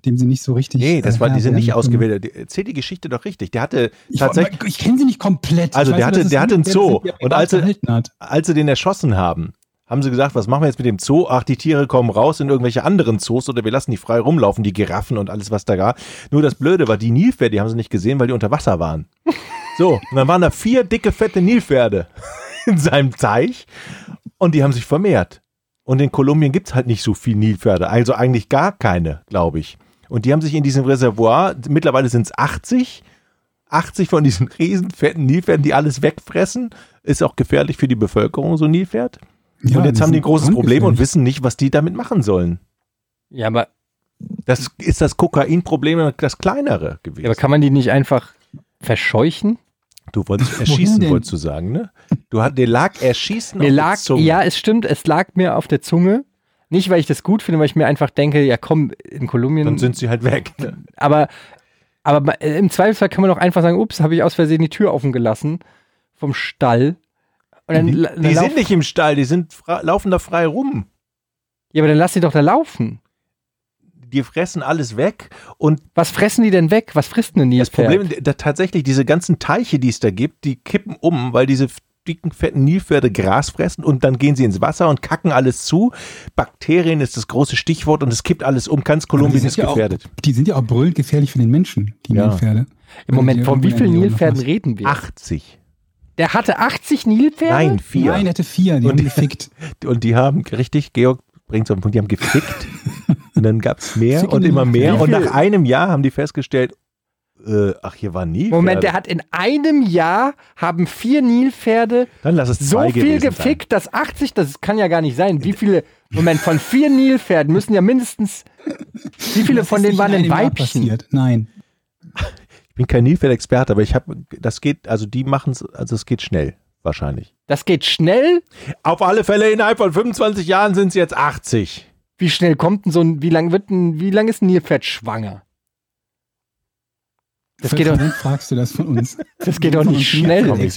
dem sie nicht so richtig. Nee, das äh, war, die sind nicht. Die- Erzähl die Geschichte doch richtig. Der hatte Ich, tatsächlich, ich kenne sie nicht komplett. Also der hatte- der hatte einen Zoo. Und als er- hat. als sie den erschossen haben, haben sie gesagt, was machen wir jetzt mit dem Zoo? Ach, die Tiere kommen raus in irgendwelche anderen Zoos oder wir lassen die frei rumlaufen, die Giraffen und alles, was da gab. Nur das Blöde war, die Nilpferde, die haben sie nicht gesehen, weil die unter Wasser waren. So, und dann waren da vier dicke, fette Nilpferde in seinem Teich und die haben sich vermehrt. Und in Kolumbien gibt's halt nicht so viel Nilpferde, also eigentlich gar keine, glaube ich. Und die haben sich in diesem Reservoir, mittlerweile sind es 80, 80 von diesen riesen fetten Nilpferden, die alles wegfressen. Ist auch gefährlich für die Bevölkerung, so ein Nilpferd. Ja, und jetzt haben die ein großes Problem und wissen nicht, was die damit machen sollen. Ja, aber, Das ist das Kokainproblem das kleinere gewesen. ja, aber kann man die nicht einfach verscheuchen? du wolltest erschießen, wolltest du sagen, ne? Du hat, dir lag erschießen Mir auf lag, der Zunge. ja, es stimmt, es lag mir auf der Zunge, Nicht, weil ich das gut finde, weil ich mir einfach denke, ja komm, in Kolumbien. Dann sind sie halt weg. aber aber äh, im Zweifelsfall kann man doch einfach sagen, ups, habe ich aus Versehen die Tür offen gelassen vom Stall. Und dann, dann Die lauf- sind nicht im Stall, die sind laufen da frei rum. Ja, aber dann lass sie doch da laufen. Die fressen alles weg und Was fressen die denn weg? Was frisst denn ein das Nilpferd? Problem, da, tatsächlich diese ganzen Teiche, die es da gibt, die kippen um, weil diese dicken, fetten Nilpferde Gras fressen und dann gehen sie ins Wasser und kacken alles zu. Bakterien ist das große Stichwort und es kippt alles um. Ganz Kolumbien ist ja auch- gefährdet. Die sind ja auch brüllend gefährlich für den Menschen, die Ja. Nilpferde. Im Moment, Die von wie vielen Nilpferden reden wir? 80. Der hatte 80 Nilpferde? Nein, vier. Nein, er hatte vier, die Und haben die- gefickt. Und die haben, richtig, Georg bringt es auf den Punkt, die haben gefickt. und dann gab es mehr Ficken und immer mehr. Und nach einem Jahr haben die festgestellt, äh, ach, hier war nie. Moment, der hat in einem Jahr haben vier Nilpferde Dann lass es so viel gefickt, dass 80, das kann ja gar nicht sein. Wie viele, Moment, von vier Nilpferden müssen ja mindestens, wie viele Das von denen waren in denn Weibchen? Passiert. Nein. Bin kein Nilpferd-Experte, aber ich habe, das geht, also die machen es, also es geht schnell, wahrscheinlich. Das geht schnell. Auf alle Fälle innerhalb von 25 Jahren sind es jetzt 80. Wie schnell kommt denn so ein, wie lang wird ein, wie lang ist ein Nilpferd schwanger? Das geht doch, fragst du das von uns? das geht doch nicht schnell.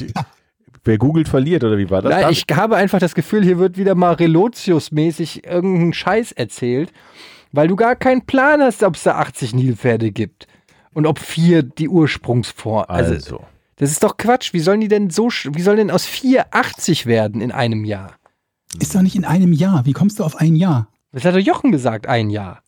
Wer googelt, verliert, oder wie war das? Nein, ich habe einfach das Gefühl, hier wird wieder mal Relotius-mäßig irgendein Scheiß erzählt, weil du gar keinen Plan hast, ob es da 80 Nilpferde gibt. Und ob vier die Ursprungsform. Also, also. das ist doch Quatsch. Wie sollen die denn so, sch- wie sollen denn aus vier 80 werden in einem Jahr? Ist doch nicht in einem Jahr. Wie kommst du auf ein Jahr? Das hat doch Jochen gesagt, ein Jahr.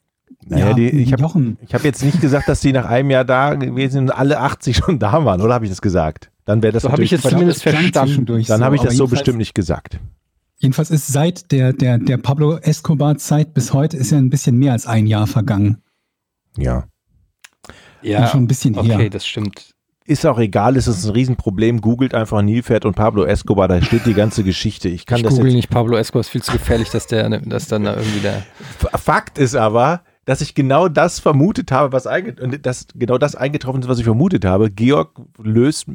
Naja, Ja, die, ich habe hab jetzt nicht gesagt, dass die nach einem Jahr da gewesen sind und alle 80 schon da waren, oder habe ich das gesagt? Dann wäre das So habe ich jetzt zumindest verstanden. Dann so, habe ich das so bestimmt nicht gesagt. Jedenfalls ist seit der, der, der Pablo Escobar-Zeit bis heute ist ja ein bisschen mehr als ein Jahr vergangen. Ja. Ja, schon ein bisschen okay, her. das stimmt. Ist auch egal, es ist ein Riesenproblem. Googelt einfach Nilpferd und Pablo Escobar, da steht die ganze Geschichte. Ich kann ich das google jetzt. nicht Pablo Escobar, ist viel zu gefährlich, dass der, dass dann da irgendwie der. Fakt ist aber, dass ich genau das vermutet habe, was und das, genau das eingetroffen ist, was ich vermutet habe. Georg löst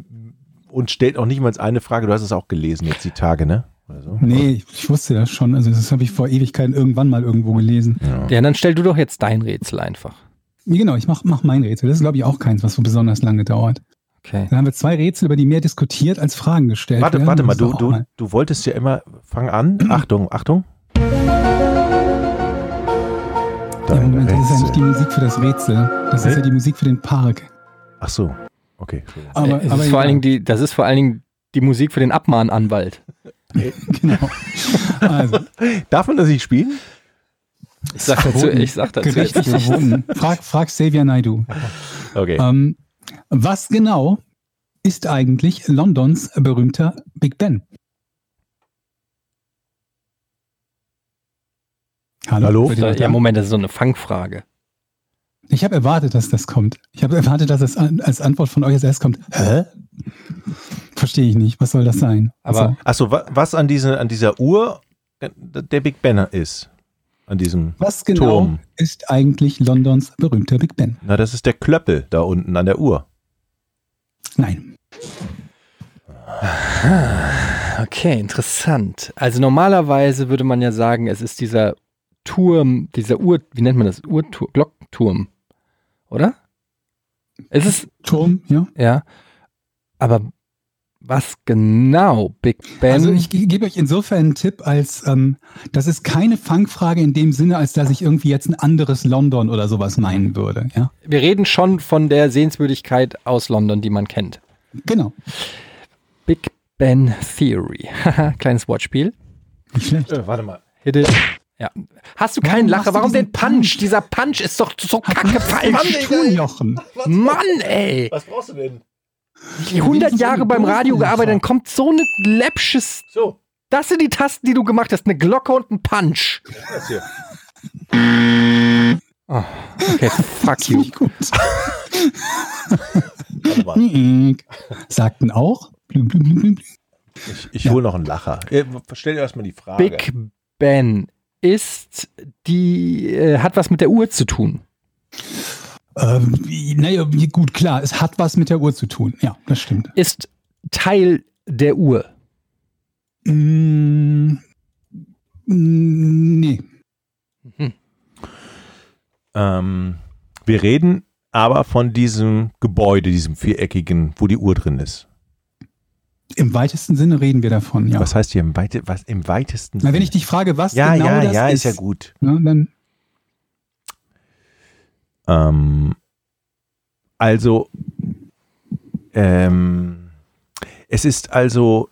und stellt auch nicht mal eine Frage. Du hast es auch gelesen jetzt die Tage, ne? Also, Nee, ich wusste das schon. Also das habe ich vor Ewigkeiten irgendwann mal irgendwo gelesen. Ja, dann stell du doch jetzt dein Rätsel einfach. Ja, genau, ich mach, mach mein Rätsel. Das ist, glaube ich, auch keins, was so besonders lange dauert. Okay. Dann haben wir zwei Rätsel, über die mehr diskutiert als Fragen gestellt Warte, werden. warte mal, du, du, mal- du wolltest ja immer, fang an, Achtung, Achtung. Ja, Dein Moment, das ist ja Rätsel. nicht die Musik für das Rätsel. Das Nee? ist ja die Musik für den Park. Ach so, okay. Aber, es aber ist vor allen. Dingen die, das ist vor allen Dingen die Musik für den Abmahnanwalt. genau. Also, Darf man das nicht spielen? Ich sag dazu, verboten. ich sag dazu gerichtlich verboten. Frag, frag Xavier Naidu. Okay. Ähm, was genau ist eigentlich Londons berühmter Big Ben? Hallo? Noch Ja? Moment, das ist so eine Fangfrage. Ich habe erwartet, dass das kommt. Ich habe erwartet, dass es an, als Antwort von euch als erst kommt. Hä? Verstehe ich nicht. Was soll das sein? Aber- Also, Achso, wa was an, diese, an dieser Uhr äh, der Big Ben ist? An diesem. was genau Turm. ist eigentlich Londons berühmter Big Ben? Na, das ist der Klöppel da unten an der Uhr. Nein. Okay, interessant. Also normalerweise würde man ja sagen, es ist dieser Turm, dieser Uhr, wie nennt man das? Uhrturm, Glockturm, oder? Es ist, Turm, ja. ja. Aber was genau, Big Ben? Also ich ge- gebe euch insofern einen Tipp, als ähm, das ist keine Fangfrage in dem Sinne, als dass ich irgendwie jetzt ein anderes London oder sowas meinen würde. Ja, wir reden schon von der Sehenswürdigkeit aus London, die man kennt. genau. Big Ben Theory. Kleines Wortspiel. Nicht schlecht. Äh, warte mal. Hit it. Ja. Hast du keinen Lacher? Warum den Punch? Dieser Punch ist doch so kacke falsch. Jochen. Mann, ey. Was brauchst du denn? 100 so Jahre beim Radio gearbeitet, dann kommt so eine läppsches. So, Das sind die Tasten, die du gemacht hast. Eine Glocke und ein Punch. das hier. Oh, okay, fuck you. Gut. Sagten auch. Ich, ich Ja. hole noch einen Lacher. Äh, Stell dir erstmal die Frage. Big Ben ist die, äh, hat was mit der Uhr zu tun. Ähm, naja, gut, klar, es hat was mit der Uhr zu tun. Ja, das stimmt. Ist Teil der Uhr. Mm, mm, nee. Ähm, wir reden aber von diesem Gebäude, diesem viereckigen, wo die Uhr drin ist. Im weitesten Sinne reden wir davon, ja. Was heißt hier im, weite, was, im weitesten Na, wenn ich dich frage, was Ja, genau ja, das ja, ist, ist ja gut. Ne, dann Ähm, also, ähm, es ist also,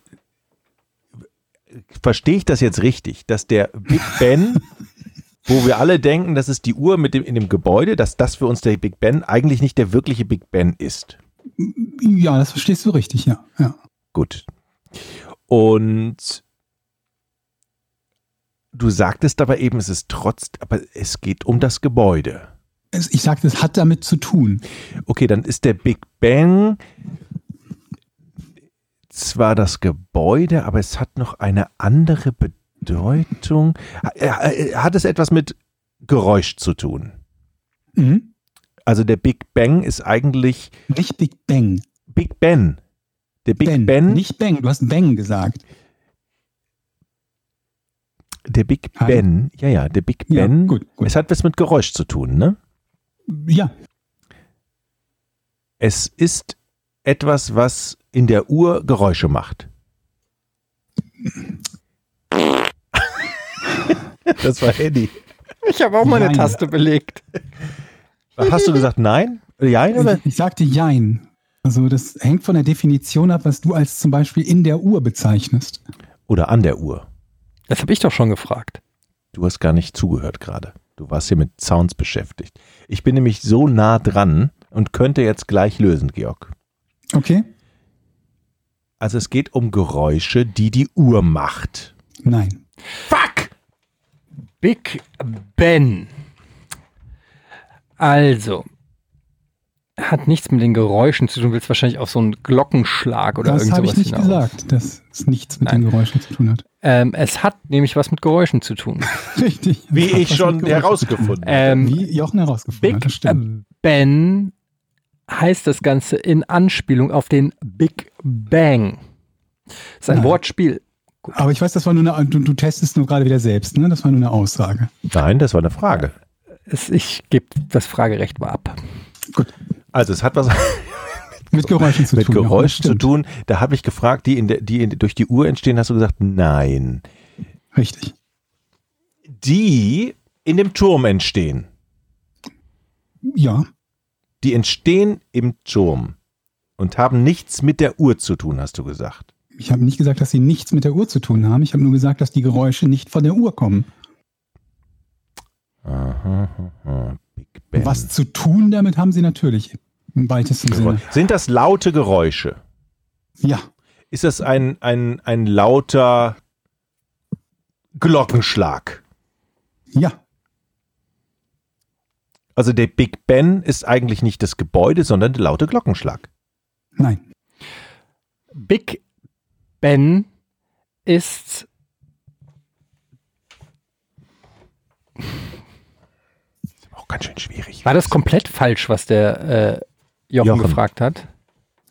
verstehe ich das jetzt richtig, dass der Big Ben, wo wir alle denken, das ist die Uhr mit dem, in dem Gebäude, dass das für uns der Big Ben eigentlich nicht der wirkliche Big Ben ist. ja, das verstehst du richtig, ja. ja. Gut. Und du sagtest aber eben, es ist trotz, aber es geht um das Gebäude. Ich sagte, es hat damit zu tun. Okay, dann ist der Big Bang zwar das Gebäude, aber es hat noch eine andere Bedeutung. Äh, äh, Hat es etwas mit Geräusch zu tun? Mhm. Also der Big Bang ist eigentlich Nicht Big Bang. Big Ben. Der Big ben, Ben, Nicht Bang, du hast Bang gesagt. der Big Hi. Ben, ja, ja, der Big Ja, Ben. gut, gut. Es hat was mit Geräusch zu tun, ne? Ja, Es ist etwas, was in der Uhr Geräusche macht. das war Eddie. Ich habe auch mal eine Nein. Taste belegt. Hast du gesagt nein? Ja, oder? ich, ich sagte Jein. Also das hängt von der Definition ab, was du als zum Beispiel in der Uhr bezeichnest. Oder an der Uhr. Das habe ich doch schon gefragt. Du hast gar nicht zugehört gerade. Du warst hier mit Sounds beschäftigt. Ich bin nämlich so nah dran und könnte jetzt gleich lösen, Georg. Okay? Also es geht um Geräusche, die die Uhr macht. Nein. Fuck! Big Ben. Also, hat nichts mit den Geräuschen zu tun. Du willst wahrscheinlich auf so einen Glockenschlag oder das irgend habe ich nicht hinaus. gesagt, dass es nichts mit Nein. den Geräuschen zu tun hat. Ähm, es hat nämlich was mit Geräuschen zu tun. Richtig. Wie hat ich schon herausgefunden habe. Ähm, Wie Jochen herausgefunden hat, Big stimmt. Ben heißt das Ganze in Anspielung auf den Big Bang. Das ist ein Nein. Wortspiel. Aber ich weiß, das war nur eine, du, du testest nur gerade wieder selbst, ne? Das war nur eine Aussage. Nein, das war eine Frage. Es, ich gebe das Fragerecht mal ab. Also es hat was Mit Geräuschen zu mit tun. Das Geräuschen zu stimmt. tun. Da habe ich gefragt, die, in der, die in, durch die Uhr entstehen, hast du gesagt, nein. Richtig. Die in dem Turm entstehen. Ja, Die entstehen im Turm und haben nichts mit der Uhr zu tun, hast du gesagt. ich habe nicht gesagt, dass sie nichts mit der Uhr zu tun haben. Ich habe nur gesagt, dass die Geräusche nicht von der Uhr kommen. Aha, aha. Was zu tun damit haben sie natürlich im weitesten Sinne. Sind das laute Geräusche? Ja, Ist das ein, ein, ein lauter Glockenschlag? ja, Also der Big Ben ist eigentlich nicht das Gebäude, sondern der laute Glockenschlag. nein. Big Ben ist Auch ganz schön schwierig. War das komplett falsch, was der äh, Jochen, Jochen. gefragt hat?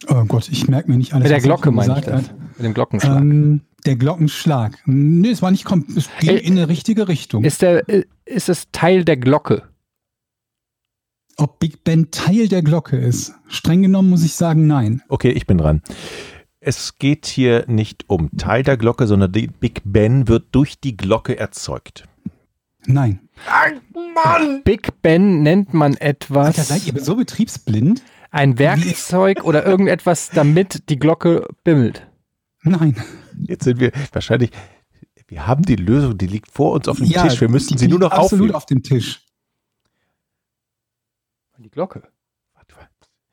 Oh Gott, ich merke mir nicht alles. Mit der was Glocke meine ich gesagt das. hat. Mit dem Glockenschlag. Ähm, der Glockenschlag. Nee, es war nicht kom es ging Äh, in eine richtige Richtung. ist, der, äh, ist es Teil der Glocke? Ob Big Ben Teil der Glocke ist? Streng genommen muss ich sagen, nein. Okay, ich bin dran. Es geht hier nicht um Teil der Glocke, sondern die Big Ben wird durch die Glocke erzeugt. Nein. Big Ben nennt man Alter, etwas, seid ihr so betriebsblind? Ein Werkzeug oder irgendetwas, damit die Glocke bimmelt. Nein. Jetzt sind wir wahrscheinlich, wir haben die Lösung, die liegt vor uns auf dem Tisch. Wir müssten die sie nur noch absolut aufheben. auf dem Tisch. Die Glocke.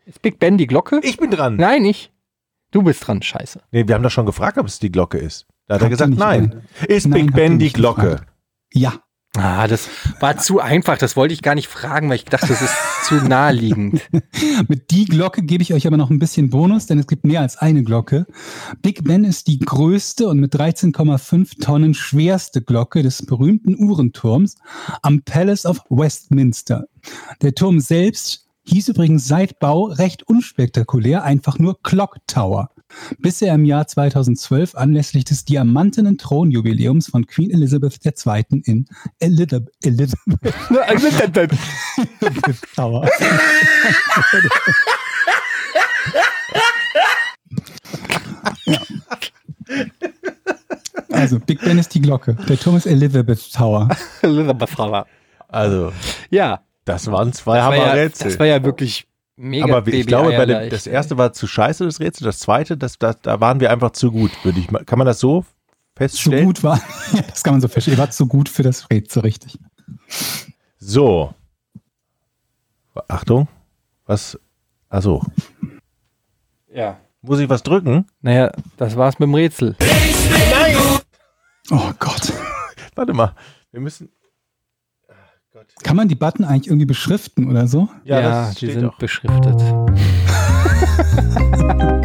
Ist Big Ben die Glocke? Ich bin dran. Nein, ich. Du bist dran, scheiße. Nee, wir haben doch schon gefragt, ob es die Glocke ist. Da hat er Habt ihr gesagt, nein. Ist Nein, Big Ben die Glocke? gefragt. Ja. Ah, das war zu einfach. Das wollte ich gar nicht fragen, weil ich dachte, das ist zu naheliegend. Mit die Glocke gebe ich euch aber noch ein bisschen Bonus, denn es gibt mehr als eine Glocke. Big Ben ist die größte und mit 13,5 Tonnen schwerste Glocke des berühmten Uhrenturms am Palace of Westminster. Der Turm selbst hieß übrigens seit Bau recht unspektakulär, einfach nur Clock Tower. Bis er im Jahr 2012 anlässlich des diamantenen Thronjubiläums von Queen Elizabeth II. in Elizabeth, Elizabeth Tower. ja. Also, Big Ben ist die Glocke. Der Turm ist Elizabeth Tower. Also, Ja, das waren zwei das war, ja, Hammerrätsel. das war ja wirklich mega Aber ich glaube, bei dem, das ey. erste war zu scheiße, das Rätsel. Das zweite, das, das, da waren wir einfach zu gut, würde ich mal. Kann man das so Zu feststellen? gut war, ja, das kann man so verstehen. Ihr wart zu gut für das Rätsel, richtig. So. Achtung. Was? Also, Ja. muss ich was drücken? Naja, das war's mit dem Rätsel. Oh Gott. Warte mal. Wir müssen. Kann man die Button eigentlich irgendwie beschriften oder so? Ja, Ja, das die steht sind doch. beschriftet.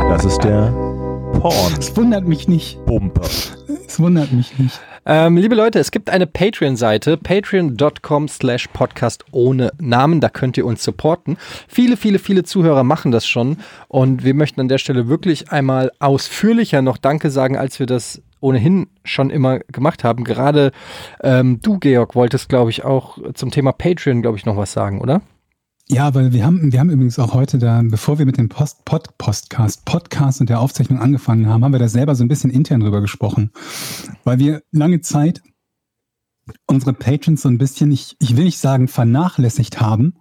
Das ist der Porn. Es wundert mich nicht. Bumper. Es wundert mich nicht. Ähm, liebe Leute, es gibt eine Patreon-Seite, patreon.com slash podcast ohne Namen. Da könnt ihr uns supporten. Viele, viele, viele Zuhörer machen das schon. Und wir möchten an der Stelle wirklich einmal ausführlicher noch Danke sagen, als wir das ohnehin schon immer gemacht haben. Gerade ähm, du, Georg, wolltest, glaube ich, auch zum Thema Patreon, glaube ich, noch was sagen, oder? Ja, weil wir haben, wir haben übrigens auch heute da, bevor wir mit dem Post, Pod, Postcast, Podcast und der Aufzeichnung angefangen haben, haben wir da selber so ein bisschen intern drüber gesprochen. Weil wir lange Zeit unsere Patrons so ein bisschen, ich, ich will nicht sagen vernachlässigt haben,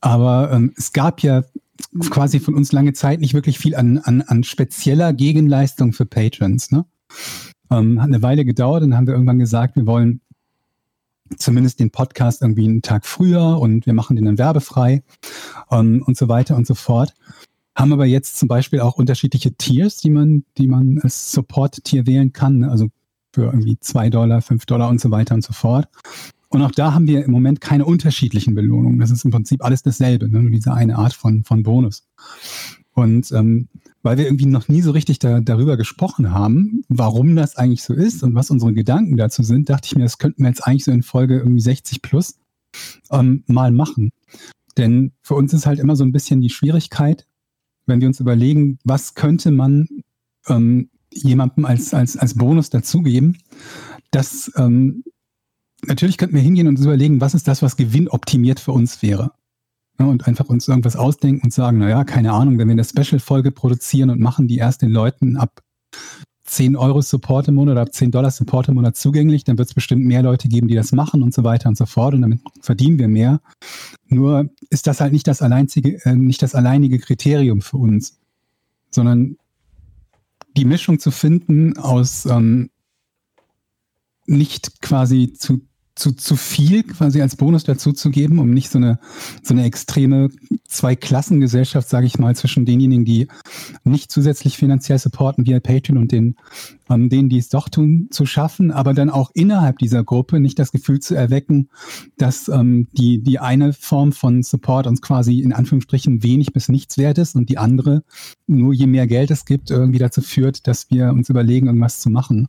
aber ähm, es gab ja quasi von uns lange Zeit nicht wirklich viel an, an, an spezieller Gegenleistung für Patrons. Ne? Ähm, hat eine Weile gedauert und dann haben wir irgendwann gesagt, wir wollen zumindest den Podcast irgendwie einen Tag früher und wir machen den dann werbefrei ähm, und so weiter und so fort. Haben aber jetzt zum Beispiel auch unterschiedliche Tiers, die man, die man als Support-Tier wählen kann, ne? also für irgendwie zwei Dollar, fünf Dollar und so weiter und so fort. Und auch da haben wir im Moment keine unterschiedlichen Belohnungen. Das ist im Prinzip alles dasselbe, ne? nur diese eine Art von, von Bonus. Und ähm, weil wir irgendwie noch nie so richtig da, darüber gesprochen haben, warum das eigentlich so ist und was unsere Gedanken dazu sind, dachte ich mir, das könnten wir jetzt eigentlich so in Folge irgendwie 60 plus ähm, mal machen. Denn für uns ist halt immer so ein bisschen die Schwierigkeit, wenn wir uns überlegen, was könnte man ähm, jemandem als, als, als Bonus dazugeben, dass ähm, natürlich könnten wir hingehen und uns überlegen, was ist das, was gewinnoptimiert für uns wäre. Ja, und einfach uns irgendwas ausdenken und sagen, naja, keine Ahnung, wenn wir eine Special-Folge produzieren und machen die erst den Leuten ab 10 Euro Support im Monat oder ab 10 Dollar Support im Monat zugänglich, dann wird es bestimmt mehr Leute geben, die das machen und so weiter und so fort und damit verdienen wir mehr. Nur ist das halt nicht das alleinzige, äh, nicht das alleinige Kriterium für uns, sondern die Mischung zu finden aus ähm, nicht quasi zu, zu, zu viel quasi als Bonus dazu zu geben, um nicht so eine, so eine extreme Zweiklassengesellschaft, sage ich mal, zwischen denjenigen, die nicht zusätzlich finanziell supporten via Patreon und den, ähm, denen, die es doch tun, zu schaffen, aber dann auch innerhalb dieser Gruppe nicht das Gefühl zu erwecken, dass ähm, die, die eine Form von Support uns quasi in Anführungsstrichen wenig bis nichts wert ist und die andere, nur je mehr Geld es gibt, irgendwie dazu führt, dass wir uns überlegen, irgendwas zu machen.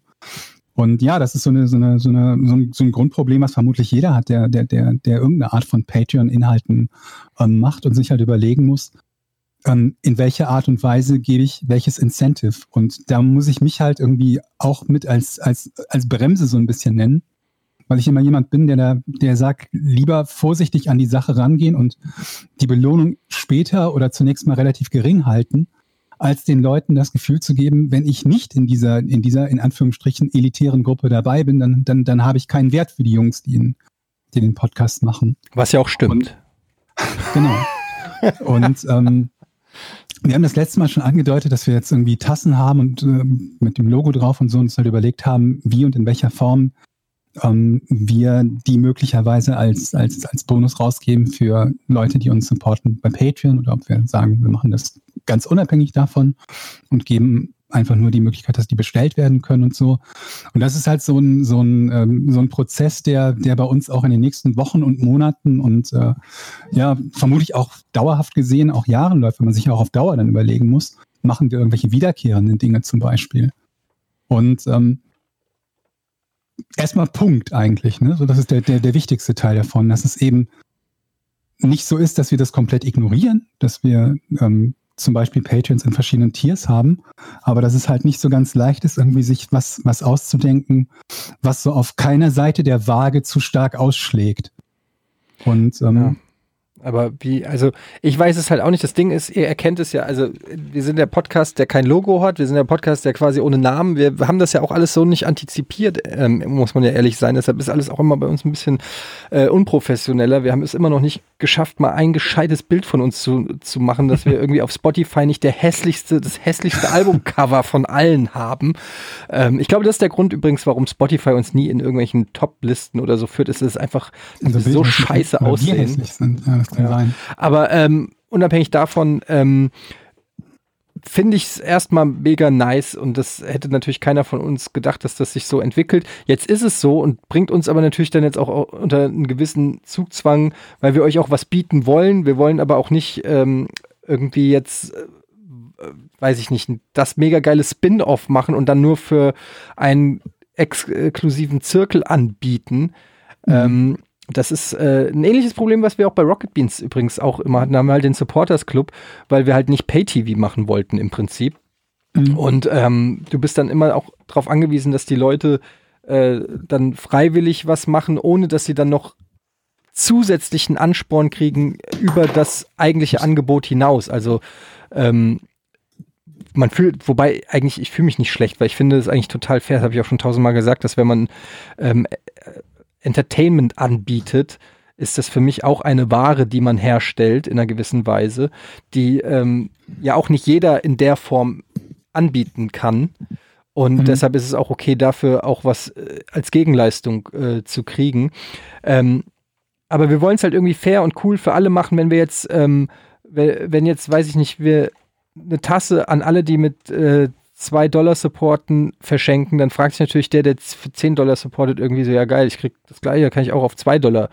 Und ja, das ist so, eine, so, eine, so, eine, so, ein, so ein Grundproblem, was vermutlich jeder hat, der, der, der, der irgendeine Art von Patreon-Inhalten ähm, macht und sich halt überlegen muss, ähm, in welcher Art und Weise gebe ich welches Incentive. Und da muss ich mich halt irgendwie auch mit als, als, als Bremse so ein bisschen nennen, weil ich immer jemand bin, der, da, der sagt, lieber vorsichtig an die Sache rangehen und die Belohnung später oder zunächst mal relativ gering halten, als den Leuten das Gefühl zu geben, wenn ich nicht in dieser, in dieser, in Anführungsstrichen, elitären Gruppe dabei bin, dann, dann, dann habe ich keinen Wert für die Jungs, die, ihn, die den Podcast machen. Was ja auch stimmt. Genau. Und ähm, wir haben das letzte Mal schon angedeutet, dass wir jetzt irgendwie Tassen haben und ähm, mit dem Logo drauf und so uns halt überlegt haben, wie und in welcher Form ähm, wir die möglicherweise als, als, als Bonus rausgeben für Leute, die uns supporten bei Patreon oder ob wir sagen, wir machen das ganz unabhängig davon und geben einfach nur die Möglichkeit, dass die bestellt werden können und so. Und das ist halt so ein, so ein, ähm, so ein Prozess, der, der bei uns auch in den nächsten Wochen und Monaten und äh, ja, vermutlich auch dauerhaft gesehen auch Jahren läuft, wenn man sich auch auf Dauer dann überlegen muss, machen wir irgendwelche wiederkehrenden Dinge zum Beispiel. Und ähm, erstmal Punkt eigentlich, ne? So, das ist der, der, der wichtigste Teil davon, dass es eben nicht so ist, dass wir das komplett ignorieren, dass wir ähm, zum Beispiel Patreons in verschiedenen Tiers haben, aber dass es halt nicht so ganz leicht ist, irgendwie sich was, was auszudenken, was so auf keiner Seite der Waage zu stark ausschlägt. Und ähm, Ja. Aber wie, also ich weiß es halt auch nicht. Das Ding ist, ihr erkennt es ja, also wir sind der Podcast, der kein Logo hat, wir sind der Podcast, der quasi ohne Namen, wir haben das ja auch alles so nicht antizipiert, ähm, muss man ja ehrlich sein. Deshalb ist alles auch immer bei uns ein bisschen äh, unprofessioneller. Wir haben es immer noch nicht geschafft, mal ein gescheites Bild von uns zu, zu machen, dass wir irgendwie auf Spotify nicht der hässlichste, das hässlichste Albumcover von allen haben. Ähm, ich glaube, das ist der Grund übrigens, warum Spotify uns nie in irgendwelchen Top-Listen oder so führt, ist es einfach, dass unser wir so scheiße aussehen. hässlich sind. Ja, kann sein. Aber ähm, unabhängig davon ähm, finde ich es erstmal mega nice und das hätte natürlich keiner von uns gedacht, dass das sich so entwickelt. Jetzt ist es so und bringt uns aber natürlich dann jetzt auch au- unter einen gewissen Zugzwang, weil wir euch auch was bieten wollen. Wir wollen aber auch nicht ähm, irgendwie jetzt, äh, äh, weiß ich nicht, das mega geile Spin-off machen und dann nur für einen exklusiven Zirkel anbieten. Ähm, das ist äh, ein ähnliches Problem, was wir auch bei Rocket Beans übrigens auch immer hatten. Da haben wir halt den Supporters Club, weil wir halt nicht Pay-TV machen wollten im Prinzip. Mhm. Und ähm, du bist dann immer auch darauf angewiesen, dass die Leute äh, dann freiwillig was machen, ohne dass sie dann noch zusätzlichen Ansporn kriegen über das eigentliche Angebot hinaus. Also ähm, man fühlt, wobei eigentlich, ich fühle mich nicht schlecht, weil ich finde es eigentlich total fair, das habe ich auch schon tausendmal gesagt, dass wenn man ähm, äh, Entertainment anbietet, ist das für mich auch eine Ware, die man herstellt in einer gewissen Weise, die ähm, ja auch nicht jeder in der Form anbieten kann. Und Mhm. deshalb ist es auch okay, dafür auch was äh, als Gegenleistung äh, zu kriegen. Ähm, aber wir wollen es halt irgendwie fair und cool für alle machen, wenn wir jetzt, ähm, we- wenn jetzt, weiß ich nicht, wir eine Tasse an alle, die mit äh, 2 Dollar supporten, verschenken, dann fragt sich natürlich der, der jetzt für 10 Dollar supportet, irgendwie so, ja geil, ich krieg das gleiche, da kann ich auch auf 2 Dollar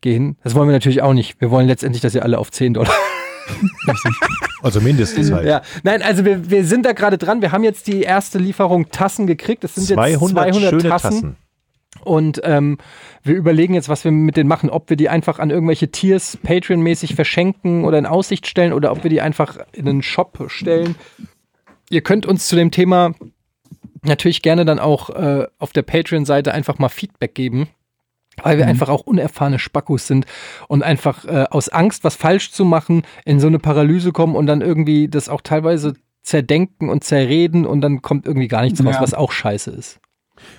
gehen. Das wollen wir natürlich auch nicht. Wir wollen letztendlich, dass ihr alle auf 10 Dollar Also mindestens halt. ja, nein, also wir, wir sind da gerade dran. Wir haben jetzt die erste Lieferung Tassen gekriegt. Das sind 200, jetzt 200 schöne Tassen. Tassen. Und ähm, wir überlegen jetzt, was wir mit denen machen. Ob wir die einfach an irgendwelche Tiers Patreon-mäßig verschenken oder in Aussicht stellen oder ob wir die einfach in einen Shop stellen. Ihr könnt uns zu dem Thema natürlich gerne dann auch äh, auf der Patreon-Seite einfach mal Feedback geben. Weil wir einfach auch unerfahrene Spackos sind und einfach äh, aus Angst, was falsch zu machen, in so eine Paralyse kommen und dann irgendwie das auch teilweise zerdenken und zerreden und dann kommt irgendwie gar nichts raus, Ja. was auch scheiße ist.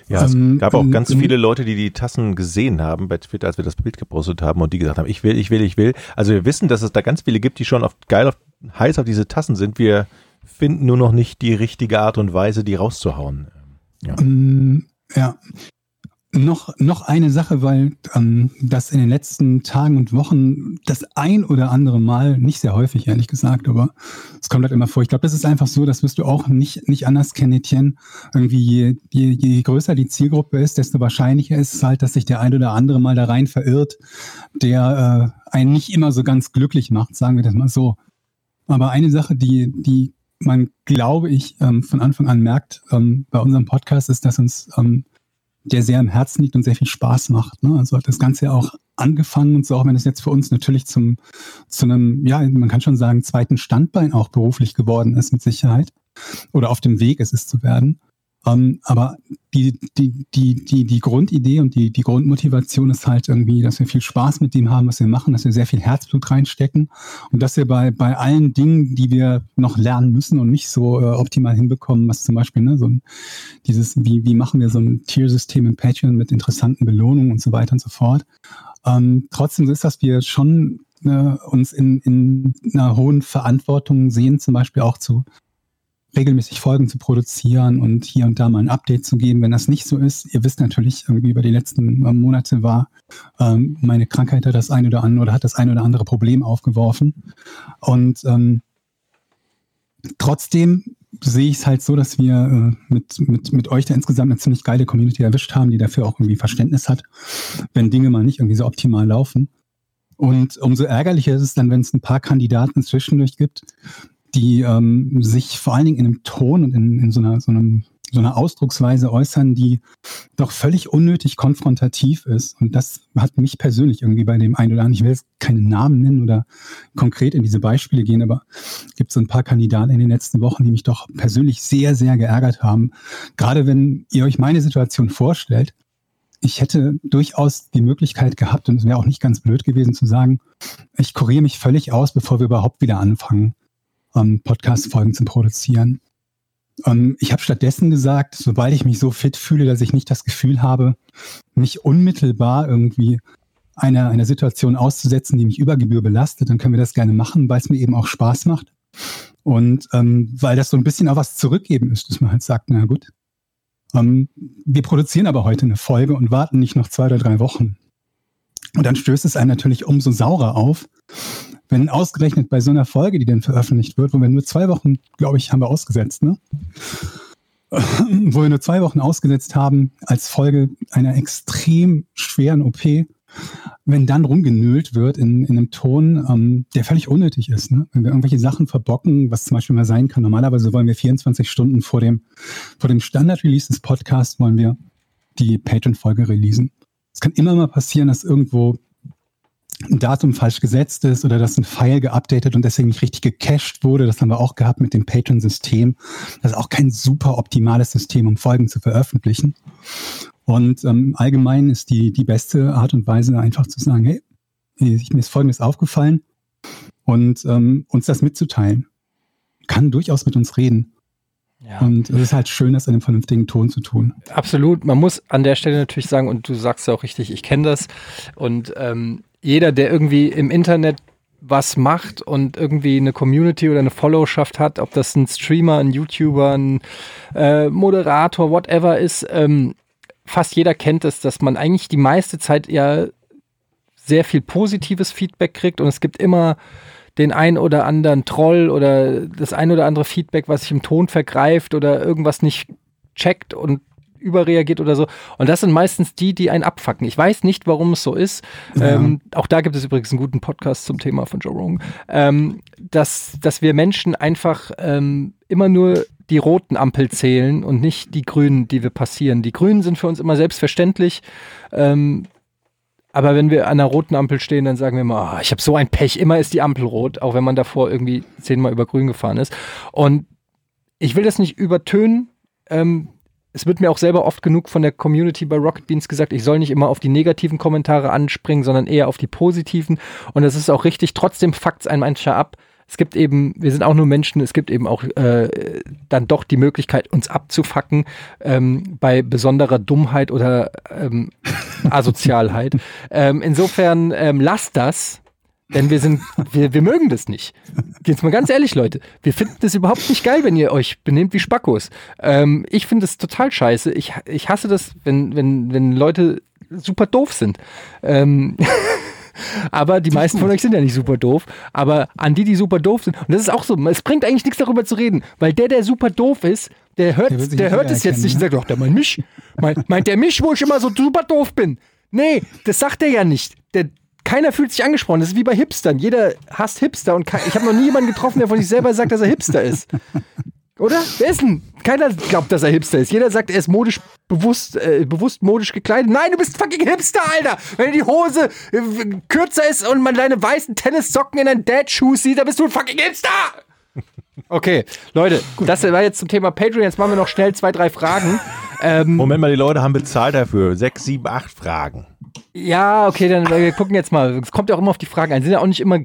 Ja, es Ähm, gab auch ganz ähm, viele Leute, die die Tassen gesehen haben bei Twitter, als wir das Bild gepostet haben und die gesagt haben, ich will, ich will, ich will. Also wir wissen, dass es da ganz viele gibt, die schon auf, geil auf, heiß auf diese Tassen sind. Wir finden nur noch nicht die richtige Art und Weise, die rauszuhauen. Ja. Ähm, ja. Noch, noch eine Sache, weil ähm, das in den letzten Tagen und Wochen das ein oder andere Mal, nicht sehr häufig, ehrlich gesagt, aber es kommt halt immer vor. Ich glaube, das ist einfach so, das wirst du auch nicht, nicht anders kennen, Etienne. Irgendwie je, je, je größer die Zielgruppe ist, desto wahrscheinlicher ist es halt, dass sich der ein oder andere mal da rein verirrt, der äh, einen nicht immer so ganz glücklich macht, sagen wir das mal so. Aber eine Sache, die, die man, glaube ich, ähm, von Anfang an merkt ähm, bei unserem Podcast, ist, dass uns ähm, der sehr am Herzen liegt und sehr viel Spaß macht. Ne? Also hat das Ganze ja auch angefangen und so, auch wenn es jetzt für uns natürlich zum, zu einem, ja, man kann schon sagen, zweiten Standbein auch beruflich geworden ist, mit Sicherheit. Oder auf dem Weg ist es zu werden. Ähm, aber die, die, die, die, die Grundidee und die, die Grundmotivation ist halt irgendwie, dass wir viel Spaß mit dem haben, was wir machen, dass wir sehr viel Herzblut reinstecken und dass wir bei, bei allen Dingen, die wir noch lernen müssen und nicht so äh, optimal hinbekommen, was zum Beispiel ne, so ein, dieses, wie, wie machen wir so ein Tiersystem in Patreon mit interessanten Belohnungen und so weiter und so fort. Ähm, trotzdem ist das, wir schon äh, uns in, in einer hohen Verantwortung sehen, zum Beispiel auch zu regelmäßig Folgen zu produzieren und hier und da mal ein Update zu geben. Wenn das nicht so ist, ihr wisst natürlich, irgendwie über die letzten äh, Monate war ähm, meine Krankheit hat das ein oder andere oder hat das ein oder andere Problem aufgeworfen. Und ähm, trotzdem sehe ich es halt so, dass wir äh, mit, mit, mit euch da insgesamt eine ziemlich geile Community erwischt haben, die dafür auch irgendwie Verständnis hat, wenn Dinge mal nicht irgendwie so optimal laufen. Und umso ärgerlicher ist es dann, wenn es ein paar Kandidaten zwischendurch gibt, die ähm, sich vor allen Dingen in einem Ton und in, in so, einer, so einem so eine Ausdrucksweise äußern, die doch völlig unnötig konfrontativ ist. Und das hat mich persönlich irgendwie bei dem einen oder anderen, ich will jetzt keinen Namen nennen oder konkret in diese Beispiele gehen, aber es gibt so ein paar Kandidaten in den letzten Wochen, die mich doch persönlich sehr, sehr geärgert haben. Gerade wenn ihr euch meine Situation vorstellt, ich hätte durchaus die Möglichkeit gehabt, und es wäre auch nicht ganz blöd gewesen zu sagen, ich kuriere mich völlig aus, bevor wir überhaupt wieder anfangen, ähm, Podcast-Folgen zu produzieren. Ähm, ich habe stattdessen gesagt, sobald ich mich so fit fühle, dass ich nicht das Gefühl habe, mich unmittelbar irgendwie einer, einer Situation auszusetzen, die mich über Gebühr belastet, dann können wir das gerne machen, weil es mir eben auch Spaß macht. Und ähm, weil das so ein bisschen auch was zurückgeben ist, dass man halt sagt, na gut, ähm, wir produzieren aber heute eine Folge und warten nicht noch zwei oder drei Wochen. Und dann stößt es einem natürlich umso saurer auf, wenn ausgerechnet bei so einer Folge, die dann veröffentlicht wird, wo wir nur zwei Wochen, glaube ich, haben wir ausgesetzt, ne? wo wir nur zwei Wochen ausgesetzt haben als Folge einer extrem schweren OP, wenn dann rumgenölt wird in, in einem Ton, ähm, der völlig unnötig ist. Ne? Wenn wir irgendwelche Sachen verbocken, was zum Beispiel mal sein kann, normalerweise wollen wir 24 Stunden vor dem, vor dem Standard-Release des Podcasts wollen wir die Patreon-Folge releasen. Es kann immer mal passieren, dass irgendwo ein Datum falsch gesetzt ist oder dass ein File geupdatet und deswegen nicht richtig gecached wurde. Das haben wir auch gehabt mit dem Patreon-System. Das ist auch kein super optimales System, um Folgen zu veröffentlichen. Und ähm, allgemein ist die, die beste Art und Weise einfach zu sagen, hey, mir ist Folgendes aufgefallen und ähm, uns das mitzuteilen. Kann durchaus mit uns reden. Ja. Und es ist halt schön, das in einem vernünftigen Ton zu tun. Absolut. Man muss an der Stelle natürlich sagen, und du sagst ja auch richtig, ich kenne das. Und ähm, jeder, der irgendwie im Internet was macht und irgendwie eine Community oder eine Followschaft hat, ob das ein Streamer, ein YouTuber, ein äh, Moderator, whatever ist, ähm, fast jeder kennt es, dass man eigentlich die meiste Zeit ja sehr viel positives Feedback kriegt und es gibt immer den ein oder anderen Troll oder das ein oder andere Feedback, was sich im Ton vergreift oder irgendwas nicht checkt und überreagiert oder so. Und das sind meistens die, die einen abfacken. Ich weiß nicht, warum es so ist. Ja. Ähm, auch da gibt es übrigens einen guten Podcast zum Thema von Joe Rogan. Ähm, dass, dass wir Menschen einfach ähm, immer nur die roten Ampel zählen und nicht die grünen, die wir passieren. Die grünen sind für uns immer selbstverständlich. Ähm, aber wenn wir an einer roten Ampel stehen, dann sagen wir immer, oh, ich habe so ein Pech, immer ist die Ampel rot, auch wenn man davor irgendwie zehnmal über grün gefahren ist. Und ich will das nicht übertönen. Ähm, es wird mir auch selber oft genug von der Community bei Rocket Beans gesagt, ich soll nicht immer auf die negativen Kommentare anspringen, sondern eher auf die positiven. Und das ist auch richtig. Trotzdem fuckt es einem mancher ab, es gibt eben, wir sind auch nur Menschen, es gibt eben auch äh, dann doch die Möglichkeit, uns abzufacken ähm, bei besonderer Dummheit oder ähm, Asozialheit. ähm, insofern ähm, lasst das, denn wir sind, wir, wir mögen das nicht. Jetzt mal ganz ehrlich, Leute, wir finden das überhaupt nicht geil, wenn ihr euch benehmt wie Spackos. Ähm, ich finde das total scheiße. Ich, ich hasse das, wenn, wenn, wenn Leute super doof sind. Ähm, Aber die meisten von euch sind ja nicht super doof. Aber an die, die super doof sind, und das ist auch so, es bringt eigentlich nichts darüber zu reden, weil der, der super doof ist, der hört, der, der hört es jetzt nicht und sagt, doch, der meint mich. Meint, meint der mich, wo ich immer so super doof bin? Nee, das sagt er ja nicht. Der, keiner fühlt sich angesprochen. Das ist wie bei Hipstern. Jeder hasst Hipster und ich habe noch nie jemanden getroffen, der von sich selber sagt, dass er Hipster ist. Oder? Wer ist denn? Keiner glaubt, dass er Hipster ist. Jeder sagt, er ist modisch bewusst, äh, bewusst modisch gekleidet. Nein, du bist fucking Hipster, Alter! Wenn die Hose äh, kürzer ist und man deine weißen Tennissocken in einen Dad-Schuh sieht, dann bist du ein fucking Hipster! Okay, Leute, das war jetzt zum Thema Patreon. Jetzt machen wir noch schnell zwei, drei Fragen. Ähm, Moment mal, die Leute haben bezahlt dafür. Sechs, sieben, acht Fragen. Ja, okay, dann wir gucken jetzt mal. Es kommt ja auch immer auf die Fragen ein. Sind ja auch nicht immer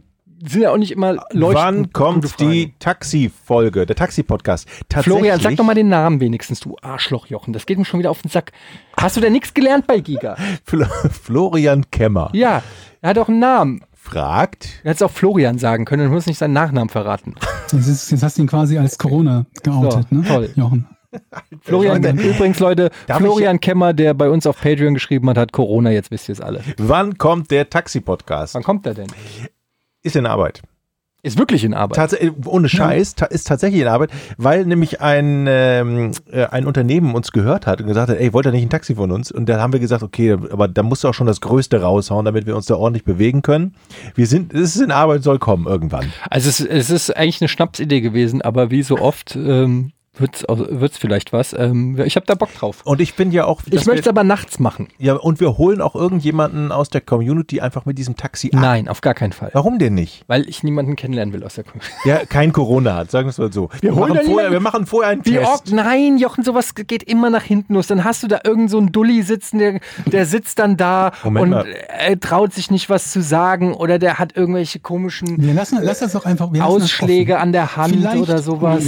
sind ja auch nicht immer leuchtend. Wann kommt die Taxi-Folge, der Taxi-Podcast? Florian, sag doch mal den Namen wenigstens, du Arschlochjochen. Das geht mir schon wieder auf den Sack. Hast du denn nichts gelernt bei Giga? Fl Florian Kemmer. Ja, er hat auch einen Namen. Fragt. Er hätte es auch Florian sagen können, dann muss nicht seinen Nachnamen verraten. Jetzt, ist, jetzt hast du ihn quasi als Corona geoutet, so, ne? Toll. Jochen. Florian, übrigens Leute, Darf Florian ich? Kemmer, der bei uns auf Patreon geschrieben hat, hat Corona, jetzt wisst ihr es alle. Wann kommt der Taxi-Podcast? Wann kommt der denn? Ist in Arbeit. Ist wirklich in Arbeit. Tats ohne Scheiß, ja. ist tatsächlich in Arbeit, weil nämlich ein, ähm, äh, ein Unternehmen uns gehört hat und gesagt hat, ey, wollt ihr nicht ein Taxi von uns? Und dann haben wir gesagt, okay, aber da musst du auch schon das Größte raushauen, damit wir uns da ordentlich bewegen können. Wir sind, es ist in Arbeit, soll kommen irgendwann. Also es, es ist eigentlich eine Schnapsidee gewesen, aber wie so oft ähm, wird's, auch- wird's vielleicht was. Ähm, ich habe da Bock drauf. Und ich bin ja auch. Ich möchte es wir, aber nachts machen. ja, und wir holen auch irgendjemanden aus der Community einfach mit diesem Taxi ab. Nein, auf gar keinen Fall. Warum denn nicht? Weil ich niemanden kennenlernen will aus der Community. Der kein Corona hat, sagen wir es mal so. Wir, holen machen vorher, wir machen vorher einen Test. Ork, nein, Jochen, sowas geht immer nach hinten los. Dann hast du da irgend so einen Dulli sitzen, der, der sitzt dann da Moment und er traut sich nicht was zu sagen oder der hat irgendwelche komischen Wir lassen, lass das doch einfach. wir Ausschläge an der Hand Vielleicht, oder sowas.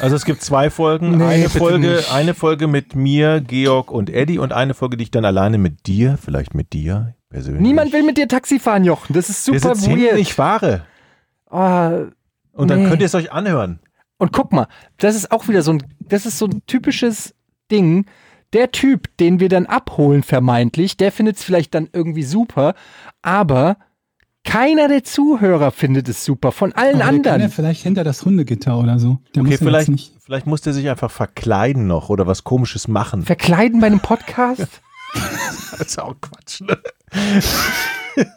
Also es gibt zwei Folgen. Nee, eine, Folge, nicht. eine Folge mit mir, Georg und Eddie und eine Folge, die ich dann alleine mit dir, vielleicht mit dir persönlich. Niemand will mit dir Taxi fahren, Jochen. Das ist super hinten, weird. ich fahre. Ah, Und dann Nee. könnt ihr es euch anhören. Und guck mal, das ist auch wieder so ein, das ist so ein typisches Ding. Der Typ, den wir dann abholen, vermeintlich, der findet es vielleicht dann irgendwie super, aber keiner der Zuhörer findet es super, von allen Aber der kann ja anderen. vielleicht hinter das Hundegitter oder so. Der Okay, vielleicht, nicht. vielleicht muss der sich einfach verkleiden noch oder was komisches machen. Verkleiden bei einem Podcast? Das ist auch Quatsch, ne?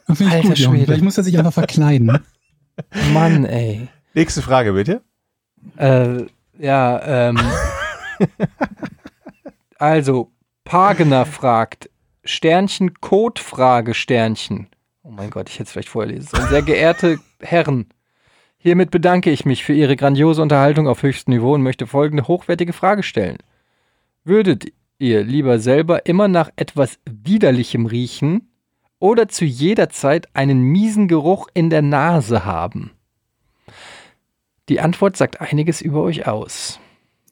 Das Alter gut. Schwede. Vielleicht muss er sich einfach verkleiden. Mann, ey. Nächste Frage, bitte. Äh, ja, ähm. also, Pagener fragt, Sternchen, Codefrage, Sternchen. Oh mein Gott, ich hätte es vielleicht vorher lesen sollen. Sehr geehrte Herren, hiermit bedanke ich mich für Ihre grandiose Unterhaltung auf höchstem Niveau und möchte folgende hochwertige Frage stellen. Würdet ihr lieber selber immer nach etwas Widerlichem riechen oder zu jeder Zeit einen miesen Geruch in der Nase haben? Die Antwort sagt einiges über euch aus.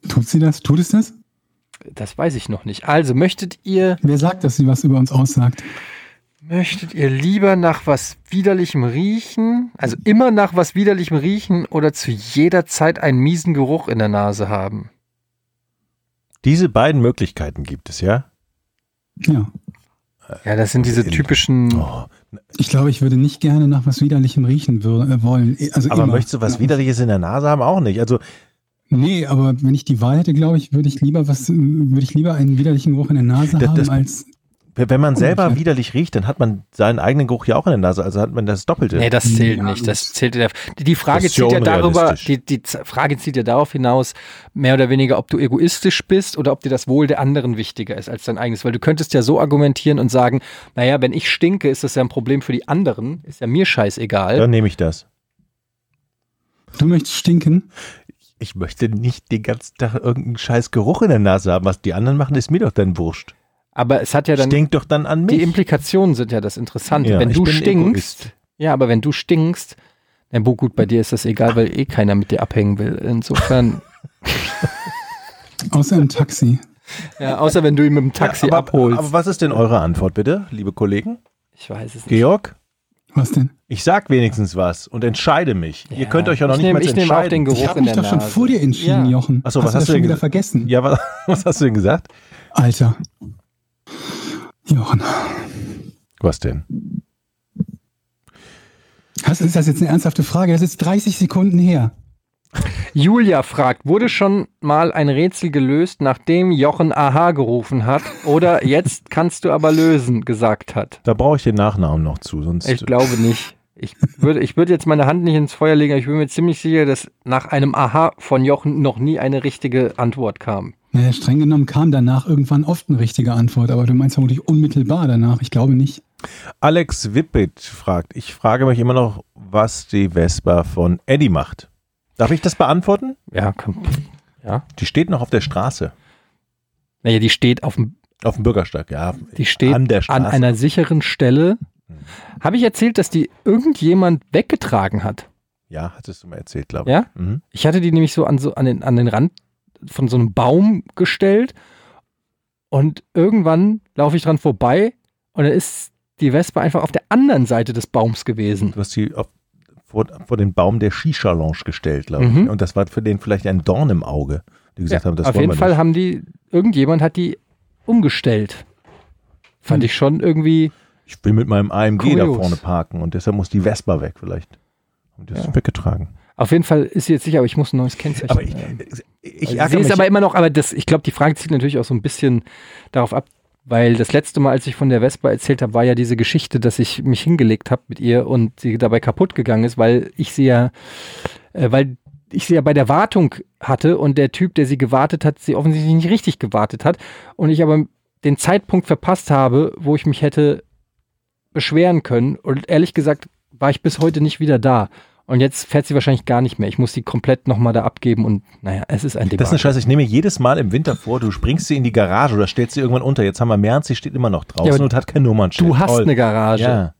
Tut sie das? Tut es das? Das weiß ich noch nicht. Also möchtet ihr, Wer sagt, dass sie was über uns aussagt? Möchtet ihr lieber nach was widerlichem riechen, also immer nach was widerlichem riechen oder zu jeder Zeit einen miesen Geruch in der Nase haben? Diese beiden Möglichkeiten gibt es, ja? Ja. Ja, das sind diese typischen. Oh. Ich glaube, ich würde nicht gerne nach was Widerlichem riechen äh, wollen. Also Aber immer. möchtest du was Ja. Widerliches in der Nase haben? Auch nicht. Also Nee, aber wenn ich die Wahl hätte, glaube ich, würde ich lieber was, äh, würde ich lieber einen widerlichen Geruch in der Nase Das- haben, das- als wenn man selber Umgekehrt. widerlich riecht, dann hat man seinen eigenen Geruch ja auch in der Nase. Also hat man das Doppelte. Nee, das zählt nicht. Das zählt ja. Die, Frage zieht ja darüber, die, die Frage zieht ja darauf hinaus, mehr oder weniger, ob du egoistisch bist oder ob dir das Wohl der anderen wichtiger ist als dein eigenes. Weil du könntest ja so argumentieren und sagen, naja, wenn ich stinke, ist das ja ein Problem für die anderen. Ist ja mir scheißegal. Dann nehme ich das. du möchtest stinken. Ich möchte nicht den ganzen Tag irgendeinen scheiß Geruch in der Nase haben. Was die anderen machen, ist mir doch dann wurscht. Aber es hat ja dann, Stinkt doch dann an mich. die Implikationen sind ja das Interessante. Ja, wenn ich du stinkst, Egoist. ja, aber wenn du stinkst, na gut, bei dir ist das egal, weil eh keiner mit dir abhängen will. Insofern, Außer im Taxi. ja, außer wenn du ihn mit dem Taxi aber, abholst. Aber was ist denn eure Antwort, bitte, liebe Kollegen? ich weiß es nicht. Georg? Was denn? Ich sag wenigstens was und entscheide mich. Ihr Ja, könnt euch ja noch ich nicht nehm- mal ich nehm auch entscheiden. den Geruch Ich habe in mich der doch schon vor dir entschieden, Ja. Jochen. Ach so, was hast das du schon denn wieder vergessen? Ja, was, was hast du denn gesagt? Alter. Jochen. Was denn? Was, ist das jetzt eine ernsthafte Frage? Das ist 30 Sekunden her. Julia fragt, wurde schon mal ein Rätsel gelöst, nachdem Jochen Aha gerufen hat oder jetzt kannst du aber lösen gesagt hat? Da brauche ich den Nachnamen noch zu, sonst. Ich glaube nicht. Ich würde, ich würde jetzt meine Hand nicht ins Feuer legen, aber ich bin mir ziemlich sicher, dass nach einem Aha von Jochen noch nie eine richtige Antwort kam. Naja, streng genommen kam danach irgendwann oft eine richtige Antwort, aber du meinst vermutlich unmittelbar danach. Ich glaube nicht. Alex Wippit fragt, ich frage mich immer noch, was die Vespa von Eddie macht. Darf ich das beantworten? Ja, komm. Ja. Die steht noch auf der Straße. Naja, die steht auf dem, Auf dem Bürgersteig, ja. die steht an der an einer sicheren Stelle. Habe ich erzählt, dass die irgendjemand weggetragen hat? ja, hattest du mal erzählt, glaube ich. Ja? Mhm. Ich hatte die nämlich so an, so an, den, an den Rand von so einem Baum gestellt und irgendwann laufe ich dran vorbei und dann ist die Wespe einfach auf der anderen Seite des Baums gewesen. Du hast sie auf, vor, vor den Baum der Shisha-Lounge gestellt, glaube ich. Mhm. Und das war für den vielleicht ein Dorn im Auge. Die gesagt haben, das auf jeden Fall nicht. haben die, irgendjemand hat die umgestellt. Fand Hm. ich schon irgendwie, Ich will mit meinem AMG da Kurios. vorne parken und deshalb muss die Vespa weg vielleicht. Und das Ja. weggetragen. auf jeden Fall ist sie jetzt sicher, aber ich muss ein neues Kennzeichen. Aber ich, ich sie ärgere ist mich. aber immer noch, aber das, ich glaube, die Frage zielt natürlich auch so ein bisschen darauf ab, weil das letzte Mal, als ich von der Vespa erzählt habe, war ja diese Geschichte, dass ich mich hingelegt habe mit ihr und sie dabei kaputt gegangen ist, weil ich sie ja, äh, weil ich sie ja bei der Wartung hatte und der Typ, der sie gewartet hat, sie offensichtlich nicht richtig gewartet hat und ich aber den Zeitpunkt verpasst habe, wo ich mich hätte beschweren können und ehrlich gesagt war ich bis heute nicht wieder da. Und jetzt fährt sie wahrscheinlich gar nicht mehr. Ich muss sie komplett nochmal da abgeben und naja, es ist ein Das ist eine. Scheiße. Ich nehme jedes Mal im Winter vor, du springst sie in die Garage oder stellst sie irgendwann unter. Jetzt haben wir März, sie steht immer noch draußen Ja, und hat kein Nummernschild. Du hast Toll. eine Garage. Ja.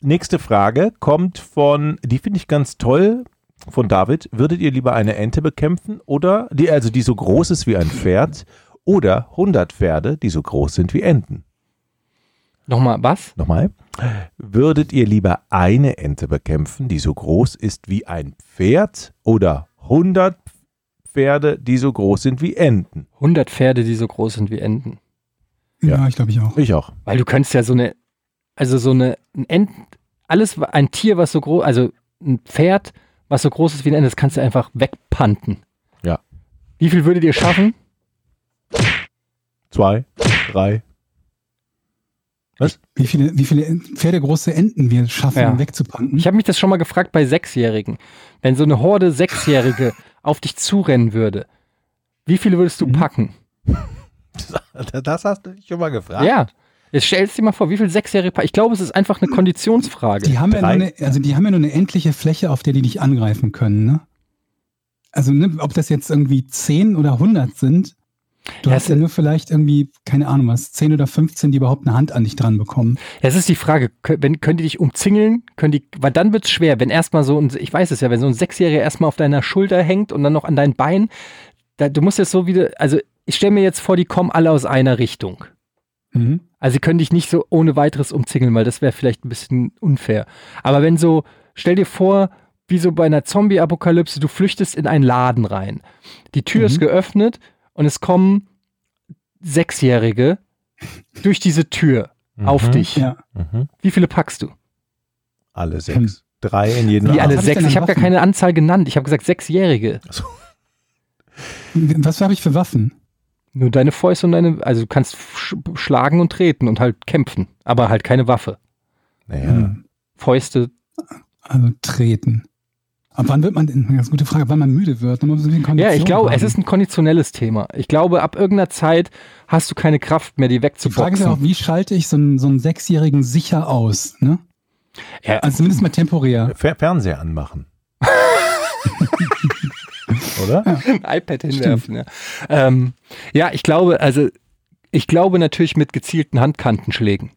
Nächste Frage kommt von, die finde ich ganz toll, von David. Würdet ihr lieber eine Ente bekämpfen oder, die, also die so groß ist wie ein Pferd, oder 100 Pferde, die so groß sind wie Enten? Nochmal, was? Nochmal. Würdet ihr lieber eine Ente bekämpfen, die so groß ist wie ein Pferd, oder 100 Pferde, die so groß sind wie Enten? 100 Pferde, die so groß sind wie Enten. Ja. Ja, ich glaube ich auch. Ich auch. Weil du könntest ja so eine, also so eine, ein Ent, alles, ein Tier, was so groß, also ein Pferd, was so groß ist wie ein Ente, das kannst du einfach wegpanten. Ja. Wie viel würdet ihr schaffen? Zwei, drei. Wie viele, wie viele pferdegroße Enten wir schaffen, Ja. wegzupanten. Ich habe mich das schon mal gefragt bei Sechsjährigen. Wenn so eine Horde Sechsjährige auf dich zurennen würde, wie viele würdest du Mhm. packen? Das hast du dich schon mal gefragt? Ja. Jetzt stellst dir mal vor, wie viele Sechsjährige packen. Ich glaube, es ist einfach eine Konditionsfrage. Die haben, ja nur eine, also die haben ja nur eine endliche Fläche, auf der die dich angreifen können. Ne? Also ne, ob das jetzt irgendwie 10 oder 100 sind, du Ja, hast es- ja nur vielleicht irgendwie, keine Ahnung was, 10 oder 15, die überhaupt eine Hand an dich dran bekommen. Es ist die Frage, wenn, können die dich umzingeln? Können die, weil dann wird's schwer, wenn erstmal so ein, ich weiß es ja, wenn so ein Sechsjähriger erstmal auf deiner Schulter hängt und dann noch an dein Bein, da, du musst jetzt so wieder, also ich stelle mir jetzt vor, die kommen alle aus einer Richtung. Mhm. Also sie können dich nicht so ohne weiteres umzingeln, weil das wäre vielleicht ein bisschen unfair. Aber wenn so, stell dir vor, wie so bei einer Zombie-Apokalypse, du flüchtest in einen Laden rein. Die Tür ist Mhm. geöffnet und es kommen Sechsjährige durch diese Tür auf Mhm. dich. Ja. Mhm. Wie viele packst du? Alle sechs. Drei in jedem Wie alle ich sechs? Ich habe gar keine Anzahl genannt. Ich habe gesagt Sechsjährige. Was habe ich für Waffen? Nur deine Fäuste und deine, also du kannst sch schlagen und treten und halt kämpfen, aber halt keine Waffe. Naja. Hm. Fäuste. Also treten. Aber wann wird man, das ist eine gute Frage, wann man müde wird? Man muss ein bisschen Ja, ich glaube, es haben. ist ein konditionelles Thema. Ich glaube, ab irgendeiner Zeit hast du keine Kraft mehr, die Die Frage ist ja auch, wegzuboxen. wie schalte ich so einen, so einen Sechsjährigen sicher aus? Ne? Ja, Also zumindest mal temporär. Fer Fernseher anmachen. Oder? ein iPad hinwerfen. Ja. Ähm, ja, ich glaube, also ich glaube natürlich mit gezielten Handkantenschlägen.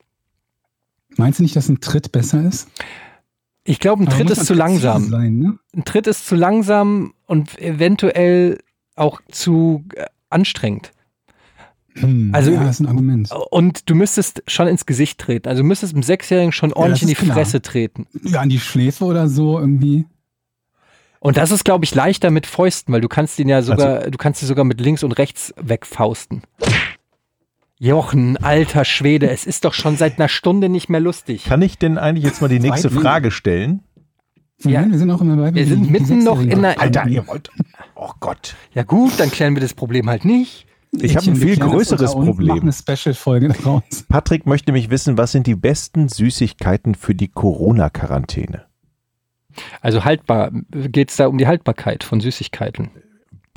Meinst du nicht, dass ein Tritt besser ist? Ich glaube, ein Tritt ist zu langsam. Sein, ne? Ein Tritt ist zu langsam und eventuell auch zu äh, anstrengend. Hm, Also- ja, ist ein Argument. Und du müsstest schon ins Gesicht treten. Also du müsstest einem Sechsjährigen schon ordentlich das in die klar. Fresse treten. Ja, an die Schläfe oder so irgendwie. Und das ist, glaube ich, leichter mit Fäusten, weil du kannst ihn ja sogar, Also du kannst sie sogar mit links und rechts wegfausten. Jochen, alter Schwede, es ist doch schon seit einer Stunde nicht mehr lustig. Kann ich denn eigentlich jetzt mal die nächste Weit- Frage stellen? Ja. Nein, wir sind auch immer bei Wir sind mitten noch in einer- Alter, ihr wollt. Oh Gott. Ja gut, dann klären wir das Problem halt nicht. Ich habe ein viel größeres uns, Machen Problem. eine Special-Folge daraus. Patrick möchte mich wissen, was sind die besten Süßigkeiten für die Corona-Quarantäne? Also haltbar, geht es da um die Haltbarkeit von Süßigkeiten?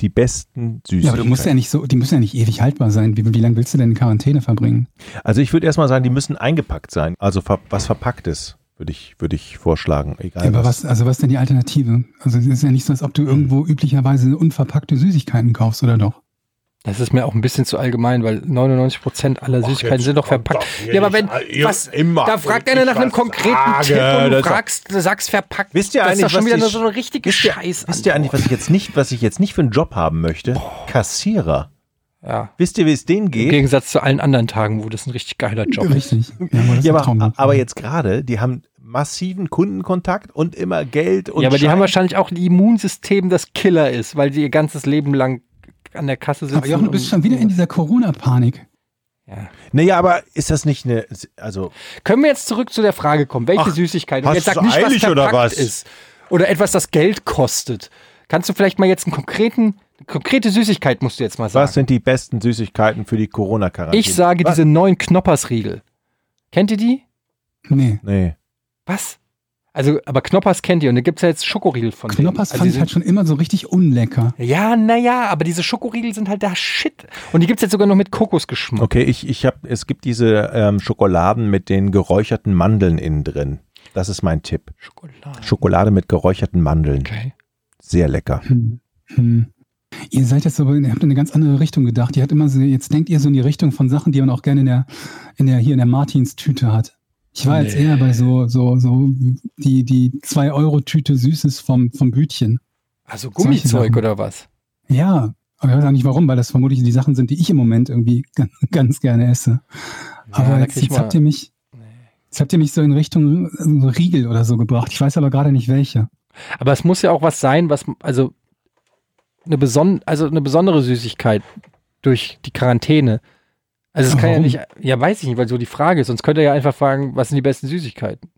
Die besten Süßigkeiten. Ja, aber du musst ja nicht so, die müssen ja nicht ewig haltbar sein. Wie, wie lange willst du denn in Quarantäne verbringen? Also ich würde erstmal sagen, die müssen eingepackt sein. Also ver was verpacktes, würde ich, würde ich vorschlagen. Egal Ja, aber was. was, also was ist denn die Alternative? Also es ist ja nicht so, als ob du irgendwo üblicherweise unverpackte Süßigkeiten kaufst, oder doch? Das ist mir auch ein bisschen zu allgemein, weil 99 Prozent aller Süßigkeiten sind doch verpackt. Ja, aber wenn, was, da fragt einer nach einem konkreten Tipp und du fragst, du sagst verpackt. Wisst ihr das ist eigentlich, doch schon wieder ich- so eine richtige Wisst ihr, Scheiße. wisst ihr eigentlich, was ich jetzt nicht, was ich jetzt nicht für einen Job haben möchte? Kassierer. Ja. Wisst ihr, wie es denen Im geht? Gegensatz zu allen anderen Tagen, wo das ein richtig geiler Job ist. Richtig. Ja, aber, das ist Ja, ein aber, aber jetzt gerade, die haben massiven Kundenkontakt und immer Geld und Ja, aber die Schein. haben wahrscheinlich auch ein Immunsystem, das Killer ist, weil die ihr ganzes Leben lang an der Kasse sitzen. Aber Jochen, du bist und- schon wieder in dieser Corona-Panik. Ja. Naja, aber ist das nicht eine, also, Können wir jetzt zurück zu der Frage kommen, welche Ach, Süßigkeit? Hast jetzt sag du nicht, was oder was? ist. Oder etwas, das Geld kostet. Kannst du vielleicht mal jetzt einen konkreten, eine konkrete Süßigkeit musst du jetzt mal sagen. was sind die besten Süßigkeiten für die Corona-Quarantäne? ich sage was? diese neuen Knoppersriegel. Kennt ihr die? Nee. Nee. Was? Also, aber Knoppers kennt ihr und da gibt's ja jetzt Schokoriegel von denen. Knoppers also fand ich halt schon immer so richtig unlecker. Ja, naja, aber diese Schokoriegel sind halt da Shit. Und die gibt's jetzt sogar noch mit Kokosgeschmack. Okay, ich, ich habe, es gibt diese ähm, Schokoladen mit den geräucherten Mandeln innen drin. Das ist mein Tipp. Schokolade. Schokolade mit geräucherten Mandeln. Okay. Sehr lecker. Hm. Hm. Ihr seid jetzt aber, ihr habt in eine ganz andere Richtung gedacht. Ihr habt immer so, jetzt denkt ihr so in die Richtung von Sachen, die man auch gerne in der, in der, hier in der Martins-Tüte hat. Ich war jetzt Nee. eher bei so, so, so, die, die 2-Euro-Tüte Süßes vom, vom Bütchen. Also Gummizeug oder was? Ja, aber ich weiß auch nicht warum, weil das vermutlich die Sachen sind, die ich im Moment irgendwie ganz, ganz gerne esse. Aber da jetzt, jetzt habt ihr mich, jetzt habt ihr mich so in Richtung äh, Riegel oder so gebracht. Ich weiß aber gerade nicht welche. Aber es muss ja auch was sein, was, also eine, beson also eine besondere Süßigkeit durch die Quarantäne. Also es kann ja nicht, ja weiß ich nicht, weil so die Frage ist, sonst könnt ihr ja einfach fragen, was sind die besten Süßigkeiten?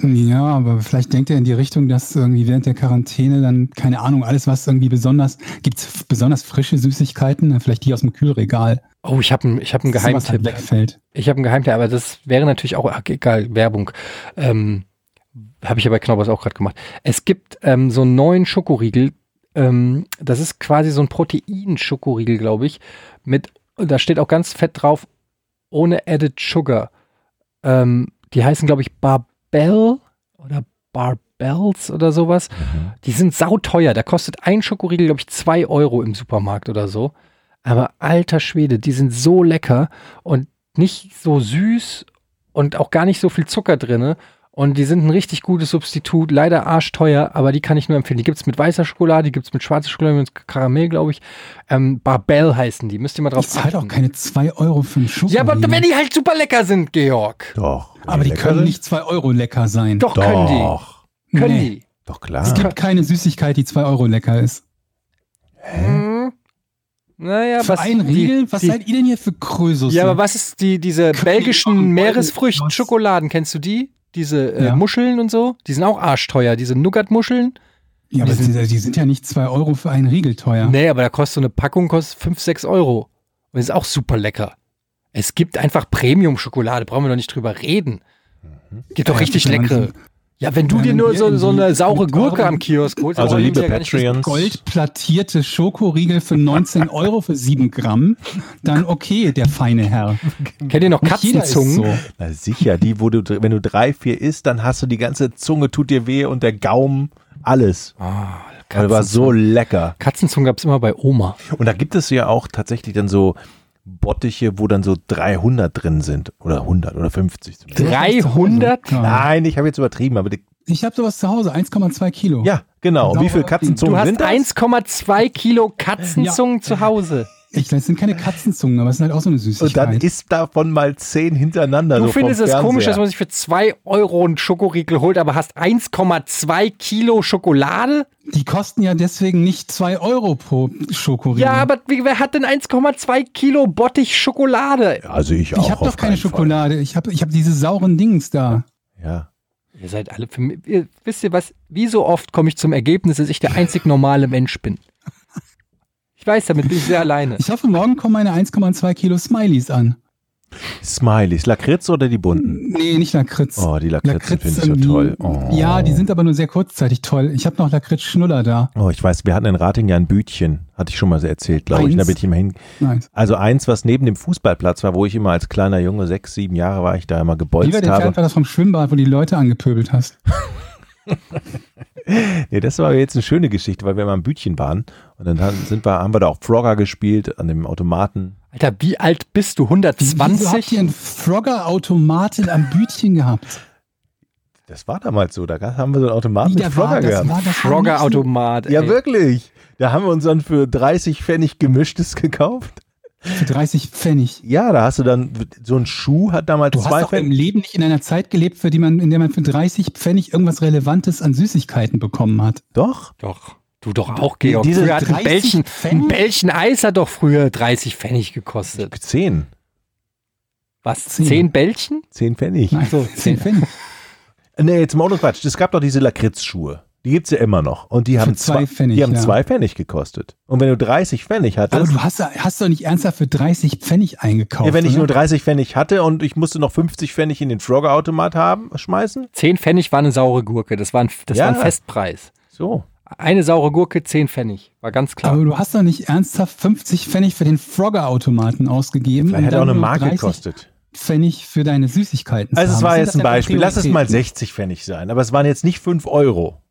Ja, aber vielleicht denkt er in die Richtung, dass irgendwie während der Quarantäne dann, keine Ahnung, alles, was irgendwie besonders, gibt's besonders frische Süßigkeiten, vielleicht die aus dem Kühlregal, Oh, ich habe einen ich hab halt Geheimtipp. wegfällt. Ich habe einen Geheimtipp, aber das wäre natürlich auch, ach, egal, Werbung. Ähm, habe ich ja bei Knoppers auch gerade gemacht. Es gibt ähm, so einen neuen Schokoriegel, ähm, das ist quasi so ein Protein-Schokoriegel, glaube ich, mit, da steht auch ganz fett drauf, ohne Added Sugar. Ähm, die heißen, glaube ich, Barbell oder Barbells oder sowas. Die sind sauteuer. Da kostet ein Schokoriegel, glaube ich, zwei Euro im Supermarkt oder so. Aber alter Schwede, die sind so lecker und nicht so süß und auch gar nicht so viel Zucker drinne. Und die sind ein richtig gutes Substitut, leider arschteuer, aber die kann ich nur empfehlen. Die gibt's mit weißer Schokolade, die gibt's mit schwarzer Schokolade, mit Karamell, glaube ich. Ähm, Barbell heißen die, müsst ihr mal drauf Ich zahle auch achten. keine 2 Euro für einen Schokoriegel. Ja, aber wenn die halt super lecker sind, Georg. Doch. aber die können nicht 2 Euro lecker sein. Doch, können die. Doch. Können Nee. die. Doch Es klar. gibt keine Süßigkeit, die 2 Euro lecker ist. Hm. Naja, für was einen die- Riegel? Was die, seid ihr denn hier für Krösus? Ja, aber was ist die, diese auch belgischen Meeresfrüchten-Schokoladen, kennst du die? Diese äh, Ja. Muscheln und so? Die sind auch arschteuer, diese Nougat-Muscheln. Ja, aber die sind- die, sind ja nicht 2 Euro für einen Riegel teuer. Nee, aber da kostet so eine Packung kostet 5, 6 Euro. Und ist auch super lecker. Es gibt einfach Premium-Schokolade, brauchen wir doch nicht drüber reden. Gibt doch Ja, richtig leckere. Ja, wenn du dir nur so, so eine saure Gurke eurem- am Kiosk holst, dann Also liebe ja. Patreons, Goldplattierte Schokoriegel für 19 Euro für 7 Gramm, dann okay, der feine Herr. Kennt ihr noch Katzenzungen? so. na sicher, die, wo du, wenn du drei, vier isst, dann hast du die ganze Zunge, tut dir weh und der Gaumen, alles. Ah, Das war so lecker. Katzenzungen gab's immer bei Oma. Und da gibt es ja auch tatsächlich dann so Bottiche, wo dann so 300 drin sind. Oder 100 oder 50 zumindest. 300? Ja. Nein, ich habe jetzt übertrieben, aber die, Ich habe sowas zu Hause, 1,2 Kilo. ja, genau. Und wie viele Katzenzungen Du hast sind das? 1,2 Kilo Katzenzungen zu Hause. Ich, das sind keine Katzenzungen, aber es sind halt auch so eine Und dann Süßigkeit. isst davon mal zehn hintereinander. Du so vom findest es Fernseher. komisch, dass man sich für 2 Euro einen Schokoriegel holt, aber hast 1,2 Kilo Schokolade? Die kosten ja deswegen nicht 2 Euro pro Schokoriegel. Ja, aber wer hat denn 1,2 Kilo Bottich Schokolade? Also ich auch. ich habe doch keine keinen Fall. Schokolade. Ich habe ich hab diese sauren Dings da. Ja. Ihr seid alle für mich. Ihr, wisst ihr was? Wie so oft komme ich zum Ergebnis, dass ich der einzig normale Mensch bin. Ich weiß, damit bin ich sehr alleine. Ich hoffe, morgen kommen meine 1,2 Kilo Smileys an. Smileys. Lakritz oder die bunten? Nee, nicht Lakritz. Oh, die Lakritzen Lakritz finde ich so toll. Oh. Ja, die sind aber nur sehr kurzzeitig toll. Ich habe noch Lakritz-Schnuller da. Oh, ich weiß, wir hatten in Rating ja ein Bütchen. Hatte ich schon mal so erzählt, glaube ich. Da bin ich immer hin. Nice. Also eins, was neben dem Fußballplatz war, wo ich immer als kleiner Junge, sechs, sieben Jahre war ich da immer Wie gebolzt weit habe. entfernt war das vom Schwimmbad, wo die Leute angepöbelt hast? Nee, das war jetzt eine schöne Geschichte, weil wir immer im Bütchen waren. Und dann haben, sind wir, haben wir da auch Frogger gespielt an dem Automaten. Alter, wie alt bist du? Wieso habt 120? ihr einen Frogger-Automaten am Bütchen gehabt? Das war damals so. Da haben wir so einen Automaten mit der Frogger war, das gehabt. Frogger-Automat. Ja, wirklich. Da haben wir uns dann für 30 Pfennig gemischtes gekauft. Für 30 Pfennig. Ja, da hast du dann, so ein Schuh hat damals Du hast zwei doch im. Leben nicht in einer Zeit gelebt, für die man, in der man für 30 Pfennig irgendwas Relevantes an Süßigkeiten bekommen hat. Doch. Doch. Du doch auch, Georg. Diese früher hat ein 30 Bällchen, ein? Bällchen Eis hat doch früher 30 Pfennig gekostet. Zehn. Was? Zehn. Zehn Bällchen? Zehn Pfennig. Nein, so, 10 Pfennig. Nee, jetzt mal ohne Quatsch. Es gab doch diese Lakritzschuhe. Die gibt's ja immer noch. Und die haben zwei zwei, Pfennig, die haben ja. zwei Pfennig gekostet. Und wenn du 30 Pfennig Aber hattest, du hast, hast doch nicht ernsthaft für 30 Pfennig eingekauft. ja, wenn ich oder? nur 30 Pfennig hatte und ich musste noch 50 Pfennig in den Frogger-Automat haben, schmeißen, 10 Pfennig war eine saure Gurke. Das war ein, das Ja. war ein Festpreis. so. Eine saure Gurke, 10 Pfennig. War ganz klar. Aber du hast doch nicht ernsthaft 50 Pfennig für den Frogger-Automaten ausgegeben. Vielleicht hätte auch eine Marke 30 gekostet. Pfennig für deine Süßigkeiten Also es war jetzt ein Beispiel. Lass es mal Prioritäten? 60 Pfennig sein. Aber es waren jetzt nicht 5 Euro.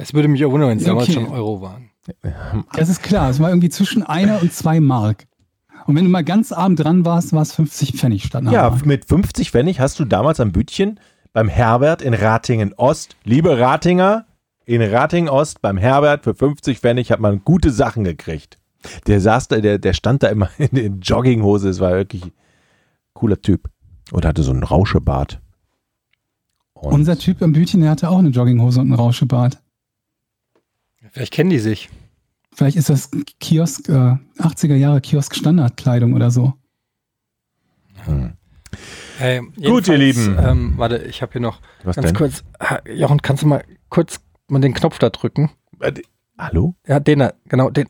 Das würde mich auch wundern, wenn es damals Okay. schon Euro waren. Das ist klar. Es war irgendwie zwischen einer und zwei Mark. Und wenn du mal ganz arm dran warst, war es 50 Pfennig statt einer Ja, Mark. mit 50 Pfennig hast du damals am Bütchen beim Herbert in Ratingen Ost, liebe Ratinger, in Ratingen Ost beim Herbert für 50 Pfennig hat man gute Sachen gekriegt. Der saß da, der, der stand da immer in, in Jogginghose, es war wirklich ein cooler Typ. Und hatte so einen Rauschebart. Und Unser Typ im Bütchen, der hatte auch eine Jogginghose und einen Rauschebart. Vielleicht kennen die sich. Vielleicht ist das Kiosk, äh, 80er Jahre Kiosk Standardkleidung oder so. Hey, Gut, ihr Lieben. Ähm, warte, ich habe hier noch was ganz denn? kurz. Jochen, kannst du mal kurz mal den Knopf da drücken? Äh, Hallo? Ja, den da, genau, den.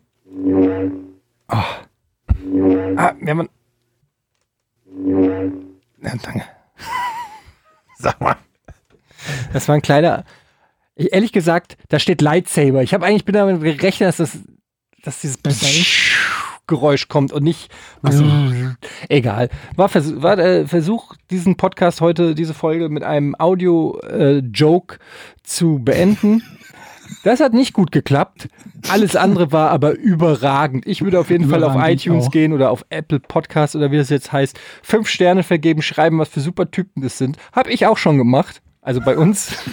Ah. Ah, wir haben. Ja, danke. Sag mal. Das war ein kleiner. Ich, ehrlich gesagt, da steht Lightsaber. Ich habe eigentlich bin damit gerechnet, dass das, dass dieses Geräusch kommt und nicht. So. Egal. War, Vers war der Versuch, diesen Podcast heute, diese Folge mit einem Audio-Joke zu beenden. Das hat nicht gut geklappt. Alles andere war aber überragend. Ich würde auf jeden Fall auf iTunes gehen oder auf Apple Podcast oder wie das jetzt heißt. Fünf Sterne vergeben, schreiben, was für super Typen das sind. Habe ich auch schon gemacht. Also bei uns.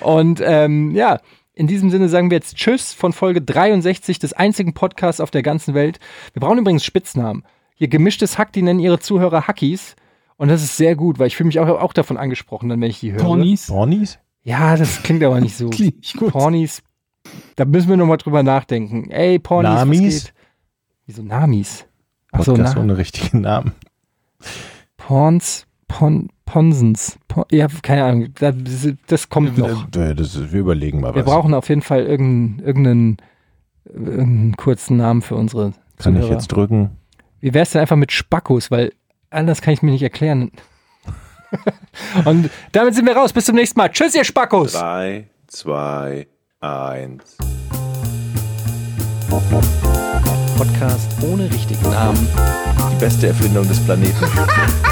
Und ähm, ja, in diesem Sinne sagen wir jetzt Tschüss von Folge 63 des einzigen Podcasts auf der ganzen Welt. Wir brauchen übrigens Spitznamen. Hier gemischtes Hack, die nennen ihre Zuhörer Hackies. Und das ist sehr gut, weil ich fühle mich auch, auch davon angesprochen, dann wenn ich die höre. Ponys. Pornis? Ja, das klingt aber nicht so. Klingt nicht gut. Pornis. Da müssen wir nochmal drüber nachdenken. Ey, Pornis, Namis? was geht? Wieso Namis? Achso, Podcast na, ohne richtigen Namen. Porns, Pon, Ponsens. Pon, ja, keine Ahnung. Das, das kommt noch. Das ist, wir überlegen mal Wir was. brauchen auf jeden Fall irgendeinen, irgendeinen, irgendeinen kurzen Namen für unsere Kann ich Zuhörer. jetzt drücken? Wie wär's denn einfach mit Spackos? Weil anders kann ich mir nicht erklären. Und damit sind wir raus. Bis zum nächsten Mal. Tschüss, ihr Spackos. 3, 2, 1. Podcast ohne richtigen Namen. Die beste Erfindung des Planeten.